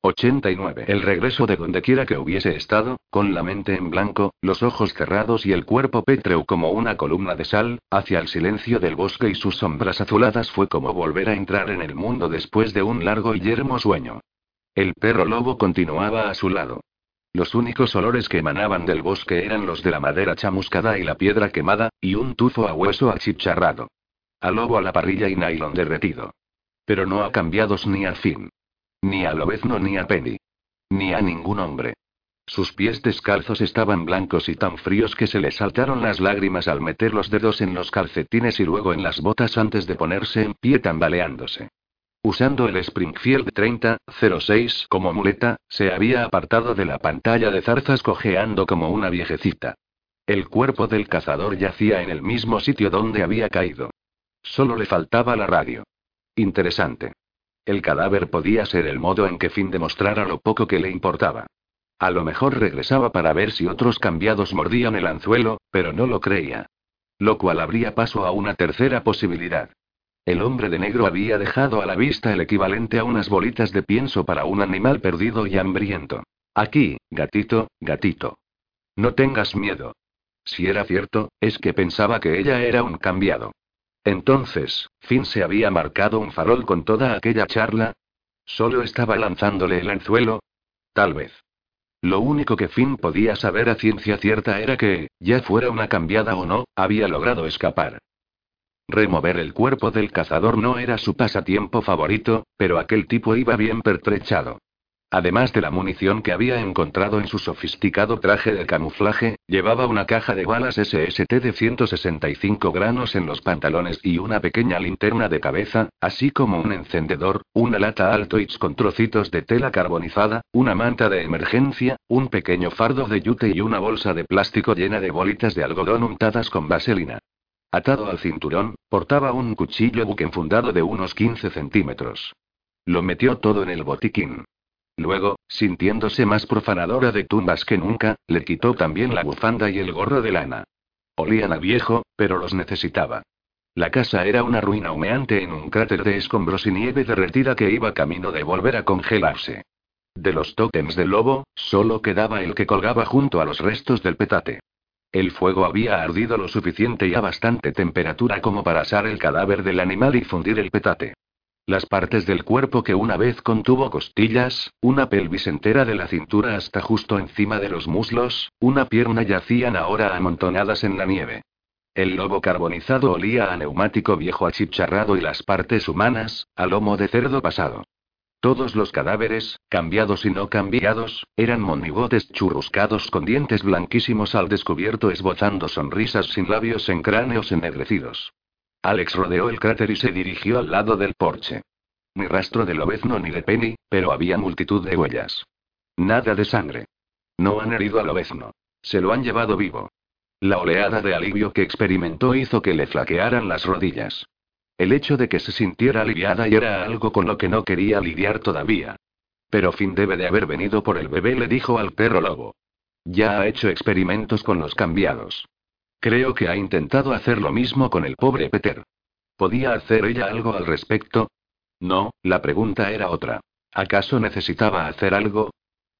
89. El regreso de donde quiera que hubiese estado, con la mente en blanco, los ojos cerrados y el cuerpo pétreo como una columna de sal, hacia el silencio del bosque y sus sombras azuladas fue como volver a entrar en el mundo después de un largo y yermo sueño. El perro lobo continuaba a su lado. Los únicos olores que emanaban del bosque eran los de la madera chamuscada y la piedra quemada, y un tufo a hueso achicharrado. A lobo a la parrilla y nylon derretido. Pero no a cambiados ni al fin. Ni a Lobezno ni a Penny. Ni a ningún hombre. Sus pies descalzos estaban blancos y tan fríos que se le saltaron las lágrimas al meter los dedos en los calcetines y luego en las botas antes de ponerse en pie tambaleándose. Usando el Springfield 3006 como muleta, se había apartado de la pantalla de zarzas cojeando como una viejecita. El cuerpo del cazador yacía en el mismo sitio donde había caído. Solo le faltaba la radio. Interesante. El cadáver podía ser el modo en que Finn demostrara lo poco que le importaba. A lo mejor regresaba para ver si otros cambiados mordían el anzuelo, pero no lo creía. Lo cual abría paso a una tercera posibilidad. El hombre de negro había dejado a la vista el equivalente a unas bolitas de pienso para un animal perdido y hambriento. Aquí, gatito, gatito. No tengas miedo. Si era cierto, es que pensaba que ella era un cambiado. Entonces, Finn se había marcado un farol con toda aquella charla. ¿Solo estaba lanzándole el anzuelo? Tal vez. Lo único que Finn podía saber a ciencia cierta era que, ya fuera una cambiada o no, había logrado escapar. Remover el cuerpo del cazador no era su pasatiempo favorito, pero aquel tipo iba bien pertrechado. Además de la munición que había encontrado en su sofisticado traje de camuflaje, llevaba una caja de balas SST de 165 granos en los pantalones y una pequeña linterna de cabeza, así como un encendedor, una lata Altoids con trocitos de tela carbonizada, una manta de emergencia, un pequeño fardo de yute y una bolsa de plástico llena de bolitas de algodón untadas con vaselina. Atado al cinturón, portaba un cuchillo buquenfundado de unos 15 centímetros. Lo metió todo en el botiquín. Luego, sintiéndose más profanadora de tumbas que nunca, le quitó también la bufanda y el gorro de lana. Olían a viejo, pero los necesitaba. La casa era una ruina humeante en un cráter de escombros y nieve derretida que iba camino de volver a congelarse. De los tótems del lobo, solo quedaba el que colgaba junto a los restos del petate. El fuego había ardido lo suficiente y a bastante temperatura como para asar el cadáver del animal y fundir el petate. Las partes del cuerpo que una vez contuvo costillas, una pelvis entera de la cintura hasta justo encima de los muslos, una pierna yacían ahora amontonadas en la nieve. El lobo carbonizado olía a neumático viejo achicharrado y las partes humanas, a lomo de cerdo pasado. Todos los cadáveres, cambiados y no cambiados, eran monigotes churruscados con dientes blanquísimos al descubierto esbozando sonrisas sin labios en cráneos ennegrecidos. Alex rodeó el cráter y se dirigió al lado del porche. Ni rastro de lobezno ni de Penny, pero había multitud de huellas. Nada de sangre. No han herido a lobezno. Se lo han llevado vivo. La oleada de alivio que experimentó hizo que le flaquearan las rodillas. El hecho de que se sintiera aliviada y era algo con lo que no quería lidiar todavía. Pero Finn debe de haber venido por el bebé, le dijo al perro lobo. Ya ha hecho experimentos con los cambiados. Creo que ha intentado hacer lo mismo con el pobre Peter. ¿Podía hacer ella algo al respecto? No, la pregunta era otra. ¿Acaso necesitaba hacer algo?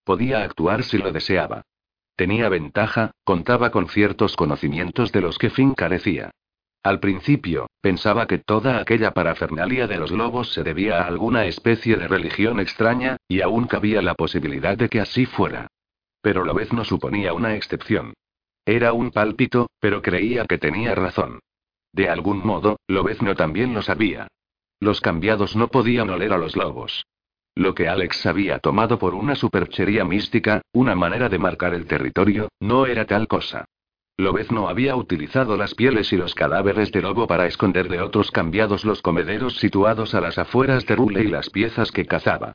Podía actuar si lo deseaba. Tenía ventaja, contaba con ciertos conocimientos de los que Finn carecía. Al principio, pensaba que toda aquella parafernalia de los lobos se debía a alguna especie de religión extraña, y aún cabía la posibilidad de que así fuera. Pero lo vez no suponía una excepción. Era un pálpito, pero creía que tenía razón. De algún modo, Lobezno también lo sabía. Los cambiados no podían oler a los lobos. Lo que Alex había tomado por una superchería mística, una manera de marcar el territorio, no era tal cosa. Lobezno había utilizado las pieles y los cadáveres de lobo para esconder de otros cambiados los comederos situados a las afueras de Rule y las piezas que cazaba.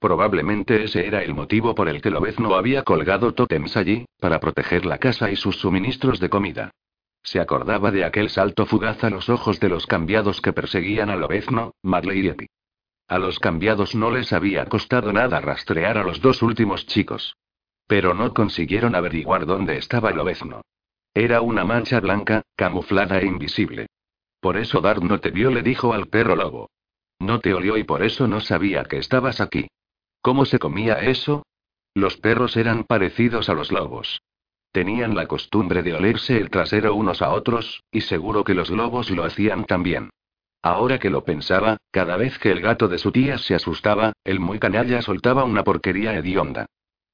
Probablemente ese era el motivo por el que Lobezno había colgado tótems allí, para proteger la casa y sus suministros de comida. Se acordaba de aquel salto fugaz a los ojos de los cambiados que perseguían a Lobezno, Marley y Epi. A los cambiados no les había costado nada rastrear a los dos últimos chicos. Pero no consiguieron averiguar dónde estaba Lobezno. Era una mancha blanca, camuflada e invisible. Por eso Dart no te vio, le dijo al perro lobo. No te olió y por eso no sabía que estabas aquí. ¿Cómo se comía eso? Los perros eran parecidos a los lobos. Tenían la costumbre de olerse el trasero unos a otros, y seguro que los lobos lo hacían también. Ahora que lo pensaba, cada vez que el gato de su tía se asustaba, el muy canalla soltaba una porquería hedionda.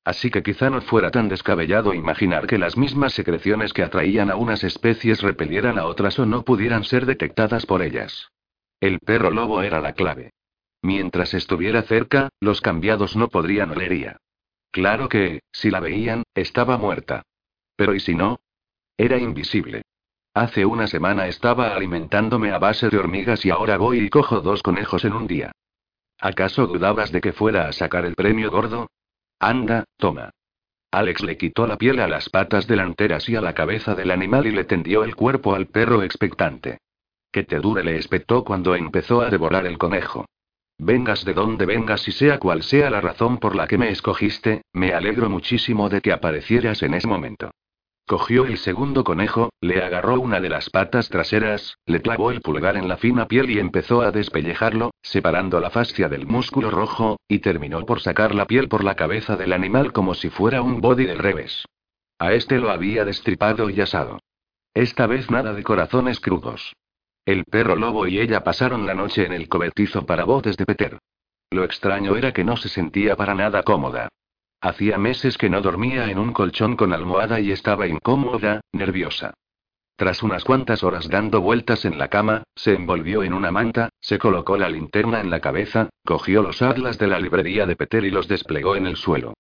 Así que quizá no fuera tan descabellado imaginar que las mismas secreciones que atraían a unas especies repelieran a otras o no pudieran ser detectadas por ellas. El perro lobo era la clave. Mientras estuviera cerca, los cambiados no podrían olería. Claro que, si la veían, estaba muerta. Pero ¿y si no? Era invisible. Hace una semana estaba alimentándome a base de hormigas y ahora voy y cojo dos conejos en un día. ¿Acaso dudabas de que fuera a sacar el premio gordo? Anda, toma. Alex le quitó la piel a las patas delanteras y a la cabeza del animal y le tendió el cuerpo al perro expectante. Que te dure, le espetó cuando empezó a devorar el conejo. Vengas de donde vengas y sea cual sea la razón por la que me escogiste, me alegro muchísimo de que aparecieras en ese momento. Cogió el segundo conejo, le agarró una de las patas traseras, le clavó el pulgar en la fina piel y empezó a despellejarlo, separando la fascia del músculo rojo, y terminó por sacar la piel por la cabeza del animal como si fuera un body del revés. A este lo había destripado y asado. Esta vez nada de corazones crudos. El perro lobo y ella pasaron la noche en el cobertizo para botes de Peter. Lo extraño era que no se sentía para nada cómoda. Hacía meses que no dormía en un colchón con almohada y estaba incómoda, nerviosa. Tras unas cuantas horas dando vueltas en la cama, se envolvió en una manta, se colocó la linterna en la cabeza, cogió los atlas de la librería de Peter y los desplegó en el suelo.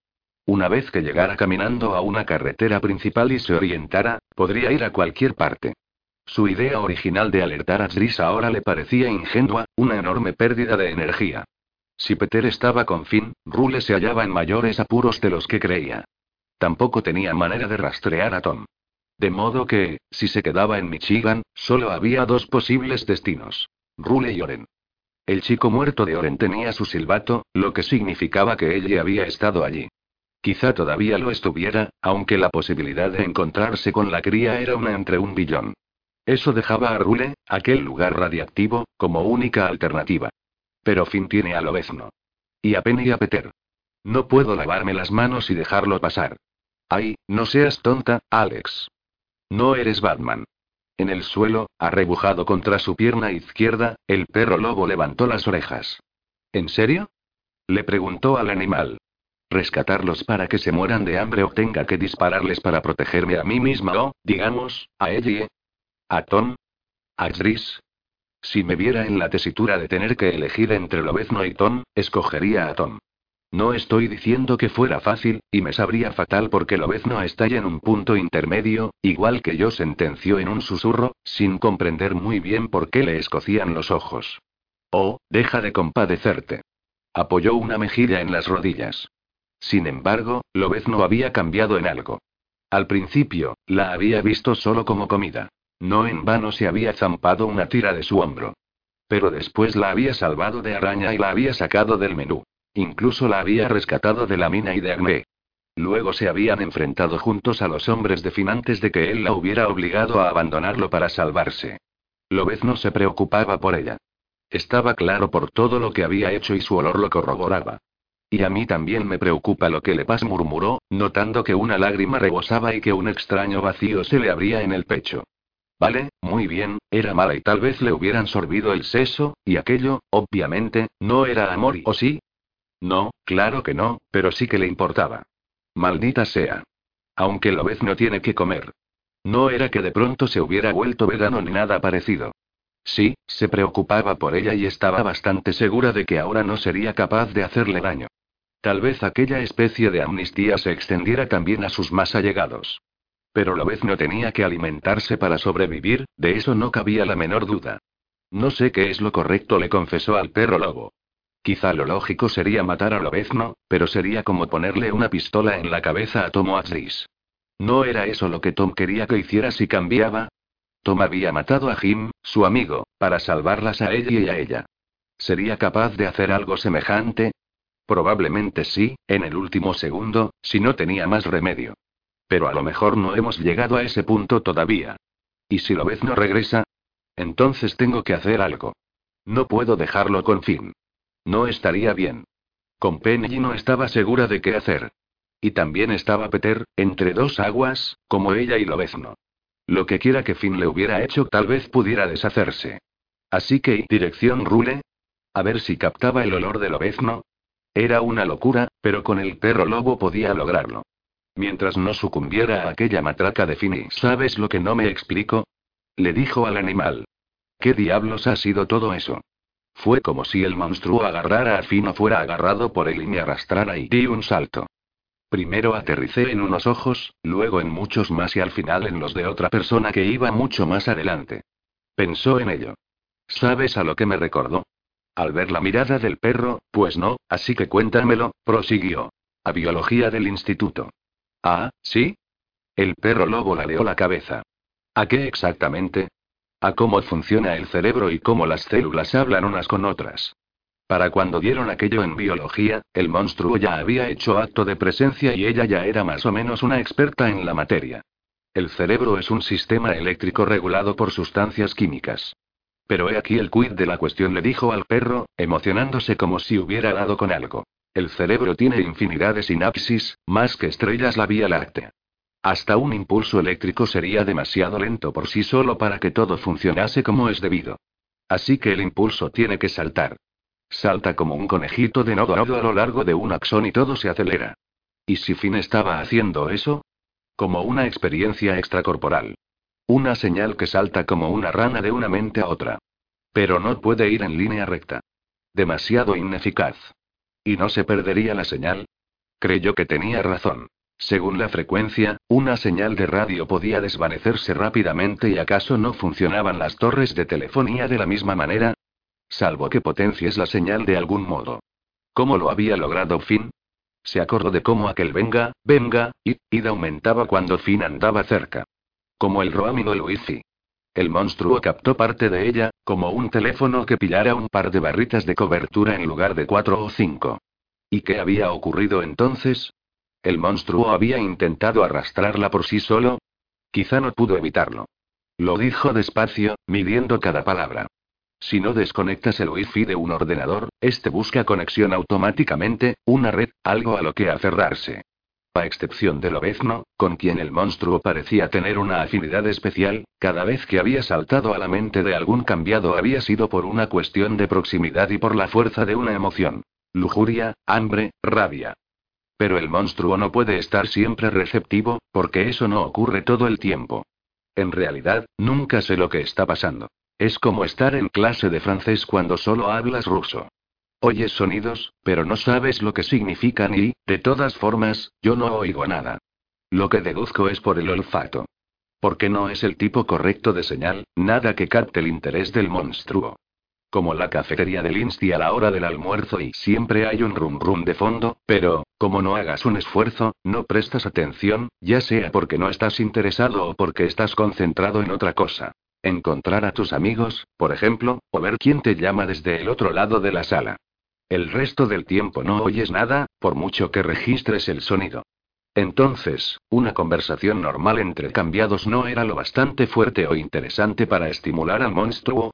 Una vez que llegara caminando a una carretera principal y se orientara, podría ir a cualquier parte. Su idea original de alertar a Tris ahora le parecía ingenua, una enorme pérdida de energía. Si Peter estaba con Finn, Rule se hallaba en mayores apuros de los que creía. Tampoco tenía manera de rastrear a Tom. De modo que, si se quedaba en Michigan, solo había dos posibles destinos. Rule y Oren. El chico muerto de Oren tenía su silbato, lo que significaba que ella había estado allí. Quizá todavía lo estuviera, aunque la posibilidad de encontrarse con la cría era una entre un billón. Eso dejaba a Rule, aquel lugar radiactivo, como única alternativa. Pero Finn tiene a Lobezno. Y a Penny y a Peter. No puedo lavarme las manos y dejarlo pasar. Ay, no seas tonta, Alex. No eres Batman. En el suelo, arrebujado contra su pierna izquierda, el perro lobo levantó las orejas. ¿En serio? Le preguntó al animal. ¿Rescatarlos para que se mueran de hambre o tenga que dispararles para protegerme a mí misma o, digamos, a Eddie? ¿A Tom? ¿A Chris? Si me viera en la tesitura de tener que elegir entre Lobezno y Tom, escogería a Tom. No estoy diciendo que fuera fácil, y me sabría fatal porque Lobezno está ya en un punto intermedio, igual que yo sentenció en un susurro, sin comprender muy bien por qué le escocían los ojos. Oh, deja de compadecerte. Apoyó una mejilla en las rodillas. Sin embargo, Lobezno había cambiado en algo. Al principio, la había visto solo como comida. No en vano se había zampado una tira de su hombro. Pero después la había salvado de araña y la había sacado del menú. Incluso la había rescatado de la mina y de Agné. Luego se habían enfrentado juntos a los hombres de fin antes de que él la hubiera obligado a abandonarlo para salvarse. Lobez no se preocupaba por ella. Estaba claro por todo lo que había hecho y su olor lo corroboraba. Y a mí también me preocupa lo que le pasa, murmuró, notando que una lágrima rebosaba y que un extraño vacío se le abría en el pecho. Vale, muy bien, era mala y tal vez le hubieran sorbido el seso, y aquello, obviamente, no era amor, ¿o sí? No, claro que no, pero sí que le importaba. Maldita sea. Aunque lo vez no tiene que comer. No era que de pronto se hubiera vuelto vegano ni nada parecido. Sí, se preocupaba por ella y estaba bastante segura de que ahora no sería capaz de hacerle daño. Tal vez aquella especie de amnistía se extendiera también a sus más allegados. Pero vez no tenía que alimentarse para sobrevivir, de eso no cabía la menor duda. No sé qué es lo correcto, le confesó al perro lobo. Quizá lo lógico sería matar a Lobezno, pero sería como ponerle una pistola en la cabeza a Tom Atris. ¿No era eso lo que Tom quería que hiciera si cambiaba? Tom había matado a Jim, su amigo, para salvarlas a ella y a ella. ¿Sería capaz de hacer algo semejante? Probablemente sí, en el último segundo, si no tenía más remedio. Pero a lo mejor no hemos llegado a ese punto todavía. ¿Y si vez no regresa? Entonces tengo que hacer algo. No puedo dejarlo con fin. No estaría bien. Con Penny no estaba segura de qué hacer. Y también estaba Peter, entre dos aguas, como ella y Lobezno. Lo que quiera que Finn le hubiera hecho tal vez pudiera deshacerse. Así que, dirección Rule. A ver si captaba el olor del Lobezno. Era una locura, pero con el perro lobo podía lograrlo. Mientras no sucumbiera a aquella matraca de Finn ¿sabes lo que no me explico? Le dijo al animal. ¿Qué diablos ha sido todo eso? Fue como si el monstruo agarrara a Finn o fuera agarrado por él y me arrastrara y di un salto. Primero aterricé en unos ojos, luego en muchos más y al final en los de otra persona que iba mucho más adelante. Pensó en ello. ¿Sabes a lo que me recordó? Al ver la mirada del perro, pues no, así que cuéntamelo, prosiguió. A biología del instituto. Ah, ¿sí? El perro lobo laleó la cabeza. ¿A qué exactamente? A cómo funciona el cerebro y cómo las células hablan unas con otras. Para cuando dieron aquello en biología, el monstruo ya había hecho acto de presencia y ella ya era más o menos una experta en la materia. El cerebro es un sistema eléctrico regulado por sustancias químicas. Pero he aquí el quid de la cuestión, le dijo al perro, emocionándose como si hubiera dado con algo. El cerebro tiene infinidad de sinapsis, más que estrellas la Vía Láctea. Hasta un impulso eléctrico sería demasiado lento por sí solo para que todo funcionase como es debido. Así que el impulso tiene que saltar. Salta como un conejito de nodo a nodo a lo largo de un axón y todo se acelera. ¿Y si Finn estaba haciendo eso? Como una experiencia extracorporal. Una señal que salta como una rana de una mente a otra. Pero no puede ir en línea recta. Demasiado ineficaz. ¿Y no se perdería la señal? Creyó que tenía razón. Según la frecuencia, una señal de radio podía desvanecerse rápidamente y acaso no funcionaban las torres de telefonía de la misma manera, Salvo que potencies la señal de algún modo. ¿Cómo lo había logrado Finn? Se acordó de cómo aquel venga, venga, y, id aumentaba cuando Finn andaba cerca. Como el roaming o el monstruo captó parte de ella, como un teléfono que pillara un par de barritas de cobertura en lugar de cuatro o cinco. ¿Y qué había ocurrido entonces? ¿El monstruo había intentado arrastrarla por sí solo? Quizá no pudo evitarlo. Lo dijo despacio, midiendo cada palabra. Si no desconectas el wifi de un ordenador, este busca conexión automáticamente, una red, algo a lo que aferrarse. A excepción de Lobezno, con quien el monstruo parecía tener una afinidad especial, cada vez que había saltado a la mente de algún cambiado había sido por una cuestión de proximidad y por la fuerza de una emoción. Lujuria, hambre, rabia. Pero el monstruo no puede estar siempre receptivo, porque eso no ocurre todo el tiempo. En realidad, nunca sé lo que está pasando. Es como estar en clase de francés cuando solo hablas ruso. Oyes sonidos, pero no sabes lo que significan y, de todas formas, yo no oigo nada. Lo que deduzco es por el olfato. Porque no es el tipo correcto de señal, nada que capte el interés del monstruo. Como la cafetería del Insti a la hora del almuerzo y siempre hay un rum rum de fondo, pero, como no hagas un esfuerzo, no prestas atención, ya sea porque no estás interesado o porque estás concentrado en otra cosa. Encontrar a tus amigos, por ejemplo, o ver quién te llama desde el otro lado de la sala. El resto del tiempo no oyes nada, por mucho que registres el sonido. Entonces, una conversación normal entre cambiados no era lo bastante fuerte o interesante para estimular al monstruo.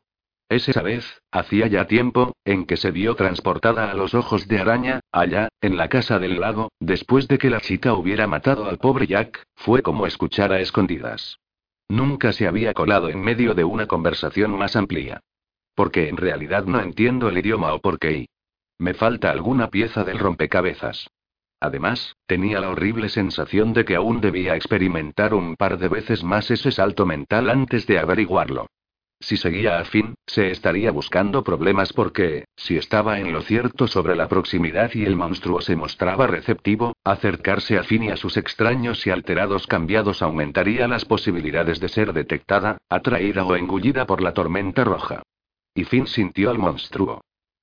Esa vez, hacía ya tiempo, en que se vio transportada a los ojos de araña, allá, en la casa del lago, después de que la chica hubiera matado al pobre Jack, fue como escuchar a escondidas. Nunca se había colado en medio de una conversación más amplia. Porque en realidad no entiendo el idioma o porque me falta alguna pieza del rompecabezas. Además, tenía la horrible sensación de que aún debía experimentar un par de veces más ese salto mental antes de averiguarlo. Si seguía a fin, se estaría buscando problemas porque, si estaba en lo cierto sobre la proximidad y el monstruo se mostraba receptivo, acercarse a fin y a sus extraños y alterados cambiados aumentaría las posibilidades de ser detectada, atraída o engullida por la tormenta roja. Y Finn sintió al monstruo.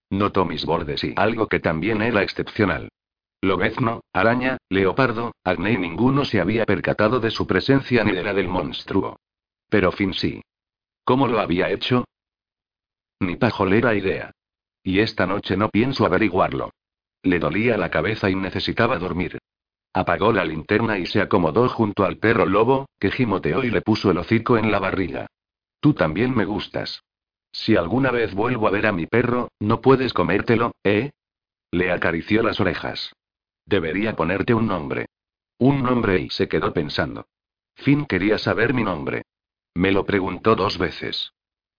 Notó mis bordes y algo que también era excepcional. Lobezno, araña, leopardo, acné ninguno se había percatado de su presencia ni de la del monstruo. Pero Finn sí. ¿Cómo lo había hecho? Ni pajolera idea. Y esta noche no pienso averiguarlo. Le dolía la cabeza y necesitaba dormir. Apagó la linterna y se acomodó junto al perro lobo, que gimoteó y le puso el hocico en la barriga. Tú también me gustas. Si alguna vez vuelvo a ver a mi perro, no puedes comértelo, ¿eh? Le acarició las orejas. Debería ponerte un nombre. Un nombre y se quedó pensando. Finn quería saber mi nombre. Me lo preguntó dos veces.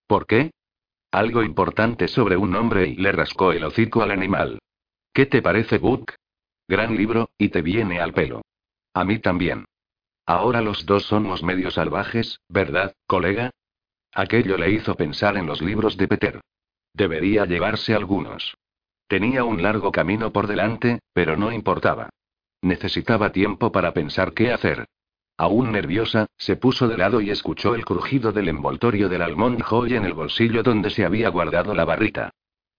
¿Por qué? Algo importante sobre un nombre y le rascó el hocico al animal. ¿Qué te parece, Book? Gran libro, y te viene al pelo. A mí también. Ahora los dos somos medio salvajes, ¿verdad, colega? Aquello le hizo pensar en los libros de Peter. Debería llevarse algunos. Tenía un largo camino por delante, pero no importaba. Necesitaba tiempo para pensar qué hacer. Aún nerviosa, se puso de lado y escuchó el crujido del envoltorio del almond joy en el bolsillo donde se había guardado la barrita.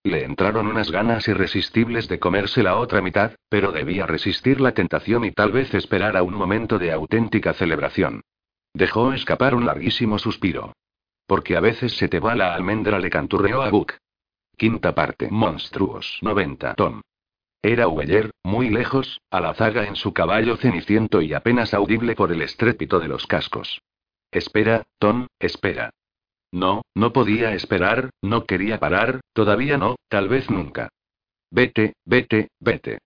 Le entraron unas ganas irresistibles de comerse la otra mitad, pero debía resistir la tentación y tal vez esperar a un momento de auténtica celebración. Dejó escapar un larguísimo suspiro. Porque a veces se te va la almendra, le canturreó a Book. Quinta parte. Monstruos. 90. Tom. Era Ueller, muy lejos, a la zaga en su caballo ceniciento y apenas audible por el estrépito de los cascos. Espera, Tom, espera. No, no podía esperar, no quería parar, todavía no, tal vez nunca. Vete, vete, vete.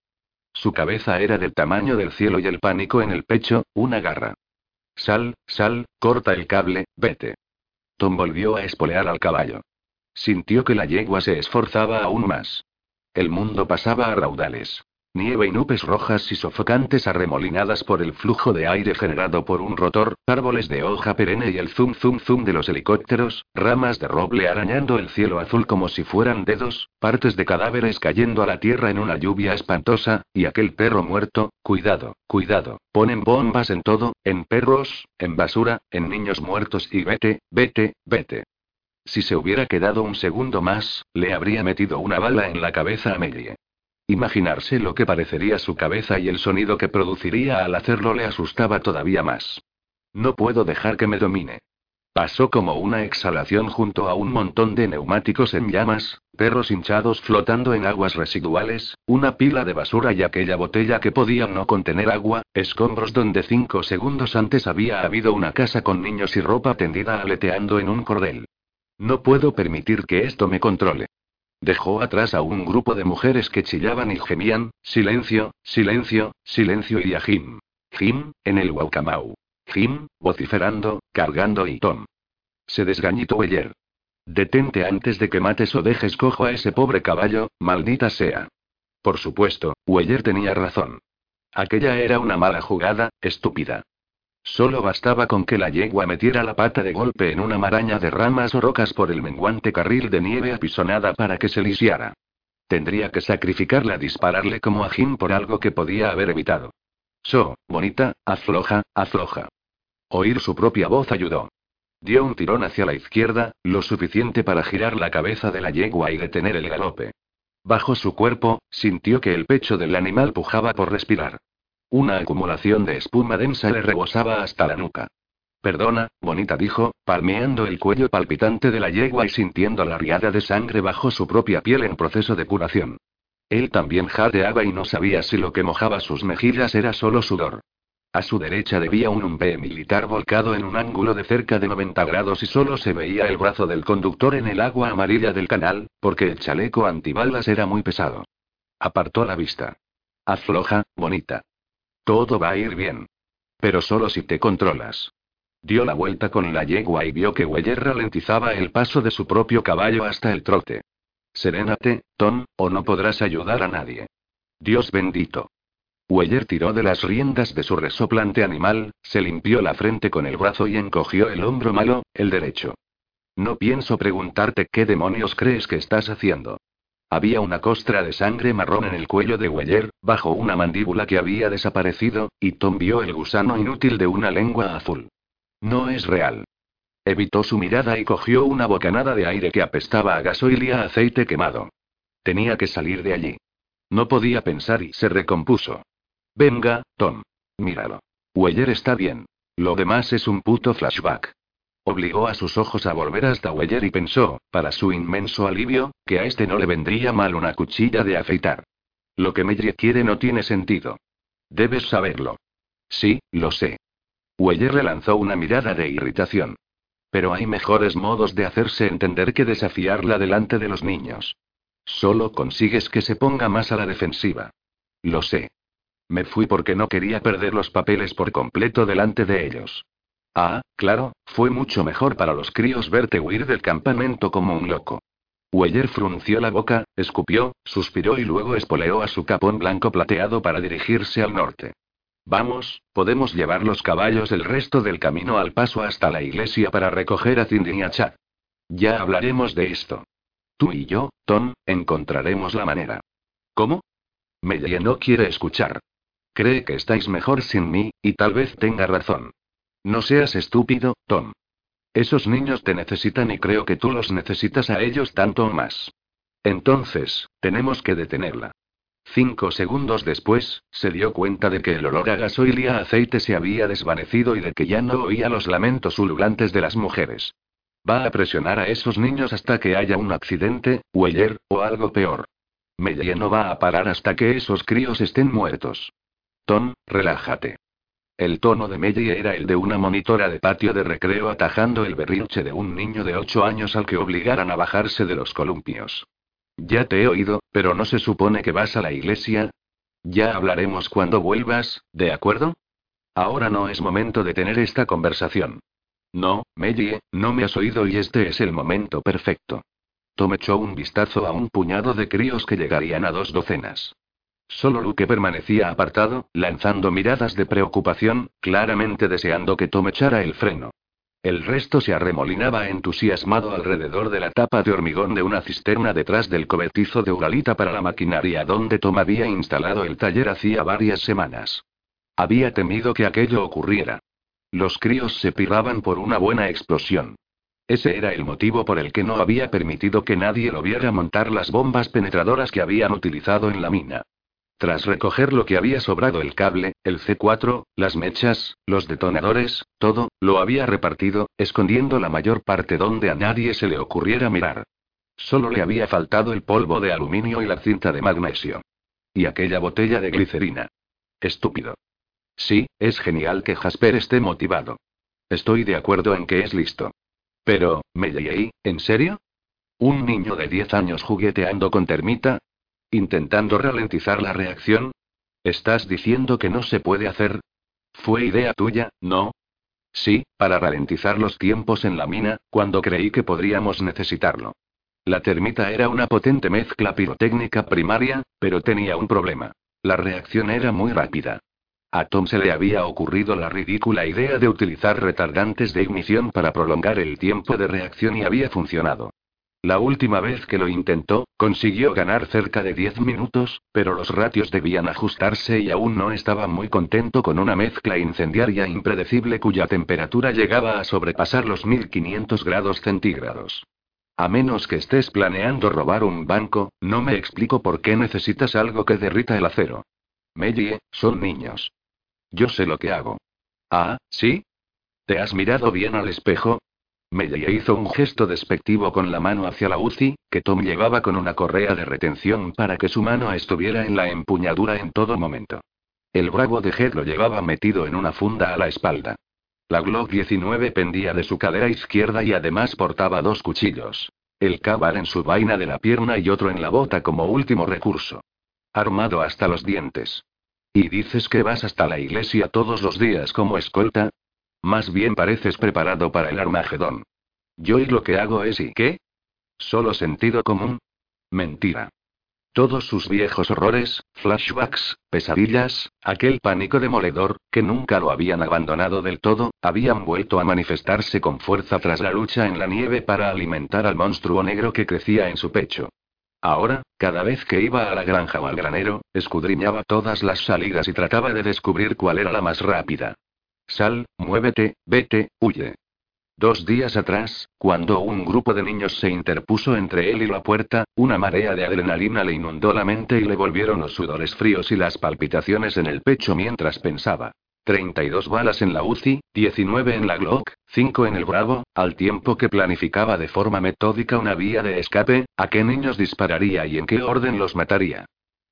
Su cabeza era del tamaño del cielo y el pánico en el pecho, una garra. Sal, sal, corta el cable, vete. Tom volvió a espolear al caballo. Sintió que la yegua se esforzaba aún más. El mundo pasaba a raudales. Nieve y nubes rojas y sofocantes arremolinadas por el flujo de aire generado por un rotor, árboles de hoja perenne y el zum zum zum de los helicópteros, ramas de roble arañando el cielo azul como si fueran dedos, partes de cadáveres cayendo a la tierra en una lluvia espantosa, y aquel perro muerto, cuidado, cuidado, ponen bombas en todo, en perros, en basura, en niños muertos y vete, vete, vete. Si se hubiera quedado un segundo más, le habría metido una bala en la cabeza a Mellie. Imaginarse lo que parecería su cabeza y el sonido que produciría al hacerlo le asustaba todavía más. No puedo dejar que me domine. Pasó como una exhalación junto a un montón de neumáticos en llamas, perros hinchados flotando en aguas residuales, una pila de basura y aquella botella que podía no contener agua, escombros donde cinco segundos antes había habido una casa con niños y ropa tendida aleteando en un cordel. No puedo permitir que esto me controle. Dejó atrás a un grupo de mujeres que chillaban y gemían, silencio, silencio, silencio y a Jim. Jim, en el Waukamau. Jim, vociferando, cargando y Tom. Se desgañitó ayer. Detente antes de que mates o dejes cojo a ese pobre caballo, maldita sea. Por supuesto, Weyer tenía razón. Aquella era una mala jugada, estúpida. Solo bastaba con que la yegua metiera la pata de golpe en una maraña de ramas o rocas por el menguante carril de nieve apisonada para que se lisiara. Tendría que sacrificarla a dispararle como a Jim por algo que podía haber evitado. So, bonita, afloja, afloja. Oír su propia voz ayudó. Dio un tirón hacia la izquierda, lo suficiente para girar la cabeza de la yegua y detener el galope. Bajo su cuerpo, sintió que el pecho del animal pujaba por respirar. Una acumulación de espuma densa le rebosaba hasta la nuca. Perdona, bonita dijo, palmeando el cuello palpitante de la yegua y sintiendo la riada de sangre bajo su propia piel en proceso de curación. Él también jadeaba y no sabía si lo que mojaba sus mejillas era solo sudor. A su derecha debía un umbe militar volcado en un ángulo de cerca de 90 grados y solo se veía el brazo del conductor en el agua amarilla del canal, porque el chaleco antibalas era muy pesado. Apartó la vista. Afloja, bonita. Todo va a ir bien. Pero solo si te controlas. Dio la vuelta con la yegua y vio que Weyer ralentizaba el paso de su propio caballo hasta el trote. Serénate, Tom, o no podrás ayudar a nadie. Dios bendito. Weyer tiró de las riendas de su resoplante animal, se limpió la frente con el brazo y encogió el hombro malo, el derecho. No pienso preguntarte qué demonios crees que estás haciendo. Había una costra de sangre marrón en el cuello de Weyer, bajo una mandíbula que había desaparecido, y Tom vio el gusano inútil de una lengua azul. No es real. Evitó su mirada y cogió una bocanada de aire que apestaba a gasoil y a aceite quemado. Tenía que salir de allí. No podía pensar y se recompuso. Venga, Tom. Míralo. Weyer está bien. Lo demás es un puto flashback. Obligó a sus ojos a volver hasta Weyer y pensó, para su inmenso alivio, que a este no le vendría mal una cuchilla de afeitar. Lo que Meyer quiere no tiene sentido. Debes saberlo. Sí, lo sé. Weyer le lanzó una mirada de irritación. Pero hay mejores modos de hacerse entender que desafiarla delante de los niños. Solo consigues que se ponga más a la defensiva. Lo sé. Me fui porque no quería perder los papeles por completo delante de ellos. Ah, claro, fue mucho mejor para los críos verte huir del campamento como un loco. Weller frunció la boca, escupió, suspiró y luego espoleó a su capón blanco plateado para dirigirse al norte. Vamos, podemos llevar los caballos el resto del camino al paso hasta la iglesia para recoger a Cindy y a Chad. Ya hablaremos de esto. Tú y yo, Tom, encontraremos la manera. ¿Cómo? Mellie no quiere escuchar. Cree que estáis mejor sin mí, y tal vez tenga razón. No seas estúpido, Tom. Esos niños te necesitan y creo que tú los necesitas a ellos tanto o más. Entonces, tenemos que detenerla. Cinco segundos después, se dio cuenta de que el olor a gasoil y a aceite se había desvanecido y de que ya no oía los lamentos ululantes de las mujeres. Va a presionar a esos niños hasta que haya un accidente, Weller, o algo peor. Mellie no va a parar hasta que esos críos estén muertos. Tom, relájate. El tono de Mellie era el de una monitora de patio de recreo atajando el berrinche de un niño de ocho años al que obligaran a bajarse de los columpios. Ya te he oído, pero no se supone que vas a la iglesia. Ya hablaremos cuando vuelvas, ¿de acuerdo? Ahora no es momento de tener esta conversación. No, Mellie, no me has oído y este es el momento perfecto. Tom echó un vistazo a un puñado de críos que llegarían a dos docenas. Solo Luke permanecía apartado, lanzando miradas de preocupación, claramente deseando que Tom echara el freno. El resto se arremolinaba entusiasmado alrededor de la tapa de hormigón de una cisterna detrás del cobertizo de Uralita para la maquinaria donde Tom había instalado el taller hacía varias semanas. Había temido que aquello ocurriera. Los críos se pirraban por una buena explosión. Ese era el motivo por el que no había permitido que nadie lo viera montar las bombas penetradoras que habían utilizado en la mina. Tras recoger lo que había sobrado el cable, el C4, las mechas, los detonadores, todo, lo había repartido, escondiendo la mayor parte donde a nadie se le ocurriera mirar. Solo le había faltado el polvo de aluminio y la cinta de magnesio. Y aquella botella de glicerina. Estúpido. Sí, es genial que Jasper esté motivado. Estoy de acuerdo en que es listo. Pero, ¿me ¿En serio? ¿Un niño de 10 años jugueteando con termita? Intentando ralentizar la reacción. ¿Estás diciendo que no se puede hacer? ¿Fue idea tuya, no? Sí, para ralentizar los tiempos en la mina, cuando creí que podríamos necesitarlo. La termita era una potente mezcla pirotécnica primaria, pero tenía un problema. La reacción era muy rápida. A Tom se le había ocurrido la ridícula idea de utilizar retardantes de ignición para prolongar el tiempo de reacción y había funcionado. La última vez que lo intentó, consiguió ganar cerca de 10 minutos, pero los ratios debían ajustarse y aún no estaba muy contento con una mezcla incendiaria impredecible cuya temperatura llegaba a sobrepasar los 1500 grados centígrados. A menos que estés planeando robar un banco, no me explico por qué necesitas algo que derrita el acero. Mellie, son niños. Yo sé lo que hago. Ah, ¿sí? ¿Te has mirado bien al espejo? Mellie hizo un gesto despectivo con la mano hacia la UCI, que Tom llevaba con una correa de retención para que su mano estuviera en la empuñadura en todo momento. El bravo de Head lo llevaba metido en una funda a la espalda. La Glock 19 pendía de su cadera izquierda y además portaba dos cuchillos. El cabar en su vaina de la pierna y otro en la bota como último recurso. Armado hasta los dientes. ¿Y dices que vas hasta la iglesia todos los días como escolta? Más bien pareces preparado para el Armagedón. Yo y lo que hago es ¿y qué? ¿Solo sentido común? Mentira. Todos sus viejos horrores, flashbacks, pesadillas, aquel pánico demoledor, que nunca lo habían abandonado del todo, habían vuelto a manifestarse con fuerza tras la lucha en la nieve para alimentar al monstruo negro que crecía en su pecho. Ahora, cada vez que iba a la granja o al granero, escudriñaba todas las salidas y trataba de descubrir cuál era la más rápida. Sal, muévete, vete, huye. Dos días atrás, cuando un grupo de niños se interpuso entre él y la puerta, una marea de adrenalina le inundó la mente y le volvieron los sudores fríos y las palpitaciones en el pecho mientras pensaba. 32 balas en la UCI, 19 en la Glock, 5 en el Bravo, al tiempo que planificaba de forma metódica una vía de escape, a qué niños dispararía y en qué orden los mataría.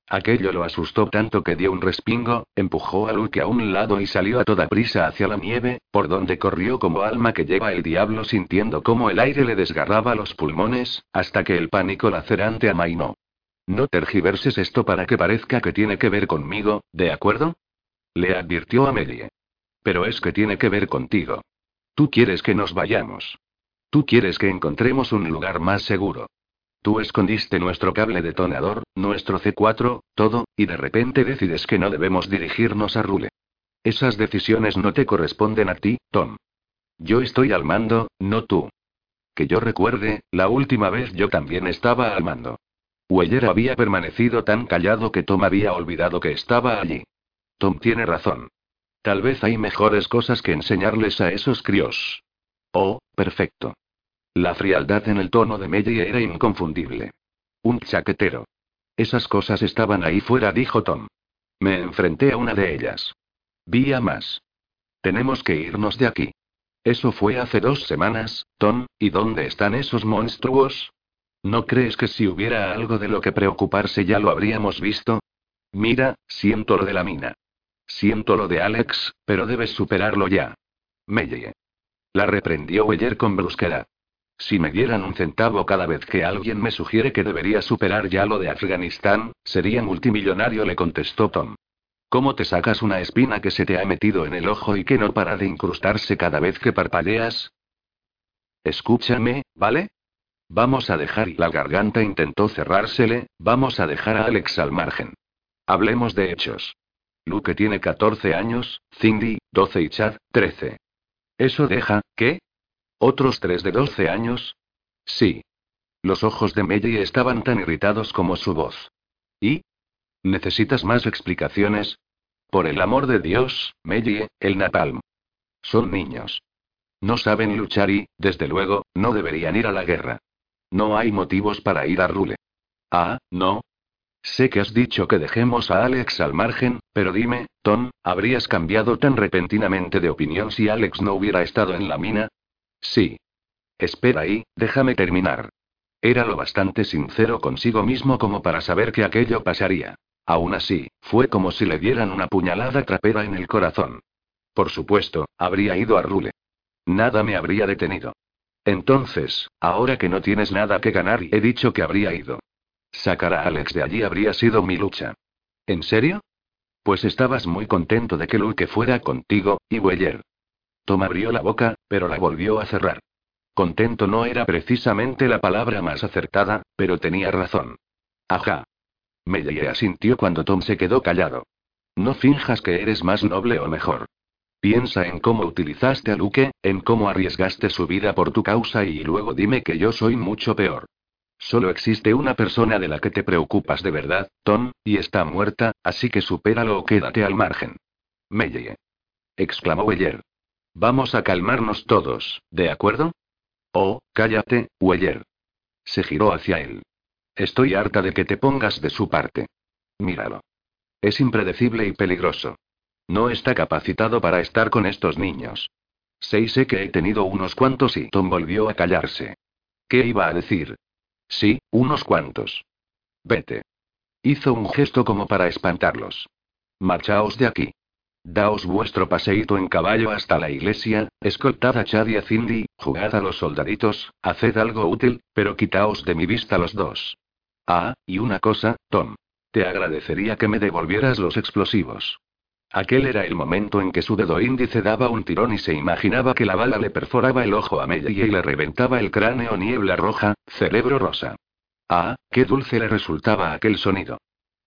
Aquello lo asustó tanto que dio un respingo, empujó a Luke a un lado y salió a toda prisa hacia la nieve, por donde corrió como alma que lleva el diablo sintiendo cómo el aire le desgarraba los pulmones, hasta que el pánico lacerante amainó. No tergiverses esto para que parezca que tiene que ver conmigo, ¿de acuerdo? Le advirtió a Melie. Pero es que tiene que ver contigo. Tú quieres que nos vayamos. Tú quieres que encontremos un lugar más seguro. Tú escondiste nuestro cable detonador, nuestro C4, todo, y de repente decides que no debemos dirigirnos a Rule. Esas decisiones no te corresponden a ti, Tom. Yo estoy al mando, no tú. Que yo recuerde, la última vez yo también estaba al mando. Weller había permanecido tan callado que Tom había olvidado que estaba allí. Tom tiene razón. Tal vez hay mejores cosas que enseñarles a esos críos. Oh, perfecto. La frialdad en el tono de Melly era inconfundible. Un chaquetero. Esas cosas estaban ahí fuera, dijo Tom. Me enfrenté a una de ellas. Vi a más. Tenemos que irnos de aquí. Eso fue hace dos semanas, Tom, ¿y dónde están esos monstruos? ¿No crees que si hubiera algo de lo que preocuparse ya lo habríamos visto? Mira, siento lo de la mina. Siento lo de Alex, pero debes superarlo ya. Mellie. La reprendió Weyer con brusquedad. Si me dieran un centavo cada vez que alguien me sugiere que debería superar ya lo de Afganistán, sería multimillonario, le contestó Tom. ¿Cómo te sacas una espina que se te ha metido en el ojo y que no para de incrustarse cada vez que parpadeas? Escúchame, ¿vale? Vamos a dejar y la garganta intentó cerrársele, vamos a dejar a Alex al margen. Hablemos de hechos. Luke tiene 14 años, Cindy, 12 y Chad, 13. ¿Eso deja, qué? ¿Otros tres de 12 años? Sí. Los ojos de Melly estaban tan irritados como su voz. ¿Y? ¿Necesitas más explicaciones? Por el amor de Dios, Melly, el napalm. Son niños. No saben luchar y, desde luego, no deberían ir a la guerra. No hay motivos para ir a Rule. Ah, no. Sé que has dicho que dejemos a Alex al margen, pero dime, Tom, ¿habrías cambiado tan repentinamente de opinión si Alex no hubiera estado en la mina? Sí. Espera ahí, déjame terminar. Era lo bastante sincero consigo mismo como para saber que aquello pasaría. Aún así, fue como si le dieran una puñalada trapera en el corazón. Por supuesto, habría ido a Rule. Nada me habría detenido. Entonces, ahora que no tienes nada que ganar he dicho que habría ido. Sacar a Alex de allí habría sido mi lucha. ¿En serio? Pues estabas muy contento de que Luke fuera contigo, y Weller. Tom abrió la boca, pero la volvió a cerrar. Contento no era precisamente la palabra más acertada, pero tenía razón. Ajá. Mellie asintió cuando Tom se quedó callado. No finjas que eres más noble o mejor. Piensa en cómo utilizaste a Luke, en cómo arriesgaste su vida por tu causa y luego dime que yo soy mucho peor. Solo existe una persona de la que te preocupas de verdad, Tom, y está muerta, así que supéralo o quédate al margen. Mellie. exclamó Weller. Vamos a calmarnos todos, ¿de acuerdo? Oh, cállate, Weller. Se giró hacia él. Estoy harta de que te pongas de su parte. Míralo. Es impredecible y peligroso. No está capacitado para estar con estos niños. Sé sé que he tenido unos cuantos y Tom volvió a callarse. ¿Qué iba a decir? Sí, unos cuantos. Vete. Hizo un gesto como para espantarlos. Marchaos de aquí. Daos vuestro paseíto en caballo hasta la iglesia, escoltad a Chad y a Cindy, jugad a los soldaditos, haced algo útil, pero quitaos de mi vista los dos. Ah, y una cosa, Tom. Te agradecería que me devolvieras los explosivos. Aquel era el momento en que su dedo índice daba un tirón y se imaginaba que la bala le perforaba el ojo a Melly y le reventaba el cráneo niebla roja, cerebro rosa. Ah, qué dulce le resultaba aquel sonido.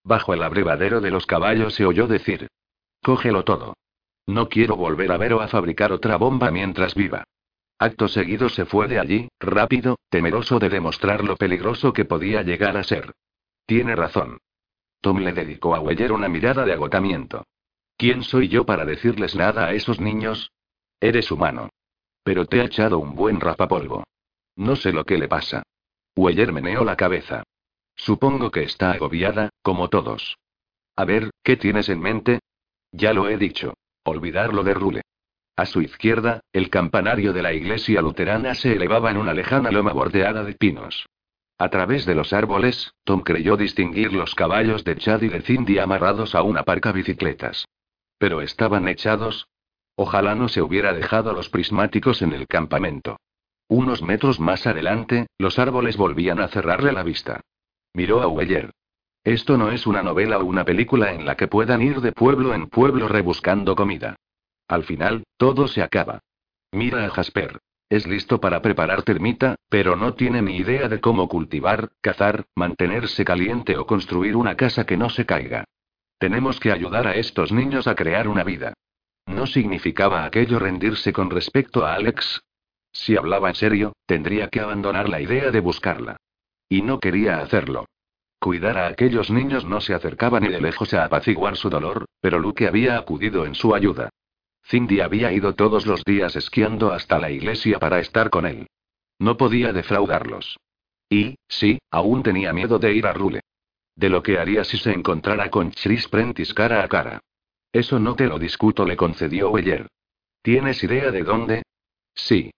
Bajo el abrevadero de los caballos se oyó decir, Cógelo todo. No quiero volver a ver o a fabricar otra bomba mientras viva. Acto seguido se fue de allí, rápido, temeroso de demostrar lo peligroso que podía llegar a ser. Tiene razón. Tom le dedicó a Weller una mirada de agotamiento. ¿Quién soy yo para decirles nada a esos niños? Eres humano. Pero te ha echado un buen rapapolvo. No sé lo que le pasa. Weller meneó la cabeza. Supongo que está agobiada, como todos. A ver, ¿qué tienes en mente? Ya lo he dicho. Olvidarlo de Rule. A su izquierda, el campanario de la iglesia luterana se elevaba en una lejana loma bordeada de pinos. A través de los árboles, Tom creyó distinguir los caballos de Chad y de Cindy amarrados a una parca bicicletas. Pero estaban echados. Ojalá no se hubiera dejado los prismáticos en el campamento. Unos metros más adelante, los árboles volvían a cerrarle la vista. Miró a Weyer. Esto no es una novela o una película en la que puedan ir de pueblo en pueblo rebuscando comida. Al final, todo se acaba. Mira a Jasper. Es listo para preparar termita, pero no tiene ni idea de cómo cultivar, cazar, mantenerse caliente o construir una casa que no se caiga. Tenemos que ayudar a estos niños a crear una vida. ¿No significaba aquello rendirse con respecto a Alex? Si hablaba en serio, tendría que abandonar la idea de buscarla. Y no quería hacerlo. Cuidar a aquellos niños no se acercaba ni de lejos a apaciguar su dolor, pero Luke había acudido en su ayuda. Cindy había ido todos los días esquiando hasta la iglesia para estar con él. No podía defraudarlos. Y, sí, aún tenía miedo de ir a Rule. De lo que haría si se encontrara con Chris Prentice cara a cara. Eso no te lo discuto, le concedió Weyer. ¿Tienes idea de dónde? Sí.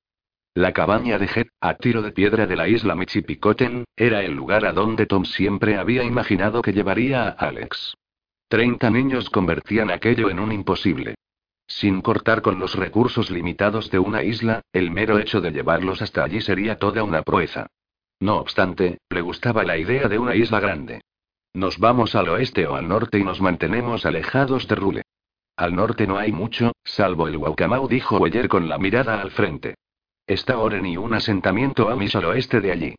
La cabaña de Jet, a tiro de piedra de la isla Michipicoten, era el lugar a donde Tom siempre había imaginado que llevaría a Alex. Treinta niños convertían aquello en un imposible. Sin cortar con los recursos limitados de una isla, el mero hecho de llevarlos hasta allí sería toda una proeza. No obstante, le gustaba la idea de una isla grande. Nos vamos al oeste o al norte y nos mantenemos alejados de Rule. Al norte no hay mucho, salvo el Waukamau, dijo Weyer con la mirada al frente. Está Oren y un asentamiento Amish al oeste de allí.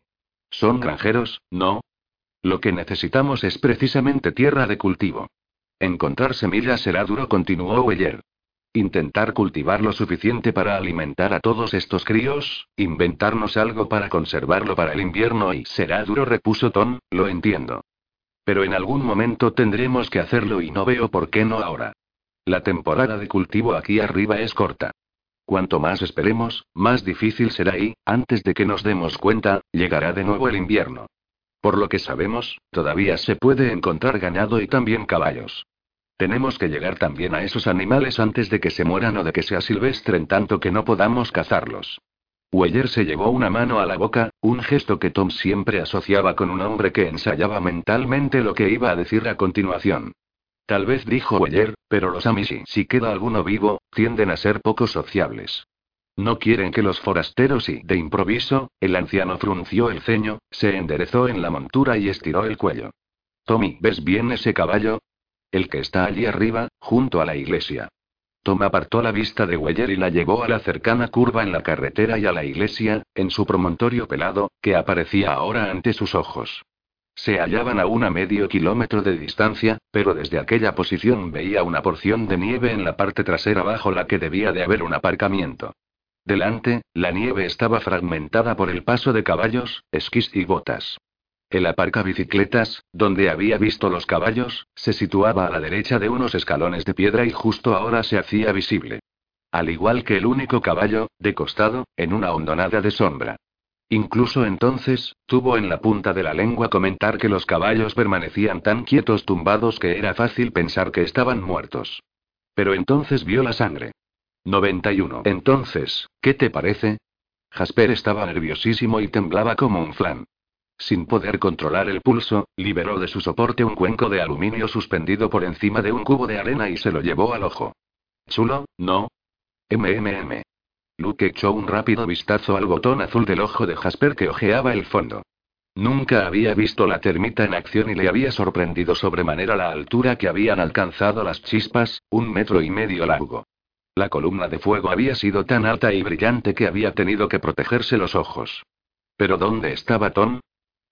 Son granjeros, ¿no? Lo que necesitamos es precisamente tierra de cultivo. Encontrar semillas será duro, continuó Weyer. Intentar cultivar lo suficiente para alimentar a todos estos críos, inventarnos algo para conservarlo para el invierno y será duro, repuso Tom, lo entiendo. Pero en algún momento tendremos que hacerlo y no veo por qué no ahora. La temporada de cultivo aquí arriba es corta. Cuanto más esperemos, más difícil será y, antes de que nos demos cuenta, llegará de nuevo el invierno. Por lo que sabemos, todavía se puede encontrar ganado y también caballos. Tenemos que llegar también a esos animales antes de que se mueran o de que se asilvestren tanto que no podamos cazarlos. Weyer se llevó una mano a la boca, un gesto que Tom siempre asociaba con un hombre que ensayaba mentalmente lo que iba a decir a continuación. Tal vez dijo Weyer, pero los Amish, si queda alguno vivo, tienden a ser poco sociables. No quieren que los forasteros y, de improviso, el anciano frunció el ceño, se enderezó en la montura y estiró el cuello. Tommy, ¿ves bien ese caballo? El que está allí arriba, junto a la iglesia. Tom apartó la vista de Weyer y la llevó a la cercana curva en la carretera y a la iglesia, en su promontorio pelado, que aparecía ahora ante sus ojos. Se hallaban a una medio kilómetro de distancia, pero desde aquella posición veía una porción de nieve en la parte trasera bajo la que debía de haber un aparcamiento. Delante, la nieve estaba fragmentada por el paso de caballos, esquís y botas. El aparca bicicletas, donde había visto los caballos, se situaba a la derecha de unos escalones de piedra y justo ahora se hacía visible. Al igual que el único caballo, de costado, en una hondonada de sombra. Incluso entonces, tuvo en la punta de la lengua comentar que los caballos permanecían tan quietos tumbados que era fácil pensar que estaban muertos. Pero entonces vio la sangre. 91. Entonces, ¿qué te parece? Jasper estaba nerviosísimo y temblaba como un flan. Sin poder controlar el pulso, liberó de su soporte un cuenco de aluminio suspendido por encima de un cubo de arena y se lo llevó al ojo. Chulo, ¿no? MMM. Luke echó un rápido vistazo al botón azul del ojo de Jasper que ojeaba el fondo. Nunca había visto la termita en acción y le había sorprendido sobremanera la altura que habían alcanzado las chispas, un metro y medio largo. La columna de fuego había sido tan alta y brillante que había tenido que protegerse los ojos. ¿Pero dónde estaba Tom?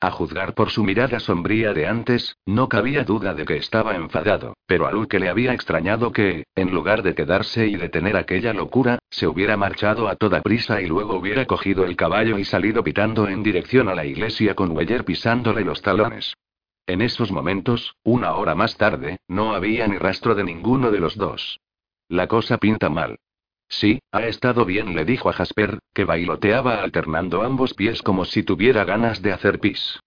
A juzgar por su mirada sombría de antes, no cabía duda de que estaba enfadado, pero a Luke le había extrañado que, en lugar de quedarse y detener aquella locura, se hubiera marchado a toda prisa y luego hubiera cogido el caballo y salido pitando en dirección a la iglesia con Weyer pisándole los talones. En esos momentos, una hora más tarde, no había ni rastro de ninguno de los dos. La cosa pinta mal. Sí, ha estado bien, le dijo a Jasper, que bailoteaba alternando ambos pies como si tuviera ganas de hacer pis.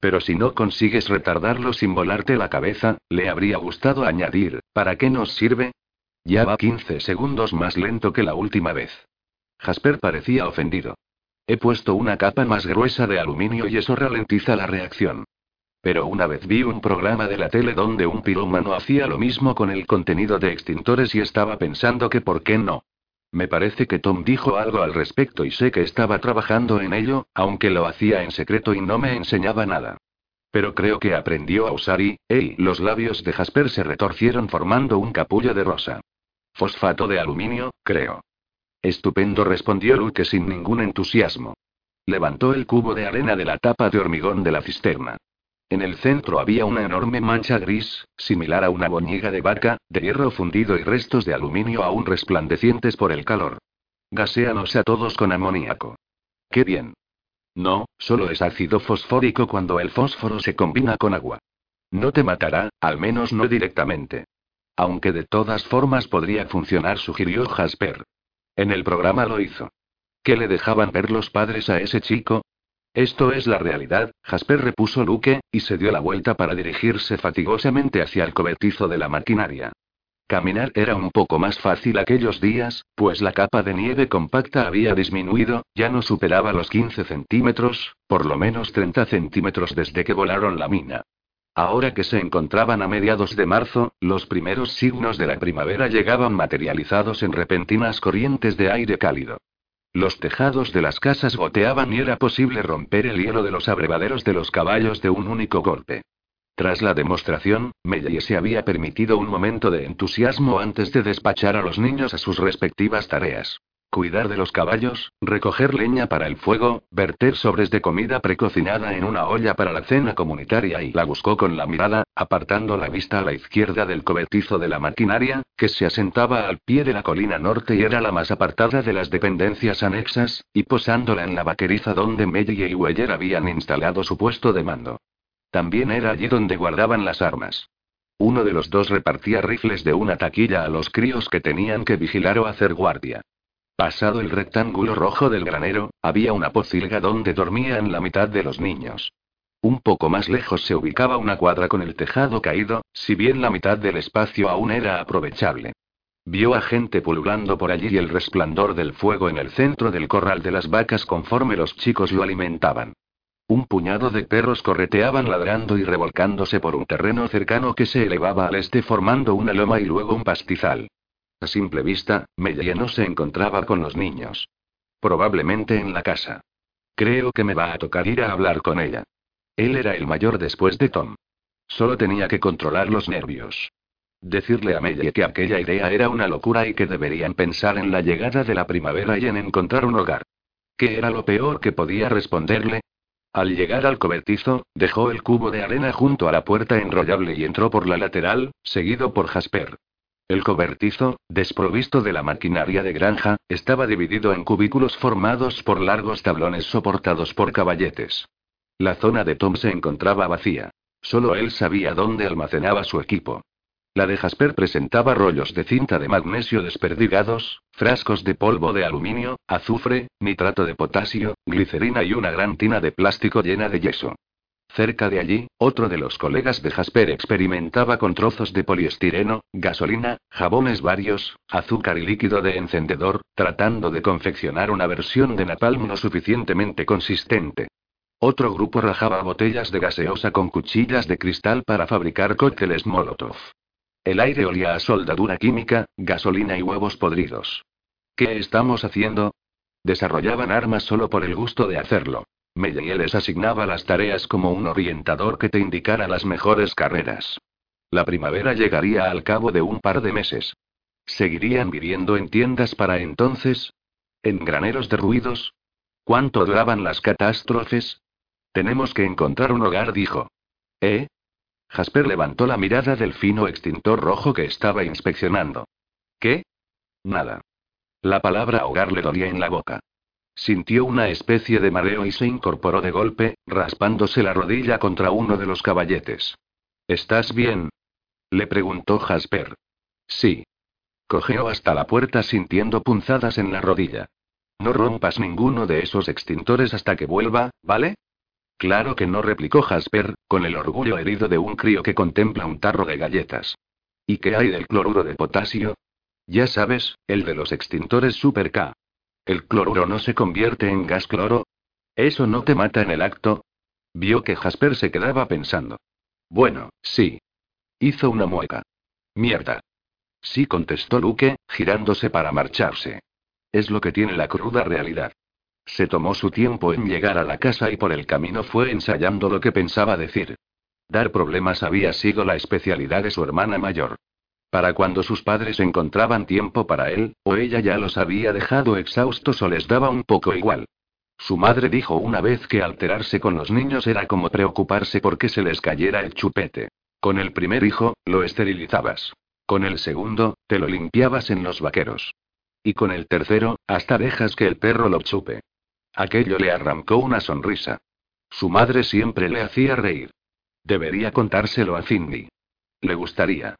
Pero si no consigues retardarlo sin volarte la cabeza, le habría gustado añadir, ¿para qué nos sirve? Ya va 15 segundos más lento que la última vez. Jasper parecía ofendido. He puesto una capa más gruesa de aluminio y eso ralentiza la reacción. Pero una vez vi un programa de la tele donde un pirómano hacía lo mismo con el contenido de extintores y estaba pensando que por qué no. Me parece que Tom dijo algo al respecto y sé que estaba trabajando en ello, aunque lo hacía en secreto y no me enseñaba nada. Pero creo que aprendió a usar y, ¡ey! Los labios de Jasper se retorcieron formando un capullo de rosa. Fosfato de aluminio, creo. Estupendo, respondió Luke sin ningún entusiasmo. Levantó el cubo de arena de la tapa de hormigón de la cisterna. En el centro había una enorme mancha gris, similar a una boñiga de vaca, de hierro fundido y restos de aluminio aún resplandecientes por el calor. Gaséanos a todos con amoníaco. ¡Qué bien! No, solo es ácido fosfórico cuando el fósforo se combina con agua. No te matará, al menos no directamente. Aunque de todas formas podría funcionar, sugirió Jasper. En el programa lo hizo. ¿Qué le dejaban ver los padres a ese chico? Esto es la realidad, Jasper repuso Luke, y se dio la vuelta para dirigirse fatigosamente hacia el cobertizo de la maquinaria. Caminar era un poco más fácil aquellos días, pues la capa de nieve compacta había disminuido, ya no superaba los 15 centímetros, por lo menos 30 centímetros desde que volaron la mina. Ahora que se encontraban a mediados de marzo, los primeros signos de la primavera llegaban materializados en repentinas corrientes de aire cálido. Los tejados de las casas goteaban y era posible romper el hielo de los abrevaderos de los caballos de un único golpe. Tras la demostración, Meyer se había permitido un momento de entusiasmo antes de despachar a los niños a sus respectivas tareas. Cuidar de los caballos, recoger leña para el fuego, verter sobres de comida precocinada en una olla para la cena comunitaria y la buscó con la mirada, apartando la vista a la izquierda del cobertizo de la maquinaria, que se asentaba al pie de la colina norte y era la más apartada de las dependencias anexas, y posándola en la vaqueriza donde Meyer y Weyer habían instalado su puesto de mando. También era allí donde guardaban las armas. Uno de los dos repartía rifles de una taquilla a los críos que tenían que vigilar o hacer guardia. Pasado el rectángulo rojo del granero, había una pocilga donde dormían la mitad de los niños. Un poco más lejos se ubicaba una cuadra con el tejado caído, si bien la mitad del espacio aún era aprovechable. Vio a gente pululando por allí y el resplandor del fuego en el centro del corral de las vacas conforme los chicos lo alimentaban. Un puñado de perros correteaban ladrando y revolcándose por un terreno cercano que se elevaba al este formando una loma y luego un pastizal. A simple vista, Mella no se encontraba con los niños. Probablemente en la casa. Creo que me va a tocar ir a hablar con ella. Él era el mayor después de Tom. Solo tenía que controlar los nervios. Decirle a Mella que aquella idea era una locura y que deberían pensar en la llegada de la primavera y en encontrar un hogar. ¿Qué era lo peor que podía responderle? Al llegar al cobertizo, dejó el cubo de arena junto a la puerta enrollable y entró por la lateral, seguido por Jasper. El cobertizo, desprovisto de la maquinaria de granja, estaba dividido en cubículos formados por largos tablones soportados por caballetes. La zona de Tom se encontraba vacía. Solo él sabía dónde almacenaba su equipo. La de Jasper presentaba rollos de cinta de magnesio desperdigados, frascos de polvo de aluminio, azufre, nitrato de potasio, glicerina y una gran tina de plástico llena de yeso. Cerca de allí, otro de los colegas de Jasper experimentaba con trozos de poliestireno, gasolina, jabones varios, azúcar y líquido de encendedor, tratando de confeccionar una versión de napalm lo suficientemente consistente. Otro grupo rajaba botellas de gaseosa con cuchillas de cristal para fabricar cócteles Molotov. El aire olía a soldadura química, gasolina y huevos podridos. ¿Qué estamos haciendo? Desarrollaban armas solo por el gusto de hacerlo. Meyer les asignaba las tareas como un orientador que te indicara las mejores carreras. La primavera llegaría al cabo de un par de meses. ¿Seguirían viviendo en tiendas para entonces? ¿En graneros derruidos? ¿Cuánto duraban las catástrofes? Tenemos que encontrar un hogar, dijo. ¿Eh? Jasper levantó la mirada del fino extintor rojo que estaba inspeccionando. ¿Qué? Nada. La palabra hogar le dolía en la boca. Sintió una especie de mareo y se incorporó de golpe, raspándose la rodilla contra uno de los caballetes. ¿Estás bien? Le preguntó Jasper. Sí. Cogeó hasta la puerta sintiendo punzadas en la rodilla. No rompas ninguno de esos extintores hasta que vuelva, ¿vale? Claro que no, replicó Jasper, con el orgullo herido de un crío que contempla un tarro de galletas. ¿Y qué hay del cloruro de potasio? Ya sabes, el de los extintores Super K. ¿El cloruro no se convierte en gas cloro? ¿Eso no te mata en el acto? Vio que Jasper se quedaba pensando. Bueno, sí. Hizo una mueca. Mierda. Sí, contestó Luke, girándose para marcharse. Es lo que tiene la cruda realidad. Se tomó su tiempo en llegar a la casa y por el camino fue ensayando lo que pensaba decir. Dar problemas había sido la especialidad de su hermana mayor. Para cuando sus padres encontraban tiempo para él, o ella ya los había dejado exhaustos o les daba un poco igual. Su madre dijo una vez que alterarse con los niños era como preocuparse porque se les cayera el chupete. Con el primer hijo, lo esterilizabas. Con el segundo, te lo limpiabas en los vaqueros. Y con el tercero, hasta dejas que el perro lo chupe. Aquello le arrancó una sonrisa. Su madre siempre le hacía reír. Debería contárselo a Cindy. Le gustaría.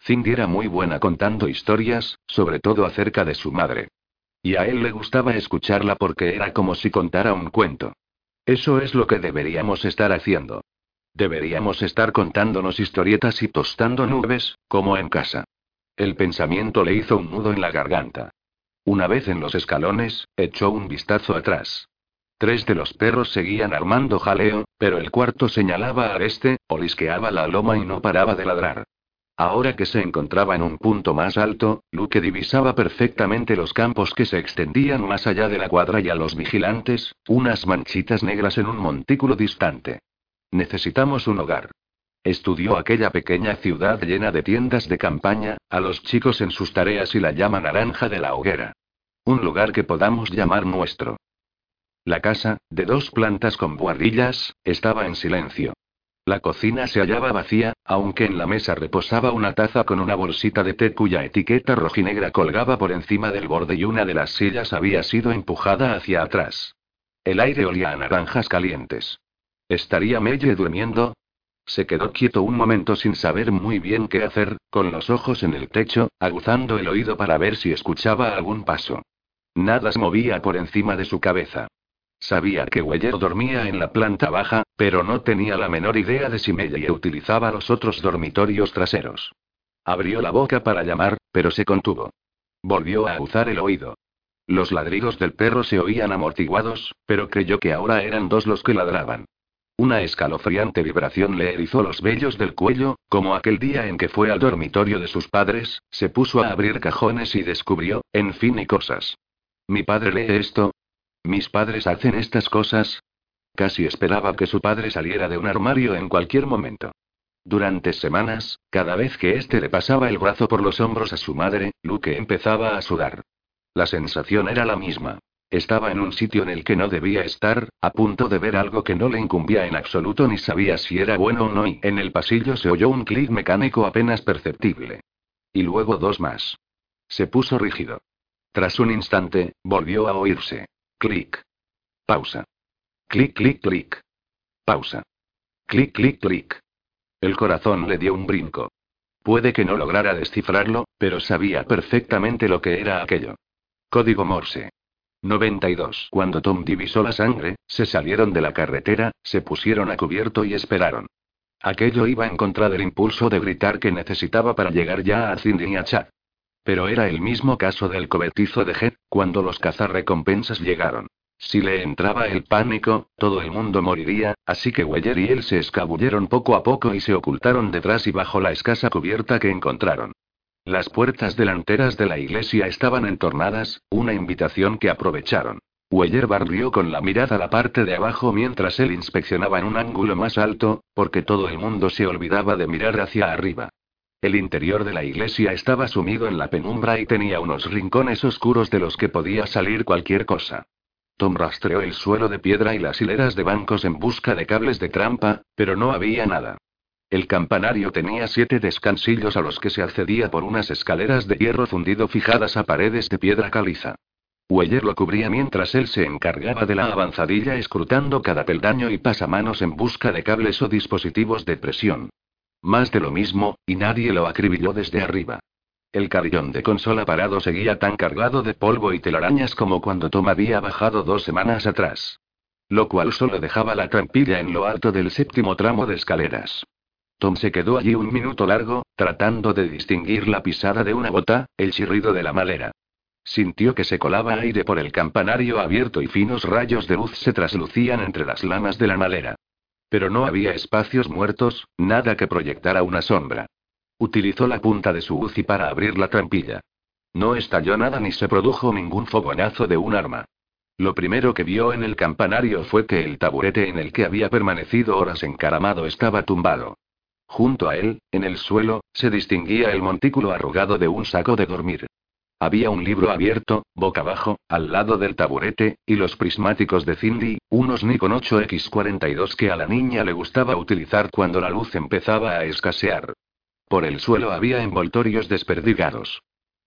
Cindy era muy buena contando historias, sobre todo acerca de su madre. Y a él le gustaba escucharla porque era como si contara un cuento. Eso es lo que deberíamos estar haciendo. Deberíamos estar contándonos historietas y tostando nubes, como en casa. El pensamiento le hizo un nudo en la garganta. Una vez en los escalones, echó un vistazo atrás. Tres de los perros seguían armando jaleo, pero el cuarto señalaba al este, olisqueaba la loma y no paraba de ladrar. Ahora que se encontraba en un punto más alto, Luke divisaba perfectamente los campos que se extendían más allá de la cuadra y a los vigilantes, unas manchitas negras en un montículo distante. Necesitamos un hogar. Estudió aquella pequeña ciudad llena de tiendas de campaña, a los chicos en sus tareas y la llama naranja de la hoguera. Un lugar que podamos llamar nuestro. La casa, de dos plantas con buhardillas, estaba en silencio. La cocina se hallaba vacía, aunque en la mesa reposaba una taza con una bolsita de té cuya etiqueta rojinegra colgaba por encima del borde y una de las sillas había sido empujada hacia atrás. El aire olía a naranjas calientes. ¿Estaría Melle durmiendo? Se quedó quieto un momento sin saber muy bien qué hacer, con los ojos en el techo, aguzando el oído para ver si escuchaba algún paso. Nada se movía por encima de su cabeza. Sabía que Weller dormía en la planta baja, pero no tenía la menor idea de si Melle utilizaba los otros dormitorios traseros. Abrió la boca para llamar, pero se contuvo. Volvió a aguzar el oído. Los ladridos del perro se oían amortiguados, pero creyó que ahora eran dos los que ladraban. Una escalofriante vibración le erizó los vellos del cuello, como aquel día en que fue al dormitorio de sus padres, se puso a abrir cajones y descubrió, en fin y cosas. Mi padre lee esto. Mis padres hacen estas cosas. Casi esperaba que su padre saliera de un armario en cualquier momento. Durante semanas, cada vez que éste le pasaba el brazo por los hombros a su madre, Luke empezaba a sudar. La sensación era la misma. Estaba en un sitio en el que no debía estar, a punto de ver algo que no le incumbía en absoluto ni sabía si era bueno o no y en el pasillo se oyó un clic mecánico apenas perceptible. Y luego dos más. Se puso rígido. Tras un instante, volvió a oírse. Clic. Pausa. Clic, clic, clic. Pausa. Clic, clic, clic. El corazón le dio un brinco. Puede que no lograra descifrarlo, pero sabía perfectamente lo que era aquello. Código Morse. 92. Cuando Tom divisó la sangre, se salieron de la carretera, se pusieron a cubierto y esperaron. Aquello iba en contra del impulso de gritar que necesitaba para llegar ya a Cindy y a Chad. Pero era el mismo caso del cobertizo de Jet, cuando los cazarrecompensas llegaron. Si le entraba el pánico, todo el mundo moriría, así que Weyer y él se escabulleron poco a poco y se ocultaron detrás y bajo la escasa cubierta que encontraron. Las puertas delanteras de la iglesia estaban entornadas, una invitación que aprovecharon. Weyer barrió con la mirada la parte de abajo mientras él inspeccionaba en un ángulo más alto, porque todo el mundo se olvidaba de mirar hacia arriba. El interior de la iglesia estaba sumido en la penumbra y tenía unos rincones oscuros de los que podía salir cualquier cosa. Tom rastreó el suelo de piedra y las hileras de bancos en busca de cables de trampa, pero no había nada. El campanario tenía siete descansillos a los que se accedía por unas escaleras de hierro fundido fijadas a paredes de piedra caliza. Weller lo cubría mientras él se encargaba de la avanzadilla escrutando cada peldaño y pasamanos en busca de cables o dispositivos de presión. Más de lo mismo, y nadie lo acribilló desde arriba. El carrillón de consola parado seguía tan cargado de polvo y telarañas como cuando Tom había bajado dos semanas atrás. Lo cual solo dejaba la trampilla en lo alto del séptimo tramo de escaleras. Tom se quedó allí un minuto largo, tratando de distinguir la pisada de una bota, el chirrido de la madera. Sintió que se colaba aire por el campanario abierto y finos rayos de luz se traslucían entre las lamas de la malera. Pero no había espacios muertos, nada que proyectara una sombra. Utilizó la punta de su UCI para abrir la trampilla. No estalló nada ni se produjo ningún fogonazo de un arma. Lo primero que vio en el campanario fue que el taburete en el que había permanecido horas encaramado estaba tumbado. Junto a él, en el suelo, se distinguía el montículo arrugado de un saco de dormir. Había un libro abierto, boca abajo, al lado del taburete, y los prismáticos de Cindy, unos Nikon 8X42 que a la niña le gustaba utilizar cuando la luz empezaba a escasear. Por el suelo había envoltorios desperdigados.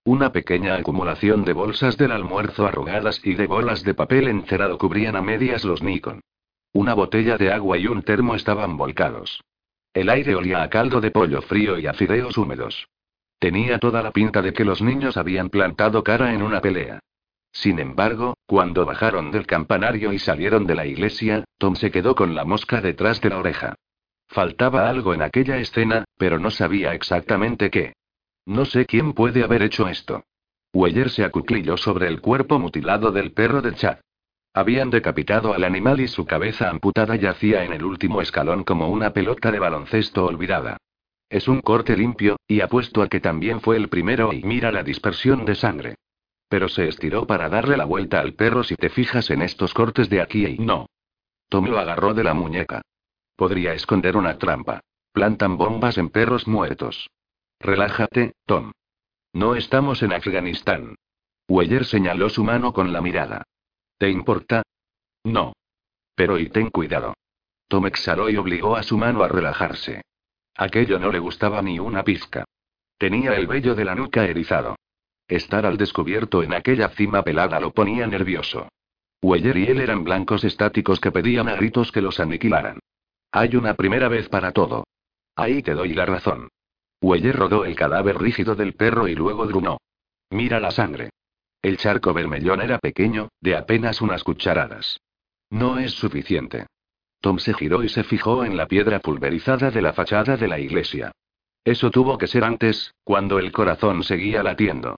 Una pequeña acumulación de bolsas del almuerzo arrugadas y de bolas de papel encerado cubrían a medias los Nikon. Una botella de agua y un termo estaban volcados. El aire olía a caldo de pollo frío y a fideos húmedos. Tenía toda la pinta de que los niños habían plantado cara en una pelea. Sin embargo, cuando bajaron del campanario y salieron de la iglesia, Tom se quedó con la mosca detrás de la oreja. Faltaba algo en aquella escena, pero no sabía exactamente qué. No sé quién puede haber hecho esto. Weyer se acuclilló sobre el cuerpo mutilado del perro de Chad. Habían decapitado al animal y su cabeza amputada yacía en el último escalón como una pelota de baloncesto olvidada. Es un corte limpio, y apuesto a que también fue el primero y mira la dispersión de sangre. Pero se estiró para darle la vuelta al perro si te fijas en estos cortes de aquí y no. Tom lo agarró de la muñeca. Podría esconder una trampa. Plantan bombas en perros muertos. Relájate, Tom. No estamos en Afganistán. Weyer señaló su mano con la mirada. ¿Te importa? No. Pero y ten cuidado. Tom exhaló y obligó a su mano a relajarse. Aquello no le gustaba ni una pizca. Tenía el vello de la nuca erizado. Estar al descubierto en aquella cima pelada lo ponía nervioso. Weyer y él eran blancos estáticos que pedían a gritos que los aniquilaran. Hay una primera vez para todo. Ahí te doy la razón. Weyer rodó el cadáver rígido del perro y luego grunó. Mira la sangre. El charco vermellón era pequeño, de apenas unas cucharadas. No es suficiente. Tom se giró y se fijó en la piedra pulverizada de la fachada de la iglesia. Eso tuvo que ser antes, cuando el corazón seguía latiendo.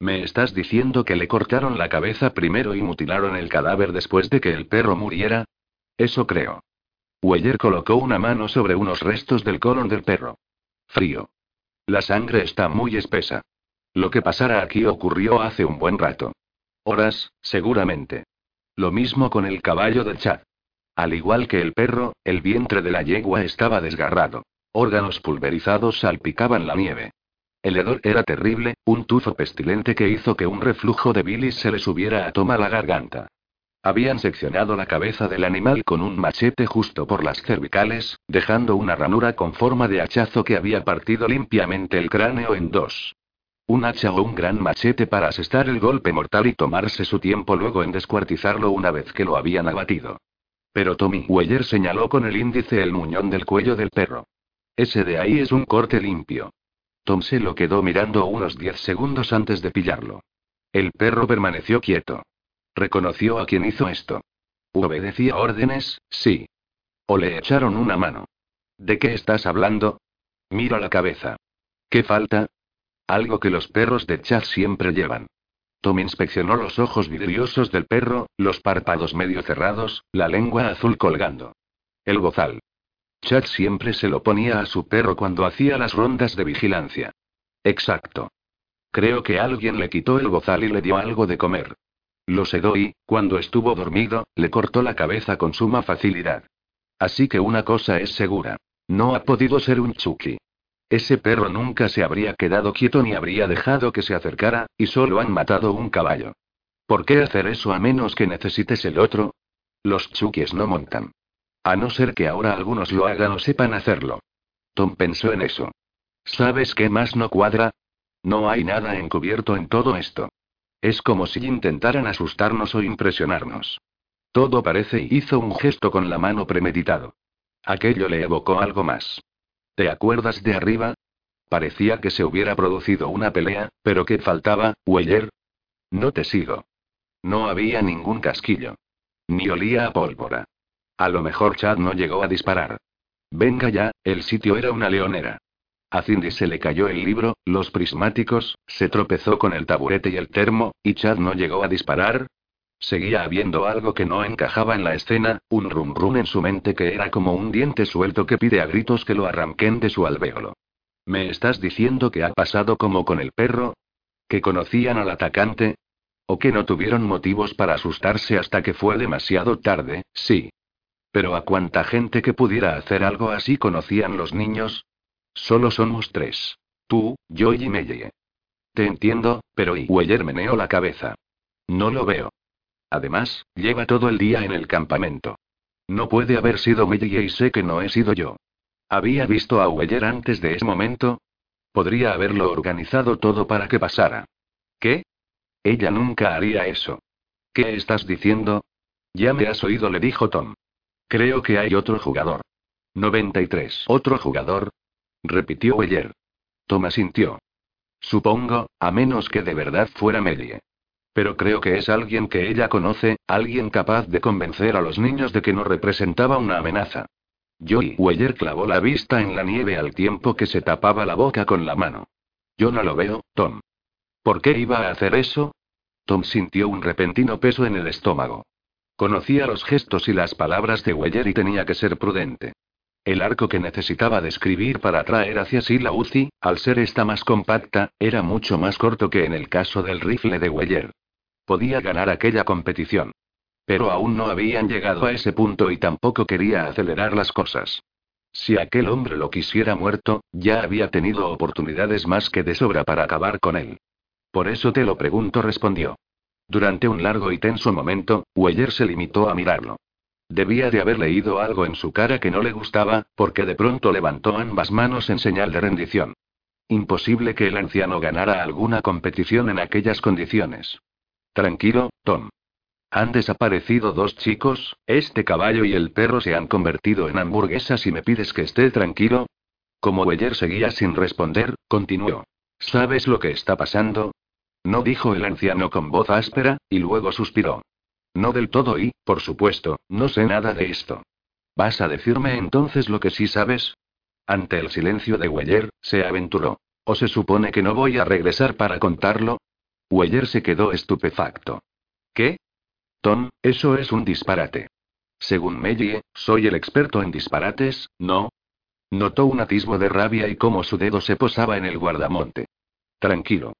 ¿Me estás diciendo que le cortaron la cabeza primero y mutilaron el cadáver después de que el perro muriera? Eso creo. Weyer colocó una mano sobre unos restos del colon del perro. Frío. La sangre está muy espesa. Lo que pasara aquí ocurrió hace un buen rato. Horas, seguramente. Lo mismo con el caballo del chat. Al igual que el perro, el vientre de la yegua estaba desgarrado. Órganos pulverizados salpicaban la nieve. El hedor era terrible, un tufo pestilente que hizo que un reflujo de bilis se le subiera a toma la garganta. Habían seccionado la cabeza del animal con un machete justo por las cervicales, dejando una ranura con forma de hachazo que había partido limpiamente el cráneo en dos. Un hacha o un gran machete para asestar el golpe mortal y tomarse su tiempo luego en descuartizarlo una vez que lo habían abatido. Pero Tommy Weyer señaló con el índice el muñón del cuello del perro. Ese de ahí es un corte limpio. Tom se lo quedó mirando unos diez segundos antes de pillarlo. El perro permaneció quieto. Reconoció a quien hizo esto. ¿Obedecía órdenes? Sí. ¿O le echaron una mano? ¿De qué estás hablando? Mira la cabeza. ¿Qué falta? Algo que los perros de Chad siempre llevan. Tom inspeccionó los ojos vidriosos del perro, los párpados medio cerrados, la lengua azul colgando. El bozal. Chad siempre se lo ponía a su perro cuando hacía las rondas de vigilancia. Exacto. Creo que alguien le quitó el bozal y le dio algo de comer. Lo sedó y, cuando estuvo dormido, le cortó la cabeza con suma facilidad. Así que una cosa es segura. No ha podido ser un Chucky. Ese perro nunca se habría quedado quieto ni habría dejado que se acercara, y solo han matado un caballo. ¿Por qué hacer eso a menos que necesites el otro? Los Chukis no montan. A no ser que ahora algunos lo hagan o sepan hacerlo. Tom pensó en eso. ¿Sabes qué más no cuadra? No hay nada encubierto en todo esto. Es como si intentaran asustarnos o impresionarnos. Todo parece y hizo un gesto con la mano premeditado. Aquello le evocó algo más. ¿Te acuerdas de arriba? Parecía que se hubiera producido una pelea, pero ¿qué faltaba, Weyer? No te sigo. No había ningún casquillo. Ni olía a pólvora. A lo mejor Chad no llegó a disparar. Venga ya, el sitio era una leonera. A Cindy se le cayó el libro, los prismáticos, se tropezó con el taburete y el termo, y Chad no llegó a disparar. Seguía habiendo algo que no encajaba en la escena, un rum rum en su mente que era como un diente suelto que pide a gritos que lo arranquen de su alvéolo. ¿Me estás diciendo que ha pasado como con el perro? ¿Que conocían al atacante? ¿O que no tuvieron motivos para asustarse hasta que fue demasiado tarde? Sí. Pero ¿a cuánta gente que pudiera hacer algo así conocían los niños? Solo somos tres. Tú, yo y Meye. Te entiendo, pero y Weller meneó la cabeza. No lo veo. Además, lleva todo el día en el campamento. No puede haber sido Meye y sé que no he sido yo. ¿Había visto a Weller antes de ese momento? Podría haberlo organizado todo para que pasara. ¿Qué? Ella nunca haría eso. ¿Qué estás diciendo? Ya me has oído, le dijo Tom. Creo que hay otro jugador. 93. ¿Otro jugador? repitió Weller. Tom asintió. Supongo, a menos que de verdad fuera Medie. Pero creo que es alguien que ella conoce, alguien capaz de convencer a los niños de que no representaba una amenaza. Joey Weller clavó la vista en la nieve al tiempo que se tapaba la boca con la mano. Yo no lo veo, Tom. ¿Por qué iba a hacer eso? Tom sintió un repentino peso en el estómago. Conocía los gestos y las palabras de Weller y tenía que ser prudente. El arco que necesitaba describir para atraer hacia sí la UCI, al ser esta más compacta, era mucho más corto que en el caso del rifle de Weller. Podía ganar aquella competición. Pero aún no habían llegado a ese punto y tampoco quería acelerar las cosas. Si aquel hombre lo quisiera muerto, ya había tenido oportunidades más que de sobra para acabar con él. Por eso te lo pregunto, respondió. Durante un largo y tenso momento, Weller se limitó a mirarlo. Debía de haber leído algo en su cara que no le gustaba, porque de pronto levantó ambas manos en señal de rendición. Imposible que el anciano ganara alguna competición en aquellas condiciones. Tranquilo, Tom. Han desaparecido dos chicos, este caballo y el perro se han convertido en hamburguesas y me pides que esté tranquilo. Como Weyer seguía sin responder, continuó. ¿Sabes lo que está pasando? No dijo el anciano con voz áspera, y luego suspiró. No del todo y, por supuesto, no sé nada de esto. ¿Vas a decirme entonces lo que sí sabes? Ante el silencio de Weyer, se aventuró. ¿O se supone que no voy a regresar para contarlo? Weyer se quedó estupefacto. ¿Qué? Tom, eso es un disparate. Según Mellie, soy el experto en disparates, ¿no? Notó un atisbo de rabia y cómo su dedo se posaba en el guardamonte. Tranquilo.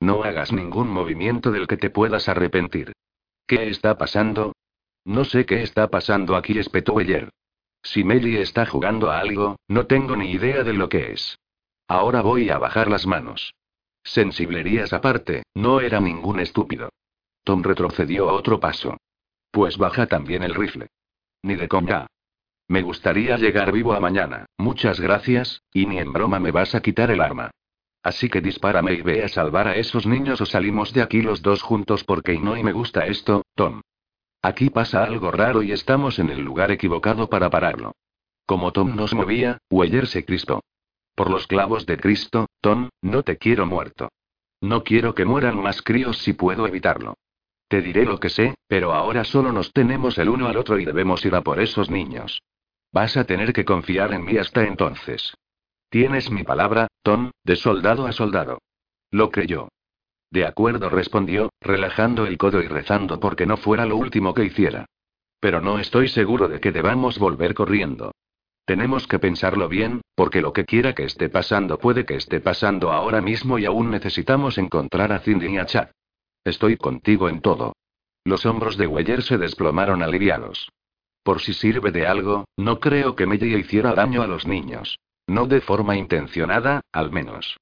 No hagas ningún movimiento del que te puedas arrepentir. ¿Qué está pasando? No sé qué está pasando aquí, espetó ayer. Si Melly está jugando a algo, no tengo ni idea de lo que es. Ahora voy a bajar las manos. Sensiblerías aparte, no era ningún estúpido. Tom retrocedió a otro paso. Pues baja también el rifle. Ni de conga. Me gustaría llegar vivo a mañana, muchas gracias, y ni en broma me vas a quitar el arma. Así que dispárame y ve a salvar a esos niños o salimos de aquí los dos juntos porque no y me gusta esto, Tom. Aquí pasa algo raro y estamos en el lugar equivocado para pararlo. Como Tom no se movía, Weller se crispó. Por los clavos de Cristo, Tom, no te quiero muerto. No quiero que mueran más críos si puedo evitarlo. Te diré lo que sé, pero ahora solo nos tenemos el uno al otro y debemos ir a por esos niños. Vas a tener que confiar en mí hasta entonces. Tienes mi palabra, Tom, de soldado a soldado. Lo creyó. De acuerdo, respondió, relajando el codo y rezando porque no fuera lo último que hiciera. Pero no estoy seguro de que debamos volver corriendo. Tenemos que pensarlo bien, porque lo que quiera que esté pasando puede que esté pasando ahora mismo y aún necesitamos encontrar a Cindy y a Chad. Estoy contigo en todo. Los hombros de Weyer se desplomaron aliviados. Por si sirve de algo, no creo que Melly hiciera daño a los niños. No de forma intencionada, al menos.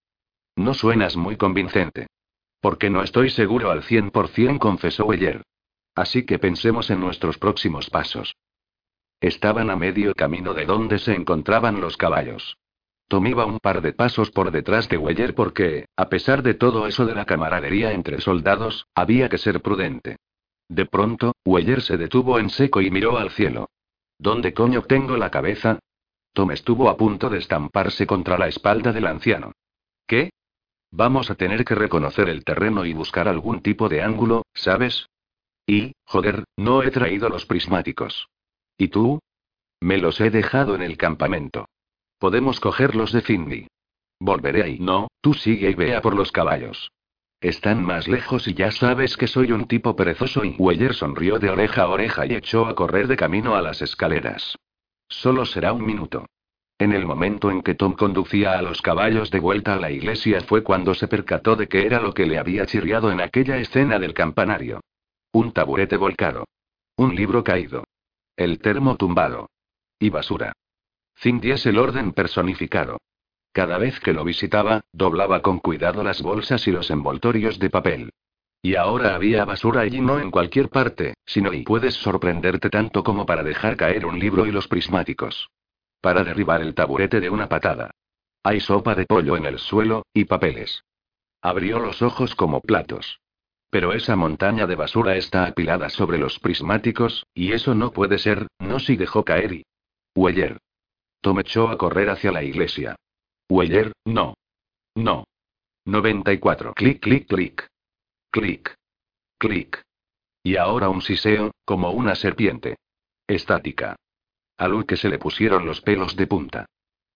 No suenas muy convincente. Porque no estoy seguro al 100%, confesó Weyer. Así que pensemos en nuestros próximos pasos. Estaban a medio camino de donde se encontraban los caballos. Tom iba un par de pasos por detrás de Weyer porque, a pesar de todo eso de la camaradería entre soldados, había que ser prudente. De pronto, Weyer se detuvo en seco y miró al cielo. ¿Dónde coño tengo la cabeza? Tom estuvo a punto de estamparse contra la espalda del anciano. ¿Qué? Vamos a tener que reconocer el terreno y buscar algún tipo de ángulo, ¿sabes? Y, joder, no he traído los prismáticos. ¿Y tú? Me los he dejado en el campamento. Podemos cogerlos de Cindy. Volveré ahí. No, tú sigue y vea por los caballos. Están más lejos y ya sabes que soy un tipo perezoso. Y Weller sonrió de oreja a oreja y echó a correr de camino a las escaleras. Solo será un minuto. En el momento en que Tom conducía a los caballos de vuelta a la iglesia fue cuando se percató de que era lo que le había chirriado en aquella escena del campanario. Un taburete volcado. Un libro caído. El termo tumbado. Y basura. Cindy es el orden personificado. Cada vez que lo visitaba, doblaba con cuidado las bolsas y los envoltorios de papel. Y ahora había basura allí no en cualquier parte, sino y puedes sorprenderte tanto como para dejar caer un libro y los prismáticos. Para derribar el taburete de una patada. Hay sopa de pollo en el suelo, y papeles. Abrió los ojos como platos. Pero esa montaña de basura está apilada sobre los prismáticos, y eso no puede ser, no si dejó caer y... Weyer. Tom echó a correr hacia la iglesia. Weller, no. No. 94. Clic, clic, clic. Clic. Clic. Y ahora un siseo, como una serpiente. Estática. A Luke se le pusieron los pelos de punta.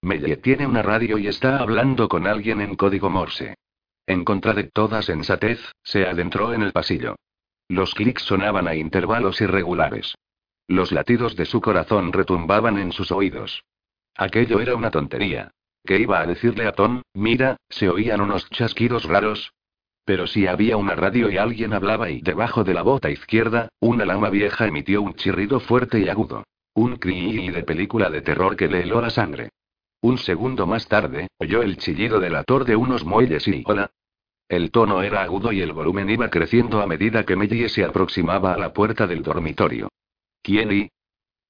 Melle tiene una radio y está hablando con alguien en código Morse. En contra de toda sensatez, se adentró en el pasillo. Los clics sonaban a intervalos irregulares. Los latidos de su corazón retumbaban en sus oídos. Aquello era una tontería. ¿Qué iba a decirle a Tom? Mira, se oían unos chasquidos raros. Pero si había una radio y alguien hablaba y debajo de la bota izquierda, una lama vieja emitió un chirrido fuerte y agudo. Un cri de película de terror que le heló la sangre. Un segundo más tarde, oyó el chillido del ator de unos muelles y hola. El tono era agudo y el volumen iba creciendo a medida que Mellie se aproximaba a la puerta del dormitorio. ¿Quién y?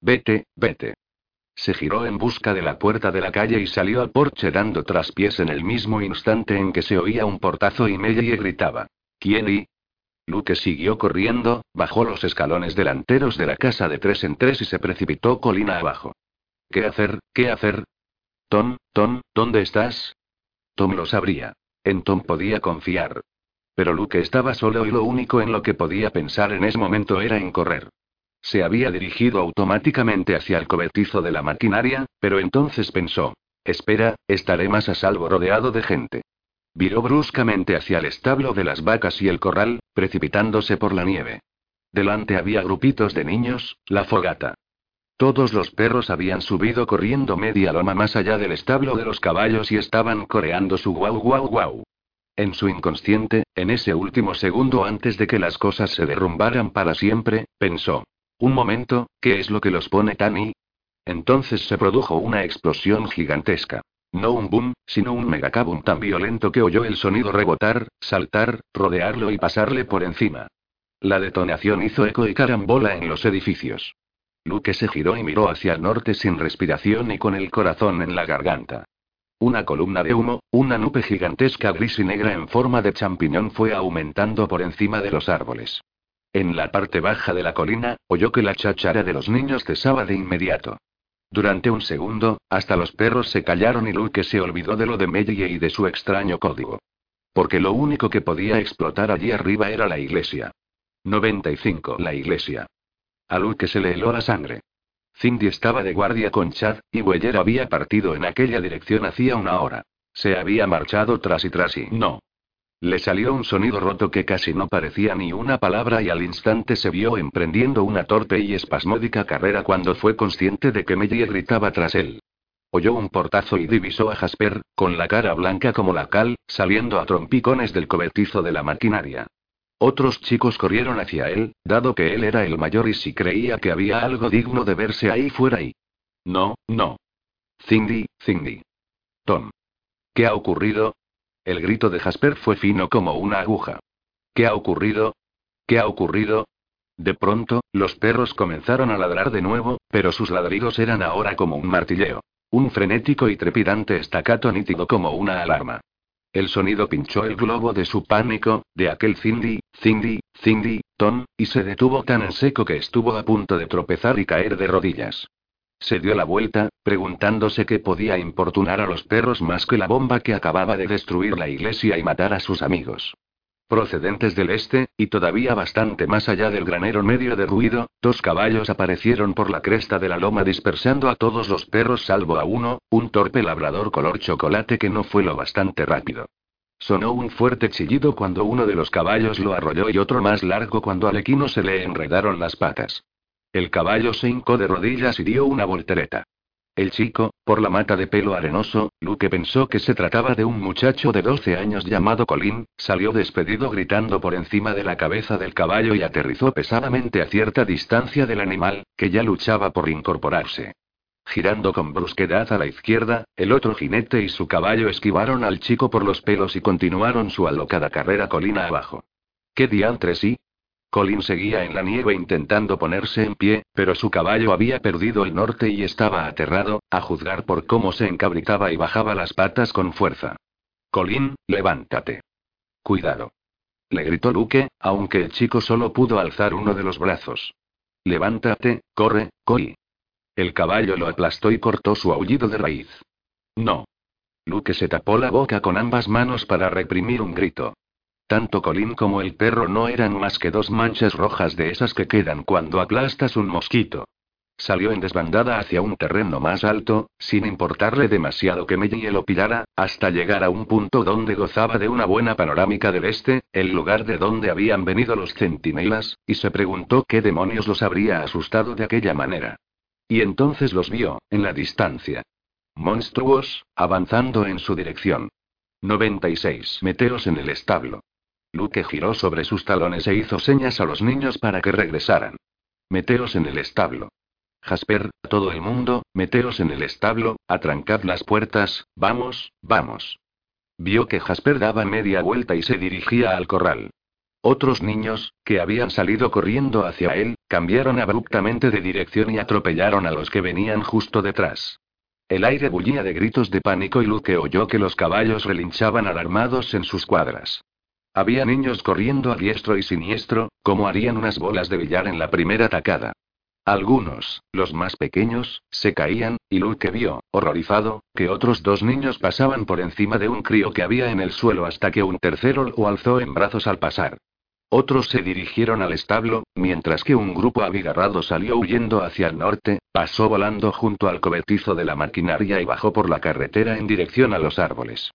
Vete, vete. Se giró en busca de la puerta de la calle y salió al porche dando traspiés en el mismo instante en que se oía un portazo y Mellie gritaba. ¿Quién y? Luke siguió corriendo, bajó los escalones delanteros de la casa de tres en tres y se precipitó colina abajo. ¿Qué hacer? ¿Qué hacer? Tom, Tom, ¿dónde estás? Tom lo sabría. En Tom podía confiar. Pero Luke estaba solo y lo único en lo que podía pensar en ese momento era en correr. Se había dirigido automáticamente hacia el cobertizo de la maquinaria, pero entonces pensó, espera, estaré más a salvo rodeado de gente. Viró bruscamente hacia el establo de las vacas y el corral, precipitándose por la nieve. Delante había grupitos de niños, la fogata. Todos los perros habían subido corriendo media loma más allá del establo de los caballos y estaban coreando su guau guau guau. En su inconsciente, en ese último segundo antes de que las cosas se derrumbaran para siempre, pensó, un momento, ¿qué es lo que los pone tan y? Entonces se produjo una explosión gigantesca. No un boom, sino un megacabum tan violento que oyó el sonido rebotar, saltar, rodearlo y pasarle por encima. La detonación hizo eco y carambola en los edificios. Luke se giró y miró hacia el norte sin respiración y con el corazón en la garganta. Una columna de humo, una nube gigantesca gris y negra en forma de champiñón fue aumentando por encima de los árboles. En la parte baja de la colina, oyó que la cháchara de los niños cesaba de inmediato. Durante un segundo, hasta los perros se callaron y Luke se olvidó de lo de Mellie y de su extraño código. Porque lo único que podía explotar allí arriba era la iglesia. 95. La iglesia. A Luke se le heló la sangre. Cindy estaba de guardia con Chad, y Weller había partido en aquella dirección hacía una hora. Se había marchado tras y tras y no. Le salió un sonido roto que casi no parecía ni una palabra y al instante se vio emprendiendo una torpe y espasmódica carrera cuando fue consciente de que Mellie gritaba tras él. Oyó un portazo y divisó a Jasper, con la cara blanca como la cal, saliendo a trompicones del cobertizo de la maquinaria. Otros chicos corrieron hacia él, dado que él era el mayor y si creía que había algo digno de verse ahí fuera y... No, no. Cindy, Cindy. Tom. ¿Qué ha ocurrido? El grito de Jasper fue fino como una aguja. ¿Qué ha ocurrido? ¿Qué ha ocurrido? De pronto, los perros comenzaron a ladrar de nuevo, pero sus ladridos eran ahora como un martilleo. Un frenético y trepidante estacato nítido como una alarma. El sonido pinchó el globo de su pánico, de aquel Cindy, Cindy, Cindy, Tom, y se detuvo tan en seco que estuvo a punto de tropezar y caer de rodillas. Se dio la vuelta, preguntándose qué podía importunar a los perros más que la bomba que acababa de destruir la iglesia y matar a sus amigos. Procedentes del este, y todavía bastante más allá del granero medio de ruido, dos caballos aparecieron por la cresta de la loma dispersando a todos los perros salvo a uno, un torpe labrador color chocolate que no fue lo bastante rápido. Sonó un fuerte chillido cuando uno de los caballos lo arrolló y otro más largo cuando al equino se le enredaron las patas. El caballo se hincó de rodillas y dio una voltereta. El chico, por la mata de pelo arenoso, Luke pensó que se trataba de un muchacho de 12 años llamado Colin, salió despedido gritando por encima de la cabeza del caballo y aterrizó pesadamente a cierta distancia del animal, que ya luchaba por incorporarse. Girando con brusquedad a la izquierda, el otro jinete y su caballo esquivaron al chico por los pelos y continuaron su alocada carrera colina abajo. ¿Qué diantres sí? Colin seguía en la nieve intentando ponerse en pie, pero su caballo había perdido el norte y estaba aterrado, a juzgar por cómo se encabritaba y bajaba las patas con fuerza. Colin, levántate. Cuidado. Le gritó Luke, aunque el chico solo pudo alzar uno de los brazos. Levántate, corre, Colin. El caballo lo aplastó y cortó su aullido de raíz. No. Luke se tapó la boca con ambas manos para reprimir un grito. Tanto Colin como el perro no eran más que dos manchas rojas de esas que quedan cuando aplastas un mosquito. Salió en desbandada hacia un terreno más alto, sin importarle demasiado que Mellie lo pillara, hasta llegar a un punto donde gozaba de una buena panorámica del este, el lugar de donde habían venido los centinelas, y se preguntó qué demonios los habría asustado de aquella manera. Y entonces los vio, en la distancia. Monstruos, avanzando en su dirección. 96. Meteos en el establo. Luke giró sobre sus talones e hizo señas a los niños para que regresaran. Meteos en el establo. Jasper, todo el mundo, meteos en el establo, atrancad las puertas, vamos, vamos. Vio que Jasper daba media vuelta y se dirigía al corral. Otros niños, que habían salido corriendo hacia él, cambiaron abruptamente de dirección y atropellaron a los que venían justo detrás. El aire bullía de gritos de pánico y Luke oyó que los caballos relinchaban alarmados en sus cuadras. Había niños corriendo a diestro y siniestro, como harían unas bolas de billar en la primera tacada. Algunos, los más pequeños, se caían, y Luke vio, horrorizado, que otros dos niños pasaban por encima de un crío que había en el suelo hasta que un tercero lo alzó en brazos al pasar. Otros se dirigieron al establo, mientras que un grupo abigarrado salió huyendo hacia el norte, pasó volando junto al cobertizo de la maquinaria y bajó por la carretera en dirección a los árboles.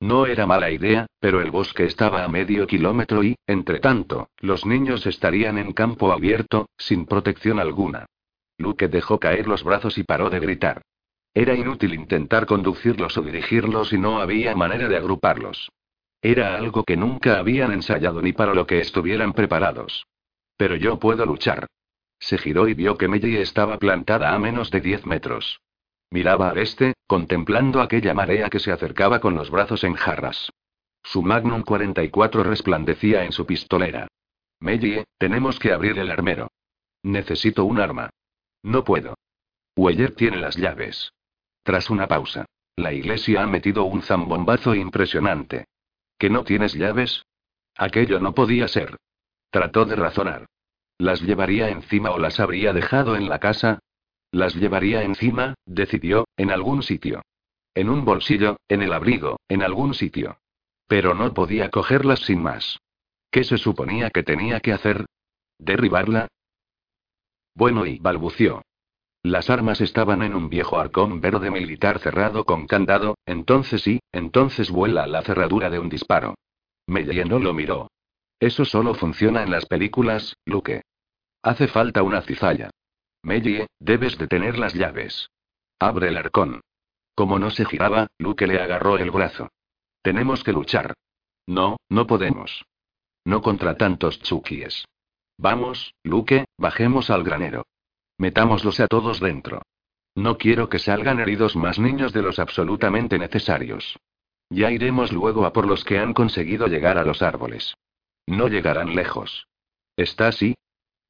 No era mala idea, pero el bosque estaba a medio kilómetro y, entre tanto, los niños estarían en campo abierto, sin protección alguna. Luke dejó caer los brazos y paró de gritar. Era inútil intentar conducirlos o dirigirlos y no había manera de agruparlos. Era algo que nunca habían ensayado ni para lo que estuvieran preparados. Pero yo puedo luchar. Se giró y vio que Melly estaba plantada a menos de diez metros. Miraba al este, contemplando aquella marea que se acercaba con los brazos en jarras. Su Magnum 44 resplandecía en su pistolera. Mellie, tenemos que abrir el armero. Necesito un arma. No puedo. Weyer tiene las llaves. Tras una pausa. La iglesia ha metido un zambombazo impresionante. ¿Que no tienes llaves? Aquello no podía ser. Trató de razonar. ¿Las llevaría encima o las habría dejado en la casa? Las llevaría encima, decidió, en algún sitio. En un bolsillo, en el abrigo, en algún sitio. Pero no podía cogerlas sin más. ¿Qué se suponía que tenía que hacer? ¿Derribarla? Bueno, y balbució. Las armas estaban en un viejo arcón verde militar cerrado con candado, entonces sí, entonces vuela la cerradura de un disparo. Me llenó lo miró. Eso solo funciona en las películas, Luke. Hace falta una cizalla. Mellie, debes de tener las llaves. Abre el arcón. Como no se giraba, Luke le agarró el brazo. Tenemos que luchar. No, no podemos. No contra tantos chukies. Vamos, Luke, bajemos al granero. Metámoslos a todos dentro. No quiero que salgan heridos más niños de los absolutamente necesarios. Ya iremos luego a por los que han conseguido llegar a los árboles. No llegarán lejos. ¿Está así?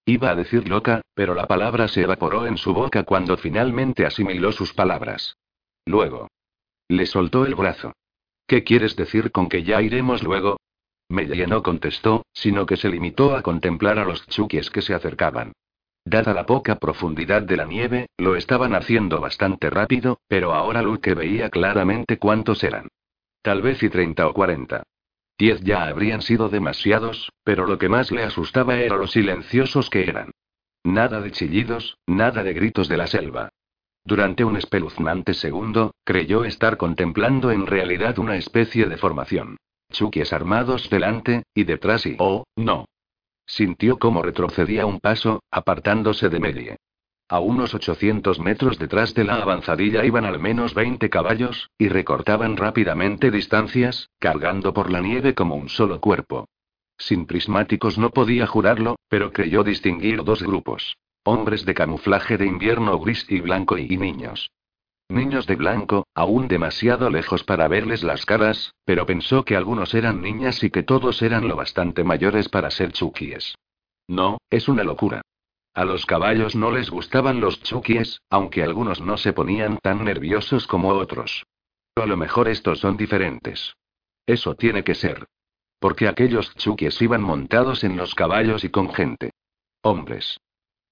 Iba a decir loca, pero la palabra se evaporó en su boca cuando finalmente asimiló sus palabras. Luego. Le soltó el brazo. ¿Qué quieres decir con que ya iremos luego? Melle no contestó, sino que se limitó a contemplar a los chuquies que se acercaban. Dada la poca profundidad de la nieve, lo estaban haciendo bastante rápido, pero ahora Luke veía claramente cuántos eran. Tal vez y treinta o cuarenta. Diez ya habrían sido demasiados, pero lo que más le asustaba era lo silenciosos que eran. Nada de chillidos, nada de gritos de la selva. Durante un espeluznante segundo, creyó estar contemplando en realidad una especie de formación. Chukis armados delante, y detrás y, oh, no. Sintió cómo retrocedía un paso, apartándose de Melie. A unos 800 metros detrás de la avanzadilla iban al menos 20 caballos, y recortaban rápidamente distancias, cargando por la nieve como un solo cuerpo. Sin prismáticos no podía jurarlo, pero creyó distinguir dos grupos. Hombres de camuflaje de invierno gris y blanco y niños. Niños de blanco, aún demasiado lejos para verles las caras, pero pensó que algunos eran niñas y que todos eran lo bastante mayores para ser chukies. No, es una locura. A los caballos no les gustaban los chukies, aunque algunos no se ponían tan nerviosos como otros. A lo mejor estos son diferentes. Eso tiene que ser. Porque aquellos chukies iban montados en los caballos y con gente. Hombres.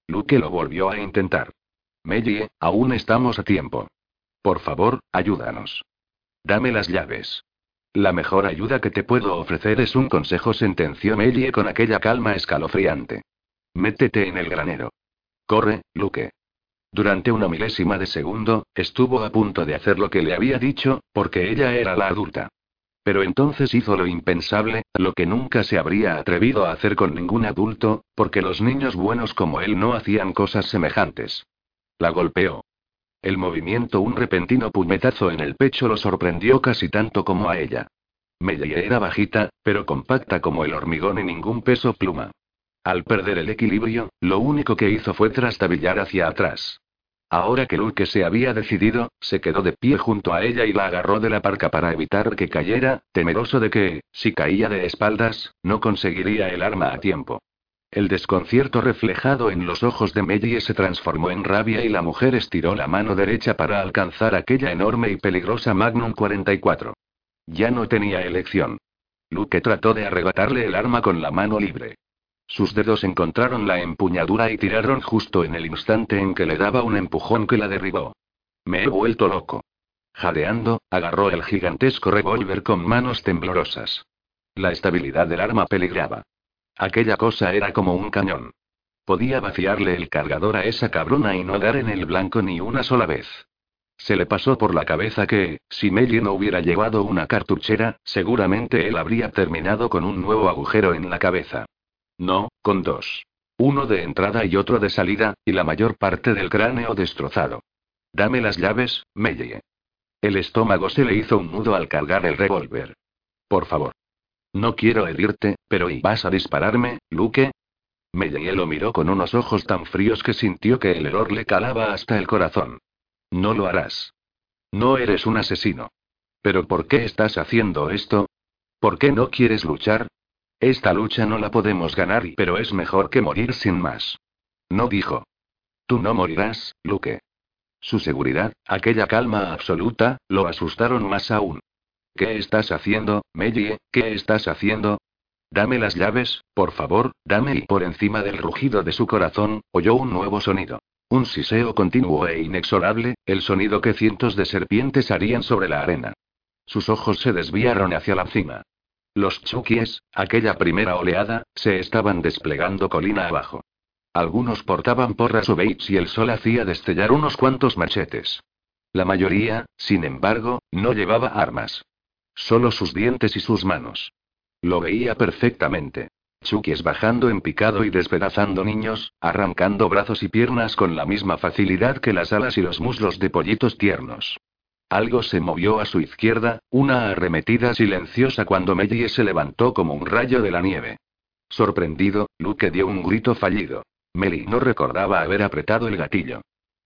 Luke lo volvió a intentar. Mellie, aún estamos a tiempo. Por favor, ayúdanos. Dame las llaves. La mejor ayuda que te puedo ofrecer es un consejo, sentenció Mellie con aquella calma escalofriante. Métete en el granero. Corre, Luke. Durante una milésima de segundo, estuvo a punto de hacer lo que le había dicho, porque ella era la adulta. Pero entonces hizo lo impensable, lo que nunca se habría atrevido a hacer con ningún adulto, porque los niños buenos como él no hacían cosas semejantes. La golpeó. El movimiento, un repentino puñetazo en el pecho, lo sorprendió casi tanto como a ella. Mellie era bajita, pero compacta como el hormigón y ningún peso pluma. Al perder el equilibrio, lo único que hizo fue trastabillar hacia atrás. Ahora que Luke se había decidido, se quedó de pie junto a ella y la agarró de la parca para evitar que cayera, temeroso de que, si caía de espaldas, no conseguiría el arma a tiempo. El desconcierto reflejado en los ojos de Mellie se transformó en rabia y la mujer estiró la mano derecha para alcanzar aquella enorme y peligrosa Magnum 44. Ya no tenía elección. Luke trató de arrebatarle el arma con la mano libre. Sus dedos encontraron la empuñadura y tiraron justo en el instante en que le daba un empujón que la derribó. Me he vuelto loco. Jadeando, agarró el gigantesco revólver con manos temblorosas. La estabilidad del arma peligraba. Aquella cosa era como un cañón. Podía vaciarle el cargador a esa cabrona y no dar en el blanco ni una sola vez. Se le pasó por la cabeza que, si Melly no hubiera llevado una cartuchera, seguramente él habría terminado con un nuevo agujero en la cabeza. No, con dos. Uno de entrada y otro de salida, y la mayor parte del cráneo destrozado. Dame las llaves, Mellie. El estómago se le hizo un nudo al cargar el revólver. Por favor. No quiero herirte, pero ¿y vas a dispararme, Luke? Mellie lo miró con unos ojos tan fríos que sintió que el error le calaba hasta el corazón. No lo harás. No eres un asesino. ¿Pero por qué estás haciendo esto? ¿Por qué no quieres luchar? Esta lucha no la podemos ganar, pero es mejor que morir sin más. No dijo. Tú no morirás, Luke. Su seguridad, aquella calma absoluta, lo asustaron más aún. ¿Qué estás haciendo, Mellie? ¿Qué estás haciendo? Dame las llaves, por favor, dame y por encima del rugido de su corazón, oyó un nuevo sonido. Un siseo continuo e inexorable, el sonido que cientos de serpientes harían sobre la arena. Sus ojos se desviaron hacia la cima. Los chukies, aquella primera oleada, se estaban desplegando colina abajo. Algunos portaban porras o baits y el sol hacía destellar unos cuantos machetes. La mayoría, sin embargo, no llevaba armas. Solo sus dientes y sus manos. Lo veía perfectamente. Chukies bajando en picado y despedazando niños, arrancando brazos y piernas con la misma facilidad que las alas y los muslos de pollitos tiernos. Algo se movió a su izquierda, una arremetida silenciosa cuando Mellie se levantó como un rayo de la nieve. Sorprendido, Luke dio un grito fallido. Melly no recordaba haber apretado el gatillo.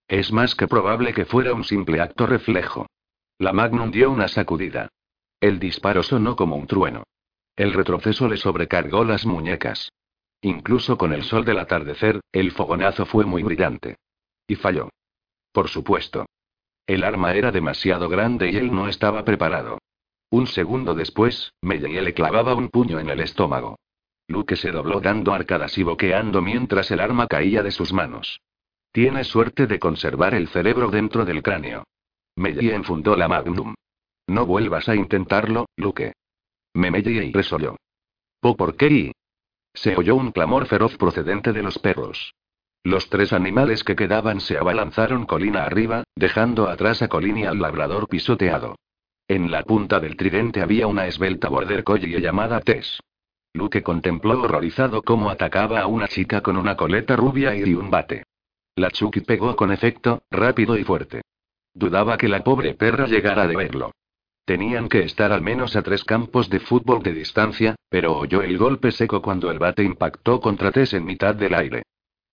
Es más que probable que fuera un simple acto reflejo. La Magnum dio una sacudida. El disparo sonó como un trueno. El retroceso le sobrecargó las muñecas. Incluso con el sol del atardecer, el fogonazo fue muy brillante. Y falló. Por supuesto. El arma era demasiado grande y él no estaba preparado. Un segundo después, Mellie le clavaba un puño en el estómago. Luke se dobló dando arcadas y boqueando mientras el arma caía de sus manos. Tiene suerte de conservar el cerebro dentro del cráneo. Mellie enfundó la magnum. No vuelvas a intentarlo, Luke. Memelle y resolló. ¿Po por qué? Se oyó un clamor feroz procedente de los perros. Los tres animales que quedaban se abalanzaron colina arriba, dejando atrás a Colin y al labrador pisoteado. En la punta del tridente había una esbelta border collie llamada Tess. Luke contempló horrorizado cómo atacaba a una chica con una coleta rubia y un bate. La Chucky pegó con efecto, rápido y fuerte. Dudaba que la pobre perra llegara de verlo. Tenían que estar al menos a tres campos de fútbol de distancia, pero oyó el golpe seco cuando el bate impactó contra Tess en mitad del aire.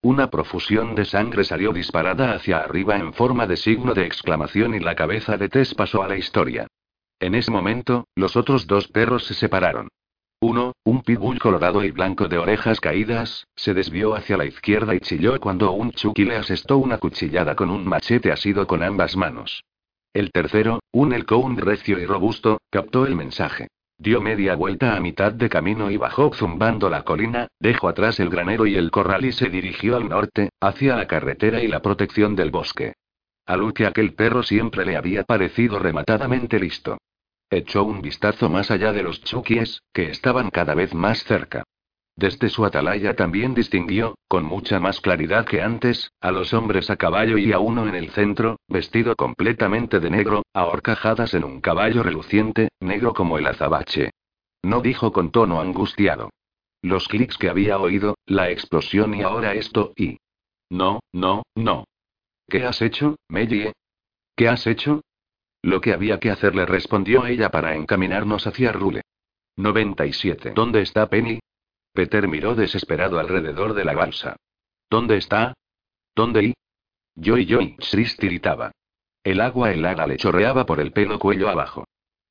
Una profusión de sangre salió disparada hacia arriba en forma de signo de exclamación y la cabeza de Tess pasó a la historia. En ese momento, los otros dos perros se separaron. Uno, un pitbull colorado y blanco de orejas caídas, se desvió hacia la izquierda y chilló cuando un Chucky le asestó una cuchillada con un machete asido con ambas manos. El tercero, un elcoun recio y robusto, captó el mensaje. Dio media vuelta a mitad de camino y bajó zumbando la colina, dejó atrás el granero y el corral y se dirigió al norte, hacia la carretera y la protección del bosque. A Luke aquel perro siempre le había parecido rematadamente listo. Echó un vistazo más allá de los chukies, que estaban cada vez más cerca. Desde su atalaya también distinguió, con mucha más claridad que antes, a los hombres a caballo y a uno en el centro, vestido completamente de negro, ahorcajadas en un caballo reluciente, negro como el azabache. No dijo con tono angustiado. Los clics que había oído, la explosión y ahora esto y... No, no, no. ¿Qué has hecho, Mellie? ¿Qué has hecho? Lo que había que hacer le respondió ella para encaminarnos hacia Rule. 97. ¿Dónde está Penny? Peter miró desesperado alrededor de la balsa. ¿Dónde está? ¿Dónde y? Yo y Sris tiritaba. El agua helada le chorreaba por el pelo cuello abajo.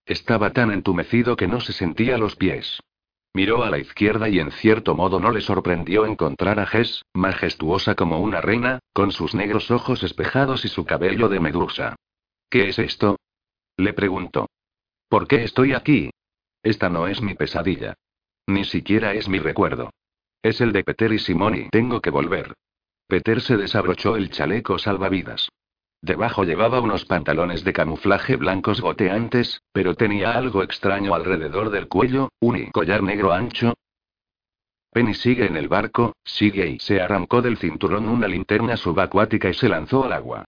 Estaba tan entumecido que no se sentía los pies. Miró a la izquierda y en cierto modo no le sorprendió encontrar a Jess, majestuosa como una reina, con sus negros ojos espejados y su cabello de medusa. ¿Qué es esto? Le preguntó. ¿Por qué estoy aquí? Esta no es mi pesadilla. Ni siquiera es mi recuerdo. Es el de Peter y Simoni. Tengo que volver. Peter se desabrochó el chaleco salvavidas. Debajo llevaba unos pantalones de camuflaje blancos goteantes, pero tenía algo extraño alrededor del cuello, un collar negro ancho. Penny sigue en el barco, sigue y se arrancó del cinturón una linterna subacuática y se lanzó al agua.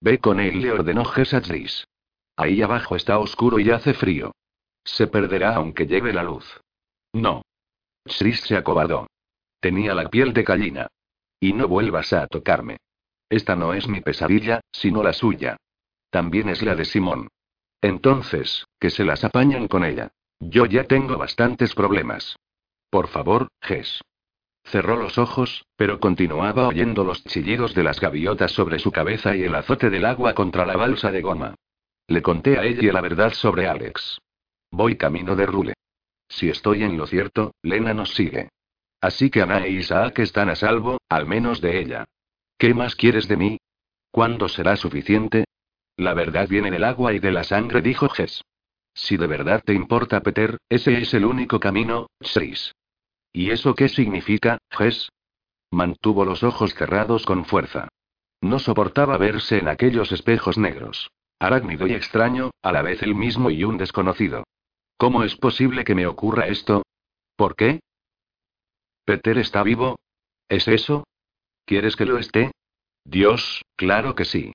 Ve con él, le ordenó Tris. Ahí abajo está oscuro y hace frío. Se perderá aunque lleve la luz. No. Tris se acobardó. Tenía la piel de gallina. Y no vuelvas a tocarme. Esta no es mi pesadilla, sino la suya. También es la de Simón. Entonces, que se las apañan con ella. Yo ya tengo bastantes problemas. Por favor, Ges. Cerró los ojos, pero continuaba oyendo los chillidos de las gaviotas sobre su cabeza y el azote del agua contra la balsa de goma. Le conté a ella la verdad sobre Alex. Voy camino de Rule. Si estoy en lo cierto, Lena nos sigue. Así que Ana e Isaac están a salvo, al menos de ella. ¿Qué más quieres de mí? ¿Cuándo será suficiente? La verdad viene del agua y de la sangre, dijo Jess. Si de verdad te importa, Peter, ese es el único camino, Chris. ¿Y eso qué significa, Jess? Mantuvo los ojos cerrados con fuerza. No soportaba verse en aquellos espejos negros. Arácnido y extraño, a la vez el mismo y un desconocido. ¿Cómo es posible que me ocurra esto? ¿Por qué? ¿Peter está vivo? ¿Es eso? ¿Quieres que lo esté? Dios, claro que sí.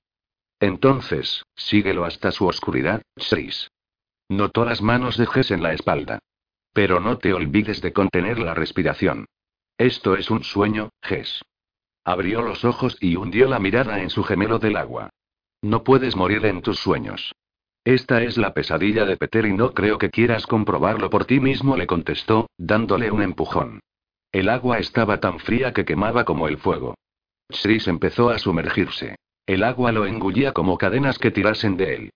Entonces, síguelo hasta su oscuridad, Sris. Notó las manos de Jess en la espalda. Pero no te olvides de contener la respiración. Esto es un sueño, Jess. Abrió los ojos y hundió la mirada en su gemelo del agua. No puedes morir en tus sueños. Esta es la pesadilla de Peter y no creo que quieras comprobarlo por ti mismo, le contestó, dándole un empujón. El agua estaba tan fría que quemaba como el fuego. Shris empezó a sumergirse. El agua lo engullía como cadenas que tirasen de él.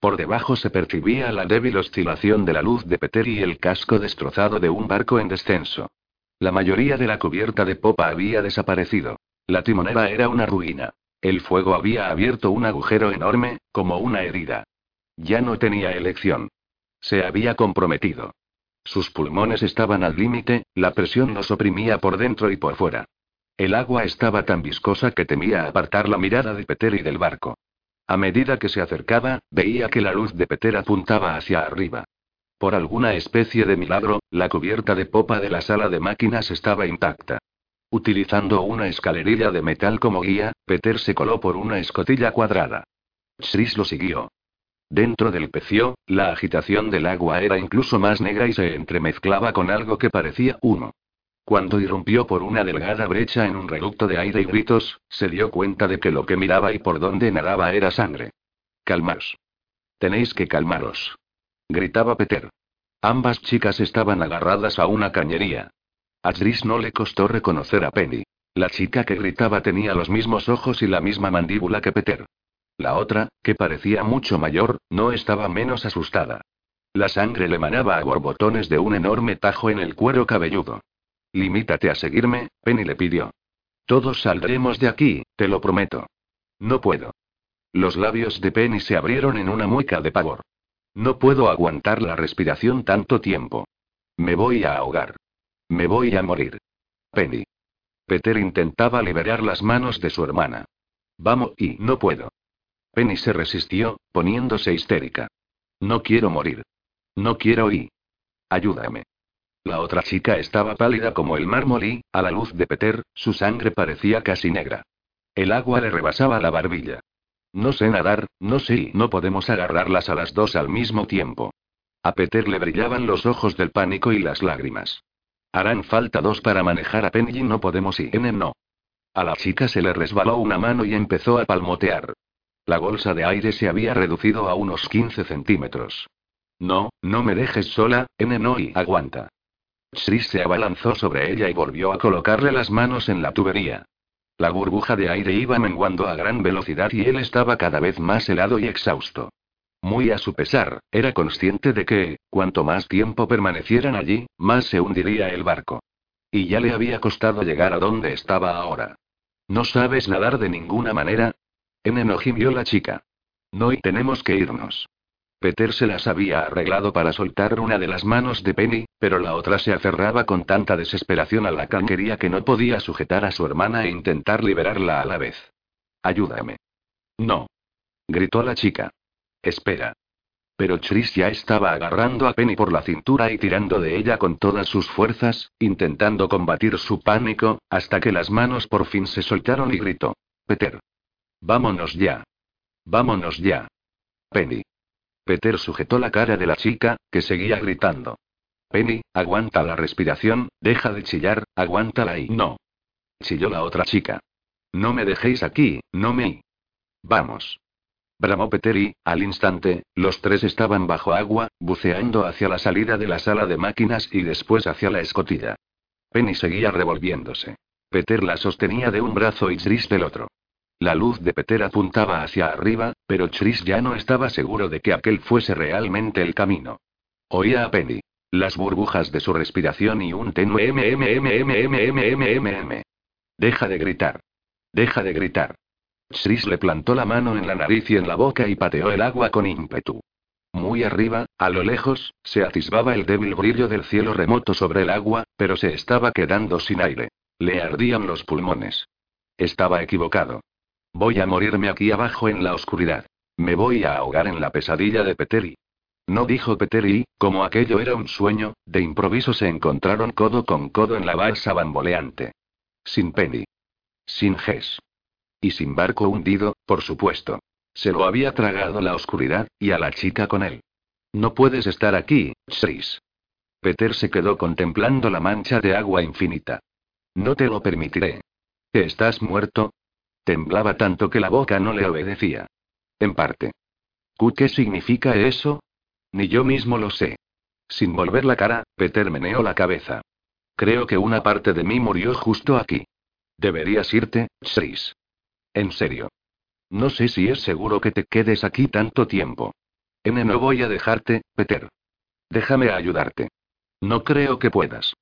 Por debajo se percibía la débil oscilación de la luz de Peter y el casco destrozado de un barco en descenso. La mayoría de la cubierta de popa había desaparecido. La timonera era una ruina. El fuego había abierto un agujero enorme, como una herida. Ya no tenía elección. Se había comprometido. Sus pulmones estaban al límite, la presión los oprimía por dentro y por fuera. El agua estaba tan viscosa que temía apartar la mirada de Peter y del barco. A medida que se acercaba, veía que la luz de Peter apuntaba hacia arriba. Por alguna especie de milagro, la cubierta de popa de la sala de máquinas estaba intacta. Utilizando una escalerilla de metal como guía, Peter se coló por una escotilla cuadrada. Chris lo siguió. Dentro del pecio, la agitación del agua era incluso más negra y se entremezclaba con algo que parecía humo. Cuando irrumpió por una delgada brecha en un reducto de aire y gritos, se dio cuenta de que lo que miraba y por donde nadaba era sangre. Calmaos. Tenéis que calmaros. Gritaba Peter. Ambas chicas estaban agarradas a una cañería. A Tris no le costó reconocer a Penny. La chica que gritaba tenía los mismos ojos y la misma mandíbula que Peter. La otra, que parecía mucho mayor, no estaba menos asustada. La sangre le manaba a borbotones de un enorme tajo en el cuero cabelludo. Limítate a seguirme, Penny le pidió. Todos saldremos de aquí, te lo prometo. No puedo. Los labios de Penny se abrieron en una mueca de pavor. No puedo aguantar la respiración tanto tiempo. Me voy a ahogar. Me voy a morir. Penny. Peter intentaba liberar las manos de su hermana. Vamos, y no puedo. Penny se resistió, poniéndose histérica. No quiero morir. No quiero y. Ayúdame. La otra chica estaba pálida como el mármol y, a la luz de Peter, su sangre parecía casi negra. El agua le rebasaba la barbilla. No sé nadar, no sé y no podemos agarrarlas a las dos al mismo tiempo. A Peter le brillaban los ojos del pánico y las lágrimas. Harán falta dos para manejar a Penny y no podemos y N no. A la chica se le resbaló una mano y empezó a palmotear. La bolsa de aire se había reducido a unos 15 centímetros. No, no me dejes sola, N y aguanta. Sris se abalanzó sobre ella y volvió a colocarle las manos en la tubería. La burbuja de aire iba menguando a gran velocidad y él estaba cada vez más helado y exhausto. Muy a su pesar, era consciente de que, cuanto más tiempo permanecieran allí, más se hundiría el barco. Y ya le había costado llegar a donde estaba ahora. ¿No sabes nadar de ninguna manera? En enojí vio la chica. No y tenemos que irnos. Peter se las había arreglado para soltar una de las manos de Penny, pero la otra se aferraba con tanta desesperación a la canquería que no podía sujetar a su hermana e intentar liberarla a la vez. Ayúdame. No. Gritó la chica. Espera. Pero Chris ya estaba agarrando a Penny por la cintura y tirando de ella con todas sus fuerzas, intentando combatir su pánico, hasta que las manos por fin se soltaron y gritó. Peter. Vámonos ya. Vámonos ya. Penny. Peter sujetó la cara de la chica, que seguía gritando. Penny, aguanta la respiración, deja de chillar, aguántala y no. Chilló la otra chica. No me dejéis aquí, no me. Vamos. Bramó Peter y, al instante, los tres estaban bajo agua, buceando hacia la salida de la sala de máquinas y después hacia la escotilla. Penny seguía revolviéndose. Peter la sostenía de un brazo y Chris del otro. La luz de Peter apuntaba hacia arriba, pero Chris ya no estaba seguro de que aquel fuese realmente el camino. Oía a Penny. Las burbujas de su respiración y un tenue MMMMMMMMM. Deja de gritar. Deja de gritar. Sris le plantó la mano en la nariz y en la boca y pateó el agua con ímpetu. Muy arriba, a lo lejos, se atisbaba el débil brillo del cielo remoto sobre el agua, pero se estaba quedando sin aire. Le ardían los pulmones. Estaba equivocado. Voy a morirme aquí abajo en la oscuridad. Me voy a ahogar en la pesadilla de Peteri. No dijo Peteri, como aquello era un sueño, de improviso se encontraron codo con codo en la balsa bamboleante. Sin Penny. Sin Ges. Y sin barco hundido, por supuesto. Se lo había tragado la oscuridad, y a la chica con él. No puedes estar aquí, Chris. Peter se quedó contemplando la mancha de agua infinita. No te lo permitiré. ¿Estás muerto? Temblaba tanto que la boca no le obedecía. En parte. ¿Qué significa eso? Ni yo mismo lo sé. Sin volver la cara, Peter meneó la cabeza. Creo que una parte de mí murió justo aquí. Deberías irte, Chris. En serio. No sé si es seguro que te quedes aquí tanto tiempo. N no voy a dejarte, Peter. Déjame ayudarte. No creo que puedas.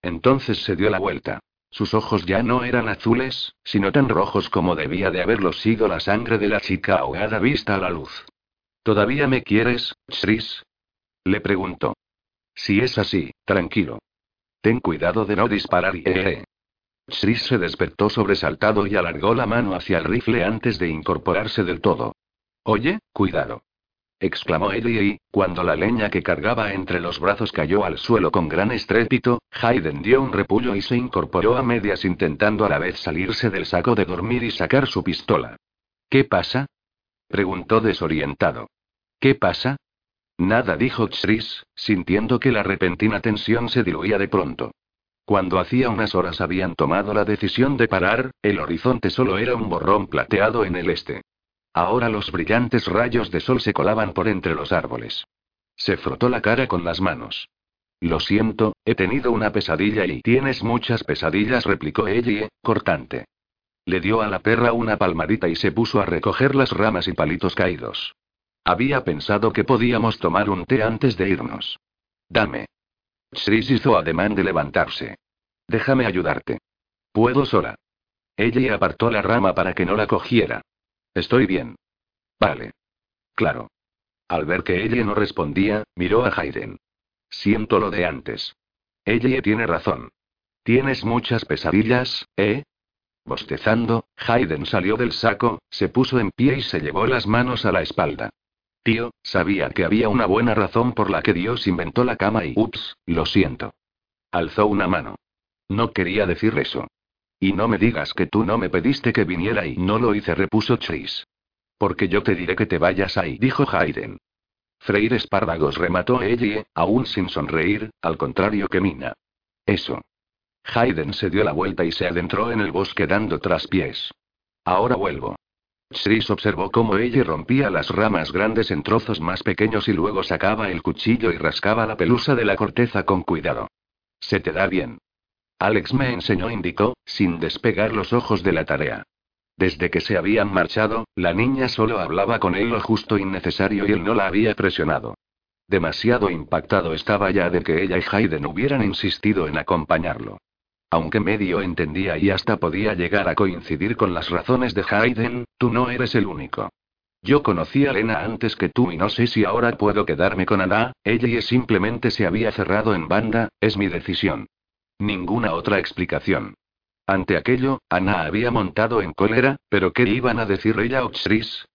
Entonces se dio la vuelta. Sus ojos ya no eran azules, sino tan rojos como debía de haberlo sido la sangre de la chica ahogada vista a la luz. ¿Todavía me quieres, Sris? Le preguntó. Si es así, tranquilo. Ten cuidado de no disparar y... Eh, Sris se despertó sobresaltado y alargó la mano hacia el rifle antes de incorporarse del todo. Oye, cuidado. Exclamó ella y, cuando la leña que cargaba entre los brazos cayó al suelo con gran estrépito, Hayden dio un repullo y se incorporó a medias intentando a la vez salirse del saco de dormir y sacar su pistola. ¿Qué pasa? preguntó desorientado. ¿Qué pasa? Nada, dijo Chris, sintiendo que la repentina tensión se diluía de pronto. Cuando hacía unas horas habían tomado la decisión de parar, el horizonte solo era un borrón plateado en el este. Ahora los brillantes rayos de sol se colaban por entre los árboles. Se frotó la cara con las manos. Lo siento, he tenido una pesadilla y tienes muchas pesadillas, replicó ella, cortante. Le dio a la perra una palmadita y se puso a recoger las ramas y palitos caídos. Había pensado que podíamos tomar un té antes de irnos. Dame. Chris hizo ademán de levantarse. Déjame ayudarte. Puedo sola. Ella apartó la rama para que no la cogiera. Estoy bien. Vale. Claro. Al ver que ella no respondía, miró a Hayden. Siento lo de antes. Ella tiene razón. Tienes muchas pesadillas, ¿eh? Bostezando, Hayden salió del saco, se puso en pie y se llevó las manos a la espalda. Tío, sabía que había una buena razón por la que Dios inventó la cama y... Ups, lo siento. Alzó una mano. No quería decir eso. Y no me digas que tú no me pediste que viniera y no lo hice, repuso Chris. Porque yo te diré que te vayas ahí, dijo Hayden. Freire espárragos remató ella, aún sin sonreír, al contrario que Mina. Eso. Hayden se dio la vuelta y se adentró en el bosque dando traspiés. Ahora vuelvo. Chris observó cómo ella rompía las ramas grandes en trozos más pequeños y luego sacaba el cuchillo y rascaba la pelusa de la corteza con cuidado. Se te da bien. Alex me enseñó, indicó, sin despegar los ojos de la tarea. Desde que se habían marchado, la niña solo hablaba con él lo justo y necesario y él no la había presionado. Demasiado impactado estaba ya de que ella y Hayden hubieran insistido en acompañarlo. Aunque medio entendía y hasta podía llegar a coincidir con las razones de Hayden, tú no eres el único. Yo conocí a Lena antes que tú y no sé si ahora puedo quedarme con Ana, ella y simplemente se había cerrado en banda, es mi decisión. Ninguna otra explicación. Ante aquello, Ana había montado en cólera, pero ¿qué iban a decir ella o Chris?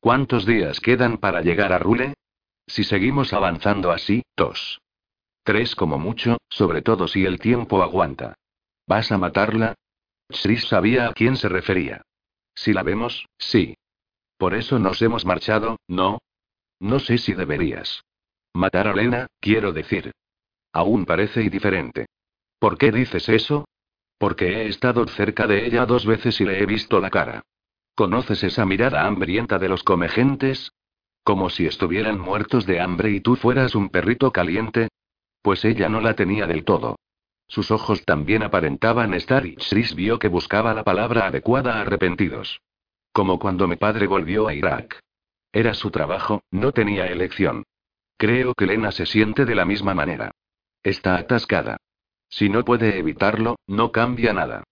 ¿Cuántos días quedan para llegar a Rule? Si seguimos avanzando así, tos. Tres como mucho, sobre todo si el tiempo aguanta. ¿Vas a matarla? Chris sabía a quién se refería. Si la vemos, sí. Por eso nos hemos marchado, ¿no? No sé si deberías. Matar a Lena, quiero decir. Aún parece indiferente. ¿Por qué dices eso? Porque he estado cerca de ella dos veces y le he visto la cara. ¿Conoces esa mirada hambrienta de los comegentes? Como si estuvieran muertos de hambre y tú fueras un perrito caliente, pues ella no la tenía del todo. Sus ojos también aparentaban estar y Chris vio que buscaba la palabra adecuada arrepentidos. Como cuando mi padre volvió a Irak. Era su trabajo, no tenía elección. Creo que Lena se siente de la misma manera. Está atascada. Si no puede evitarlo, no cambia nada.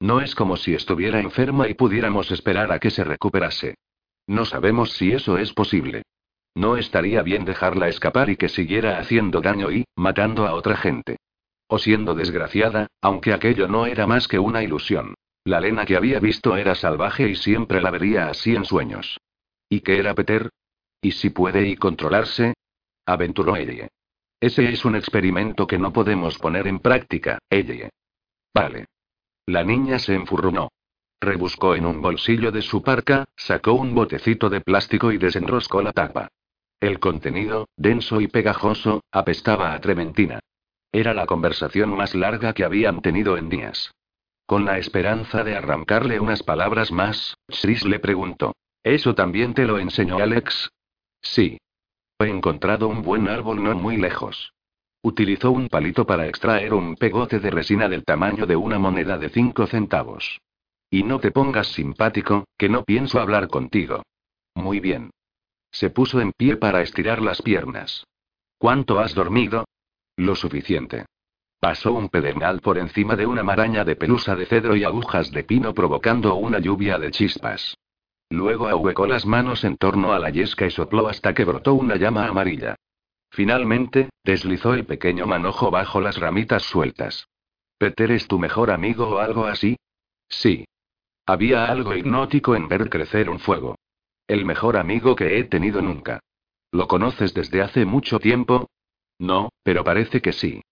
No es como si estuviera enferma y pudiéramos esperar a que se recuperase. No sabemos si eso es posible. No estaría bien dejarla escapar y que siguiera haciendo daño y, matando a otra gente. O siendo desgraciada, aunque aquello no era más que una ilusión. La Lena que había visto era salvaje y siempre la vería así en sueños. ¿Y qué era Peter? ¿Y si puede y controlarse? Aventuró ella. Ese es un experimento que no podemos poner en práctica, ella. Vale. La niña se enfurruñó. Rebuscó en un bolsillo de su parca, sacó un botecito de plástico y desenroscó la tapa. El contenido, denso y pegajoso, apestaba a trementina. Era la conversación más larga que habían tenido en días. Con la esperanza de arrancarle unas palabras más, Chris le preguntó. ¿Eso también te lo enseñó Alex? Sí. He encontrado un buen árbol no muy lejos. Utilizó un palito para extraer un pegote de resina del tamaño de una moneda de cinco centavos. Y no te pongas simpático, que no pienso hablar contigo. Muy bien. Se puso en pie para estirar las piernas. ¿Cuánto has dormido? Lo suficiente. Pasó un pedernal por encima de una maraña de pelusa de cedro y agujas de pino provocando una lluvia de chispas. Luego ahuecó las manos en torno a la yesca y sopló hasta que brotó una llama amarilla. Finalmente, deslizó el pequeño manojo bajo las ramitas sueltas. ¿Peter es tu mejor amigo o algo así? Sí. Había algo hipnótico en ver crecer un fuego. El mejor amigo que he tenido nunca. ¿Lo conoces desde hace mucho tiempo? No, pero parece que sí.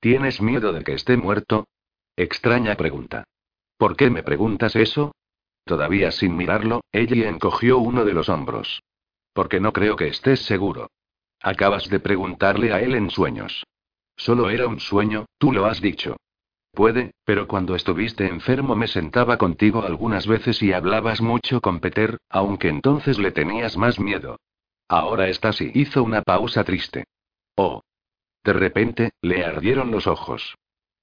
¿Tienes miedo de que esté muerto? Extraña pregunta. ¿Por qué me preguntas eso? Todavía sin mirarlo, ella encogió uno de los hombros. Porque no creo que estés seguro. Acabas de preguntarle a él en sueños. Solo era un sueño, tú lo has dicho. Puede, pero cuando estuviste enfermo me sentaba contigo algunas veces y hablabas mucho con Peter, aunque entonces le tenías más miedo. Ahora estás y hizo una pausa triste. Oh. De repente, le ardieron los ojos.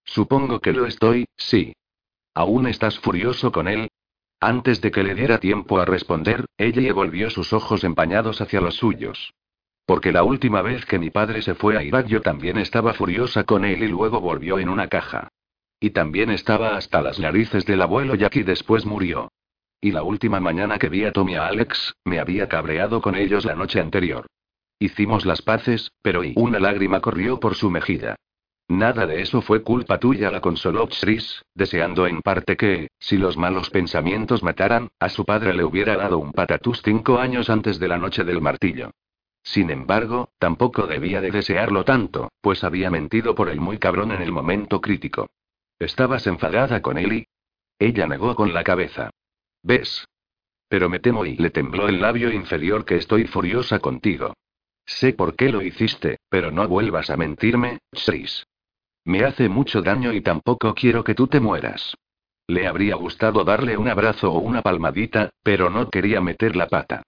Supongo que lo estoy, sí. ¿Aún estás furioso con él? Antes de que le diera tiempo a responder, ella volvió sus ojos empañados hacia los suyos. Porque la última vez que mi padre se fue a Irak yo también estaba furiosa con él y luego volvió en una caja. Y también estaba hasta las narices del abuelo Jack después murió. Y la última mañana que vi a Tommy a Alex, me había cabreado con ellos la noche anterior. Hicimos las paces, pero y una lágrima corrió por su mejilla. Nada de eso fue culpa tuya, la consoló Chris, deseando en parte que, si los malos pensamientos mataran, a su padre le hubiera dado un patatús cinco años antes de la noche del martillo. Sin embargo, tampoco debía de desearlo tanto, pues había mentido por el muy cabrón en el momento crítico. ¿Estabas enfadada con y? Ella negó con la cabeza. ¿Ves? Pero me temo y le tembló el labio inferior que estoy furiosa contigo. Sé por qué lo hiciste, pero no vuelvas a mentirme, Chris. Me hace mucho daño y tampoco quiero que tú te mueras. Le habría gustado darle un abrazo o una palmadita, pero no quería meter la pata.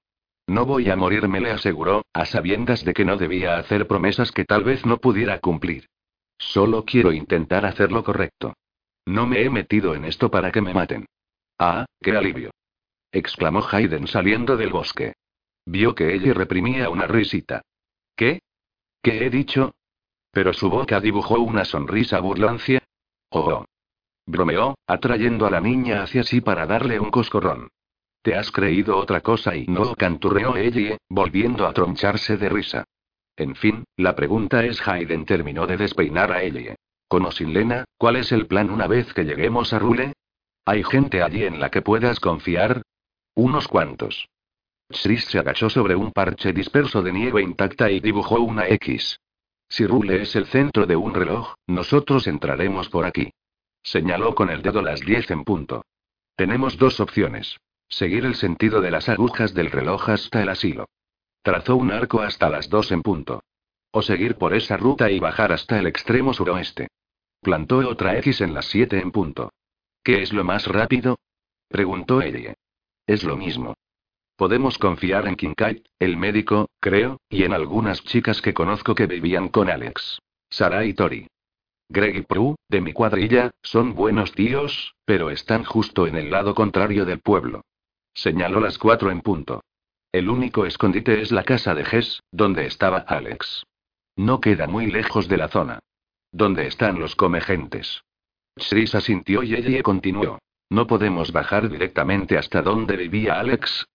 No voy a morirme, le aseguró, a sabiendas de que no debía hacer promesas que tal vez no pudiera cumplir. Solo quiero intentar hacer lo correcto. No me he metido en esto para que me maten. Ah, qué alivio. exclamó Hayden saliendo del bosque. Vio que ella reprimía una risita. ¿Qué? ¿Qué he dicho? Pero su boca dibujó una sonrisa burlancia. Oh. Bromeó, atrayendo a la niña hacia sí para darle un coscorrón. Te has creído otra cosa y no canturreó ella, volviendo a troncharse de risa. En fin, la pregunta es: Hayden terminó de despeinar a ella. ¿Con o sin Lena, cuál es el plan una vez que lleguemos a Rule? ¿Hay gente allí en la que puedas confiar? Unos cuantos. Chris se agachó sobre un parche disperso de nieve intacta y dibujó una X. Si Rule es el centro de un reloj, nosotros entraremos por aquí. Señaló con el dedo las 10 en punto. Tenemos dos opciones. Seguir el sentido de las agujas del reloj hasta el asilo. Trazó un arco hasta las 2 en punto. O seguir por esa ruta y bajar hasta el extremo suroeste. Plantó otra X en las 7 en punto. ¿Qué es lo más rápido? Preguntó ella. Es lo mismo. Podemos confiar en Kincaid, el médico, creo, y en algunas chicas que conozco que vivían con Alex. Sara y Tori. Greg y Prue, de mi cuadrilla, son buenos tíos, pero están justo en el lado contrario del pueblo. Señaló las cuatro en punto. El único escondite es la casa de Jess, donde estaba Alex. No queda muy lejos de la zona. ¿Dónde están los comegentes? Chris asintió y ella continuó. ¿No podemos bajar directamente hasta donde vivía Alex?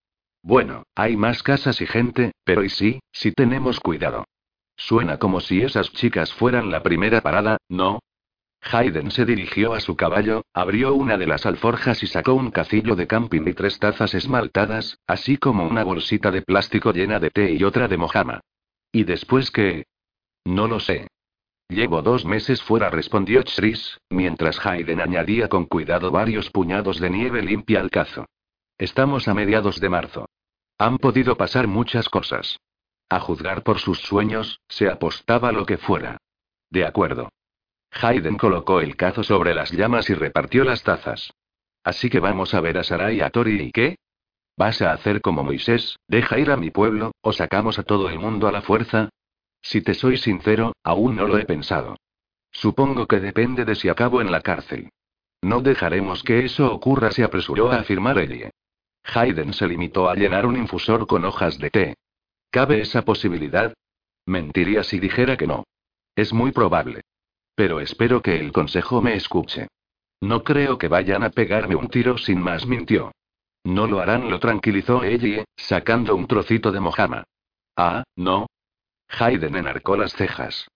Bueno, hay más casas y gente, pero ¿y sí, si tenemos cuidado? Suena como si esas chicas fueran la primera parada, ¿no? Hayden se dirigió a su caballo, abrió una de las alforjas y sacó un cacillo de camping y tres tazas esmaltadas, así como una bolsita de plástico llena de té y otra de mojama. ¿Y después qué? No lo sé. Llevo dos meses fuera, respondió Chris, mientras Hayden añadía con cuidado varios puñados de nieve limpia al cazo. Estamos a mediados de marzo. Han podido pasar muchas cosas. A juzgar por sus sueños, se apostaba lo que fuera. De acuerdo. Hayden colocó el cazo sobre las llamas y repartió las tazas. Así que vamos a ver a Sarai y a Tori y qué? ¿Vas a hacer como Moisés, deja ir a mi pueblo, o sacamos a todo el mundo a la fuerza? Si te soy sincero, aún no lo he pensado. Supongo que depende de si acabo en la cárcel. No dejaremos que eso ocurra, se apresuró a afirmar Ellie. Hayden se limitó a llenar un infusor con hojas de té. ¿Cabe esa posibilidad? Mentiría si dijera que no. Es muy probable. Pero espero que el consejo me escuche. No creo que vayan a pegarme un tiro sin más, mintió. No lo harán, lo tranquilizó Ellie, sacando un trocito de mojama. Ah, no. Hayden enarcó las cejas.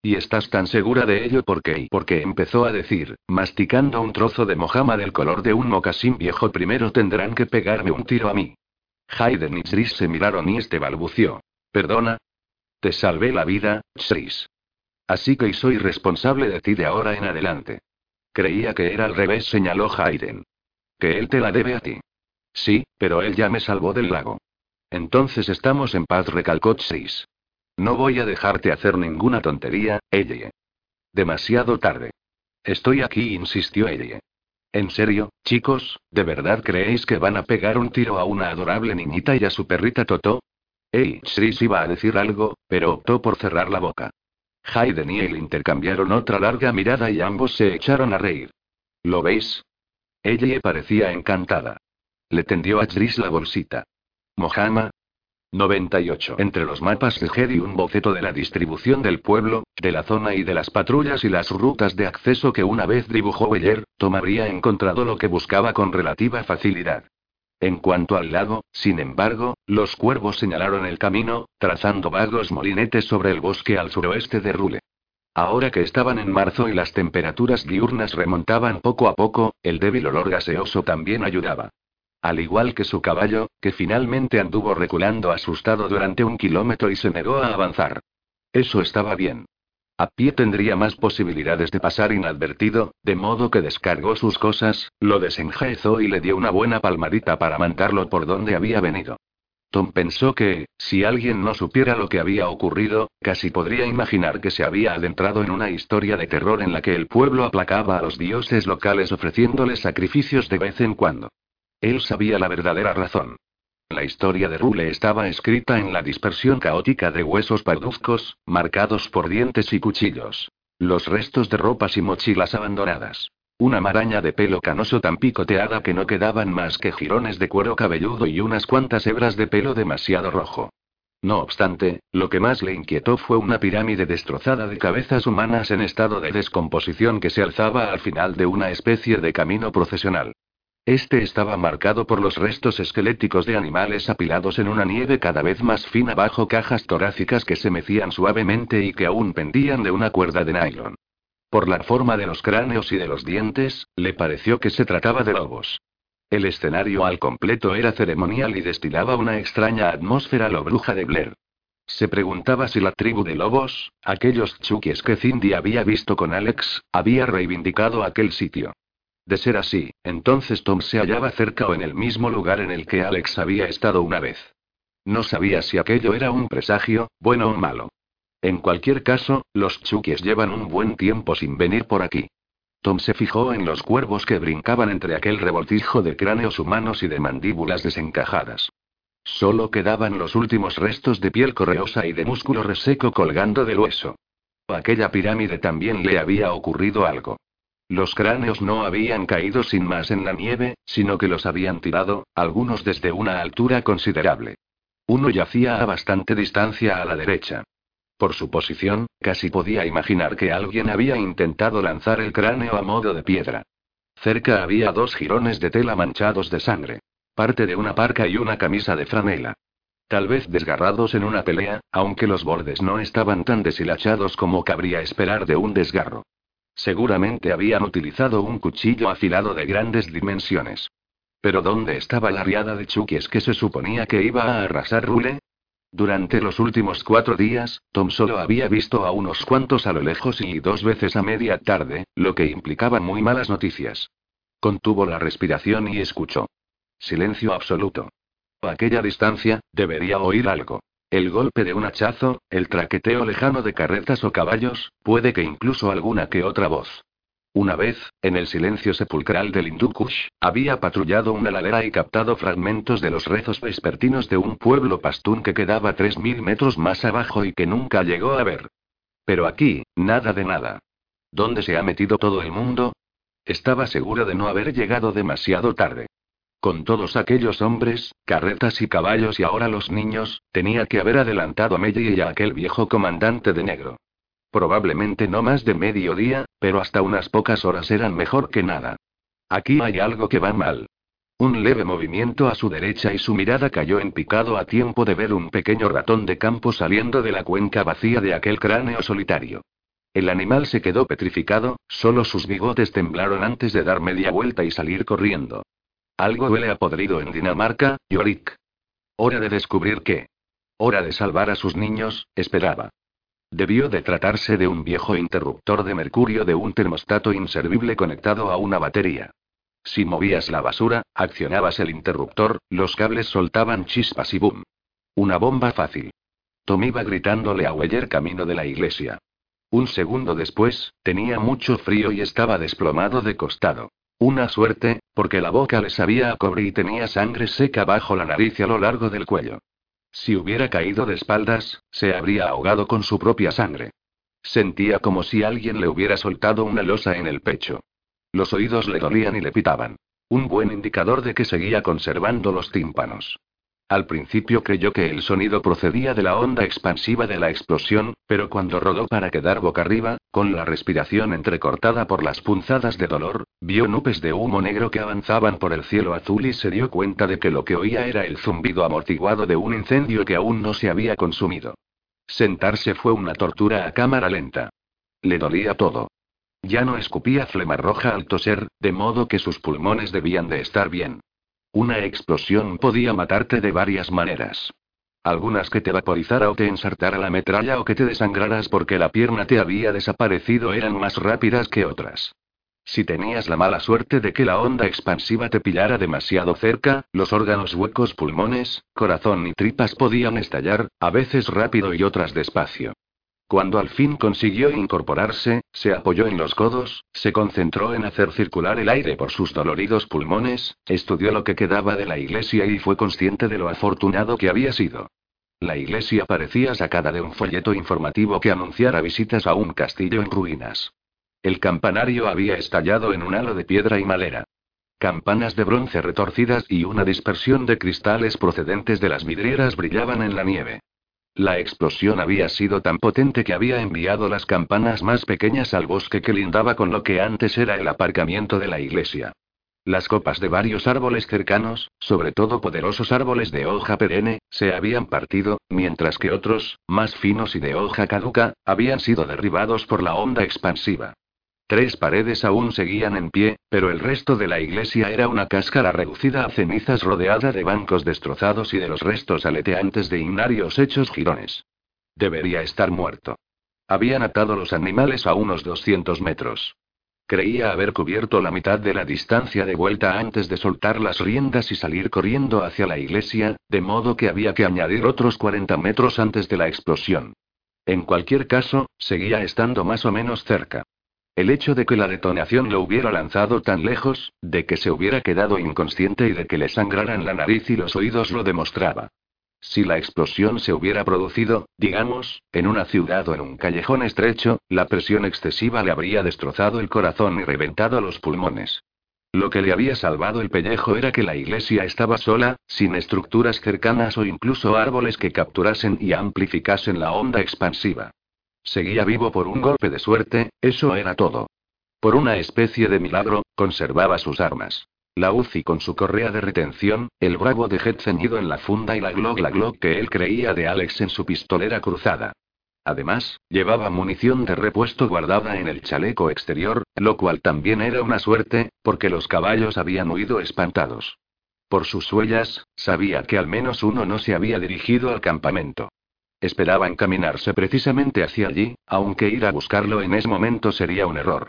¿Y estás tan segura de ello porque porque empezó a decir, masticando un trozo de mojama del color de un mocasín viejo primero tendrán que pegarme un tiro a mí. Hayden y Chris se miraron y este balbució. ¿Perdona? Te salvé la vida, Chris. Así que soy responsable de ti de ahora en adelante. Creía que era al revés, señaló Hayden. Que él te la debe a ti. Sí, pero él ya me salvó del lago. Entonces estamos en paz, recalcó Chris. No voy a dejarte hacer ninguna tontería, Ellie. Demasiado tarde. Estoy aquí, insistió Ellie. ¿En serio, chicos, de verdad creéis que van a pegar un tiro a una adorable niñita y a su perrita Toto? Ey, Chris iba a decir algo, pero optó por cerrar la boca. Hayden y él intercambiaron otra larga mirada y ambos se echaron a reír. ¿Lo veis? Ella parecía encantada. Le tendió a Chris la bolsita. Mojama, 98. Entre los mapas de Jerry un boceto de la distribución del pueblo, de la zona y de las patrullas y las rutas de acceso que una vez dibujó Beller, Tom habría encontrado lo que buscaba con relativa facilidad. En cuanto al lago, sin embargo, los cuervos señalaron el camino, trazando vagos molinetes sobre el bosque al suroeste de Rule. Ahora que estaban en marzo y las temperaturas diurnas remontaban poco a poco, el débil olor gaseoso también ayudaba. Al igual que su caballo, que finalmente anduvo reculando asustado durante un kilómetro y se negó a avanzar. Eso estaba bien. A pie tendría más posibilidades de pasar inadvertido, de modo que descargó sus cosas, lo desenjaezó y le dio una buena palmadita para mandarlo por donde había venido. Tom pensó que, si alguien no supiera lo que había ocurrido, casi podría imaginar que se había adentrado en una historia de terror en la que el pueblo aplacaba a los dioses locales ofreciéndoles sacrificios de vez en cuando. Él sabía la verdadera razón. La historia de Rule estaba escrita en la dispersión caótica de huesos parduzcos, marcados por dientes y cuchillos. Los restos de ropas y mochilas abandonadas. Una maraña de pelo canoso tan picoteada que no quedaban más que jirones de cuero cabelludo y unas cuantas hebras de pelo demasiado rojo. No obstante, lo que más le inquietó fue una pirámide destrozada de cabezas humanas en estado de descomposición que se alzaba al final de una especie de camino procesional. Este estaba marcado por los restos esqueléticos de animales apilados en una nieve cada vez más fina bajo cajas torácicas que se mecían suavemente y que aún pendían de una cuerda de nylon. Por la forma de los cráneos y de los dientes, le pareció que se trataba de lobos. El escenario al completo era ceremonial y destilaba una extraña atmósfera lo bruja de Blair. Se preguntaba si la tribu de lobos, aquellos chuques que Cindy había visto con Alex, había reivindicado aquel sitio. De ser así, entonces Tom se hallaba cerca o en el mismo lugar en el que Alex había estado una vez. No sabía si aquello era un presagio, bueno o malo. En cualquier caso, los Chukis llevan un buen tiempo sin venir por aquí. Tom se fijó en los cuervos que brincaban entre aquel revoltijo de cráneos humanos y de mandíbulas desencajadas. Solo quedaban los últimos restos de piel correosa y de músculo reseco colgando del hueso. A aquella pirámide también le había ocurrido algo. Los cráneos no habían caído sin más en la nieve, sino que los habían tirado, algunos desde una altura considerable. Uno yacía a bastante distancia a la derecha. Por su posición, casi podía imaginar que alguien había intentado lanzar el cráneo a modo de piedra. Cerca había dos jirones de tela manchados de sangre. Parte de una parca y una camisa de franela. Tal vez desgarrados en una pelea, aunque los bordes no estaban tan deshilachados como cabría esperar de un desgarro. Seguramente habían utilizado un cuchillo afilado de grandes dimensiones. Pero ¿dónde estaba la riada de chuquies que se suponía que iba a arrasar Rule? Durante los últimos cuatro días, Tom solo había visto a unos cuantos a lo lejos y dos veces a media tarde, lo que implicaba muy malas noticias. Contuvo la respiración y escuchó. Silencio absoluto. A aquella distancia, debería oír algo. El golpe de un hachazo, el traqueteo lejano de carretas o caballos, puede que incluso alguna que otra voz. Una vez, en el silencio sepulcral del Hindukush, había patrullado una ladera y captado fragmentos de los rezos vespertinos de un pueblo pastún que quedaba tres mil metros más abajo y que nunca llegó a ver. Pero aquí, nada de nada. ¿Dónde se ha metido todo el mundo? Estaba seguro de no haber llegado demasiado tarde. Con todos aquellos hombres, carretas y caballos y ahora los niños, tenía que haber adelantado a Melly y a aquel viejo comandante de negro. Probablemente no más de medio día, pero hasta unas pocas horas eran mejor que nada. Aquí hay algo que va mal. Un leve movimiento a su derecha y su mirada cayó en picado a tiempo de ver un pequeño ratón de campo saliendo de la cuenca vacía de aquel cráneo solitario. El animal se quedó petrificado, solo sus bigotes temblaron antes de dar media vuelta y salir corriendo. Algo huele a podrido en Dinamarca, Yorick. Hora de descubrir qué. Hora de salvar a sus niños, esperaba. Debió de tratarse de un viejo interruptor de mercurio de un termostato inservible conectado a una batería. Si movías la basura, accionabas el interruptor, los cables soltaban chispas y boom. Una bomba fácil. Tom iba gritándole a Weller camino de la iglesia. Un segundo después, tenía mucho frío y estaba desplomado de costado. Una suerte, porque la boca le sabía a cobre y tenía sangre seca bajo la nariz y a lo largo del cuello. Si hubiera caído de espaldas, se habría ahogado con su propia sangre. Sentía como si alguien le hubiera soltado una losa en el pecho. Los oídos le dolían y le pitaban. Un buen indicador de que seguía conservando los tímpanos. Al principio creyó que el sonido procedía de la onda expansiva de la explosión, pero cuando rodó para quedar boca arriba, con la respiración entrecortada por las punzadas de dolor, vio nubes de humo negro que avanzaban por el cielo azul y se dio cuenta de que lo que oía era el zumbido amortiguado de un incendio que aún no se había consumido. Sentarse fue una tortura a cámara lenta. Le dolía todo. Ya no escupía flema roja al toser, de modo que sus pulmones debían de estar bien. Una explosión podía matarte de varias maneras. Algunas que te vaporizara o te ensartara la metralla o que te desangraras porque la pierna te había desaparecido eran más rápidas que otras. Si tenías la mala suerte de que la onda expansiva te pillara demasiado cerca, los órganos huecos pulmones, corazón y tripas podían estallar, a veces rápido y otras despacio. Cuando al fin consiguió incorporarse, se apoyó en los codos, se concentró en hacer circular el aire por sus doloridos pulmones, estudió lo que quedaba de la iglesia y fue consciente de lo afortunado que había sido. La iglesia parecía sacada de un folleto informativo que anunciara visitas a un castillo en ruinas. El campanario había estallado en un halo de piedra y madera. Campanas de bronce retorcidas y una dispersión de cristales procedentes de las vidrieras brillaban en la nieve. La explosión había sido tan potente que había enviado las campanas más pequeñas al bosque que lindaba con lo que antes era el aparcamiento de la iglesia. Las copas de varios árboles cercanos, sobre todo poderosos árboles de hoja perenne, se habían partido, mientras que otros, más finos y de hoja caduca, habían sido derribados por la onda expansiva. Tres paredes aún seguían en pie, pero el resto de la iglesia era una cáscara reducida a cenizas rodeada de bancos destrozados y de los restos aleteantes de inarios hechos jirones. Debería estar muerto. Habían atado los animales a unos 200 metros. Creía haber cubierto la mitad de la distancia de vuelta antes de soltar las riendas y salir corriendo hacia la iglesia, de modo que había que añadir otros 40 metros antes de la explosión. En cualquier caso, seguía estando más o menos cerca. El hecho de que la detonación lo hubiera lanzado tan lejos, de que se hubiera quedado inconsciente y de que le sangraran la nariz y los oídos lo demostraba. Si la explosión se hubiera producido, digamos, en una ciudad o en un callejón estrecho, la presión excesiva le habría destrozado el corazón y reventado los pulmones. Lo que le había salvado el pellejo era que la iglesia estaba sola, sin estructuras cercanas o incluso árboles que capturasen y amplificasen la onda expansiva. Seguía vivo por un golpe de suerte, eso era todo. Por una especie de milagro, conservaba sus armas. La UCI con su correa de retención, el bravo de Jet ceñido en la funda y la Glock la Glock que él creía de Alex en su pistolera cruzada. Además, llevaba munición de repuesto guardada en el chaleco exterior, lo cual también era una suerte, porque los caballos habían huido espantados. Por sus huellas, sabía que al menos uno no se había dirigido al campamento. Esperaba encaminarse precisamente hacia allí, aunque ir a buscarlo en ese momento sería un error.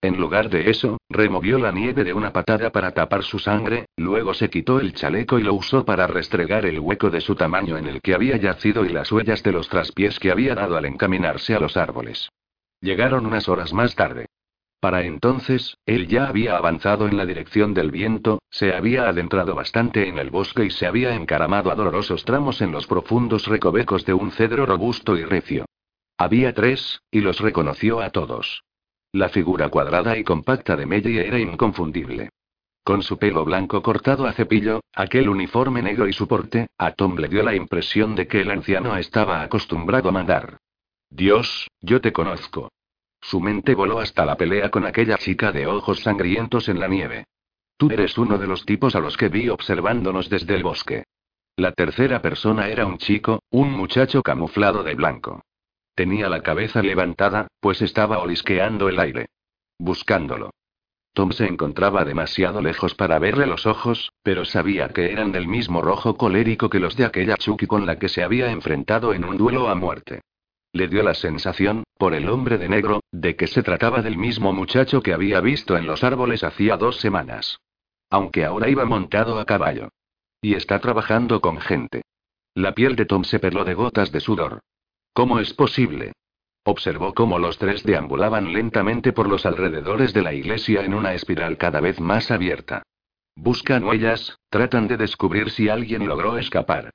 En lugar de eso, removió la nieve de una patada para tapar su sangre, luego se quitó el chaleco y lo usó para restregar el hueco de su tamaño en el que había yacido y las huellas de los traspiés que había dado al encaminarse a los árboles. Llegaron unas horas más tarde. Para entonces, él ya había avanzado en la dirección del viento, se había adentrado bastante en el bosque y se había encaramado a dolorosos tramos en los profundos recovecos de un cedro robusto y recio. Había tres, y los reconoció a todos. La figura cuadrada y compacta de Melly era inconfundible. Con su pelo blanco cortado a cepillo, aquel uniforme negro y su porte, a Tom le dio la impresión de que el anciano estaba acostumbrado a mandar. Dios, yo te conozco. Su mente voló hasta la pelea con aquella chica de ojos sangrientos en la nieve. Tú eres uno de los tipos a los que vi observándonos desde el bosque. La tercera persona era un chico, un muchacho camuflado de blanco. Tenía la cabeza levantada, pues estaba olisqueando el aire. Buscándolo. Tom se encontraba demasiado lejos para verle los ojos, pero sabía que eran del mismo rojo colérico que los de aquella Chucky con la que se había enfrentado en un duelo a muerte. Le dio la sensación, por el hombre de negro, de que se trataba del mismo muchacho que había visto en los árboles hacía dos semanas. Aunque ahora iba montado a caballo. Y está trabajando con gente. La piel de Tom se perló de gotas de sudor. ¿Cómo es posible? Observó cómo los tres deambulaban lentamente por los alrededores de la iglesia en una espiral cada vez más abierta. Buscan huellas, tratan de descubrir si alguien logró escapar.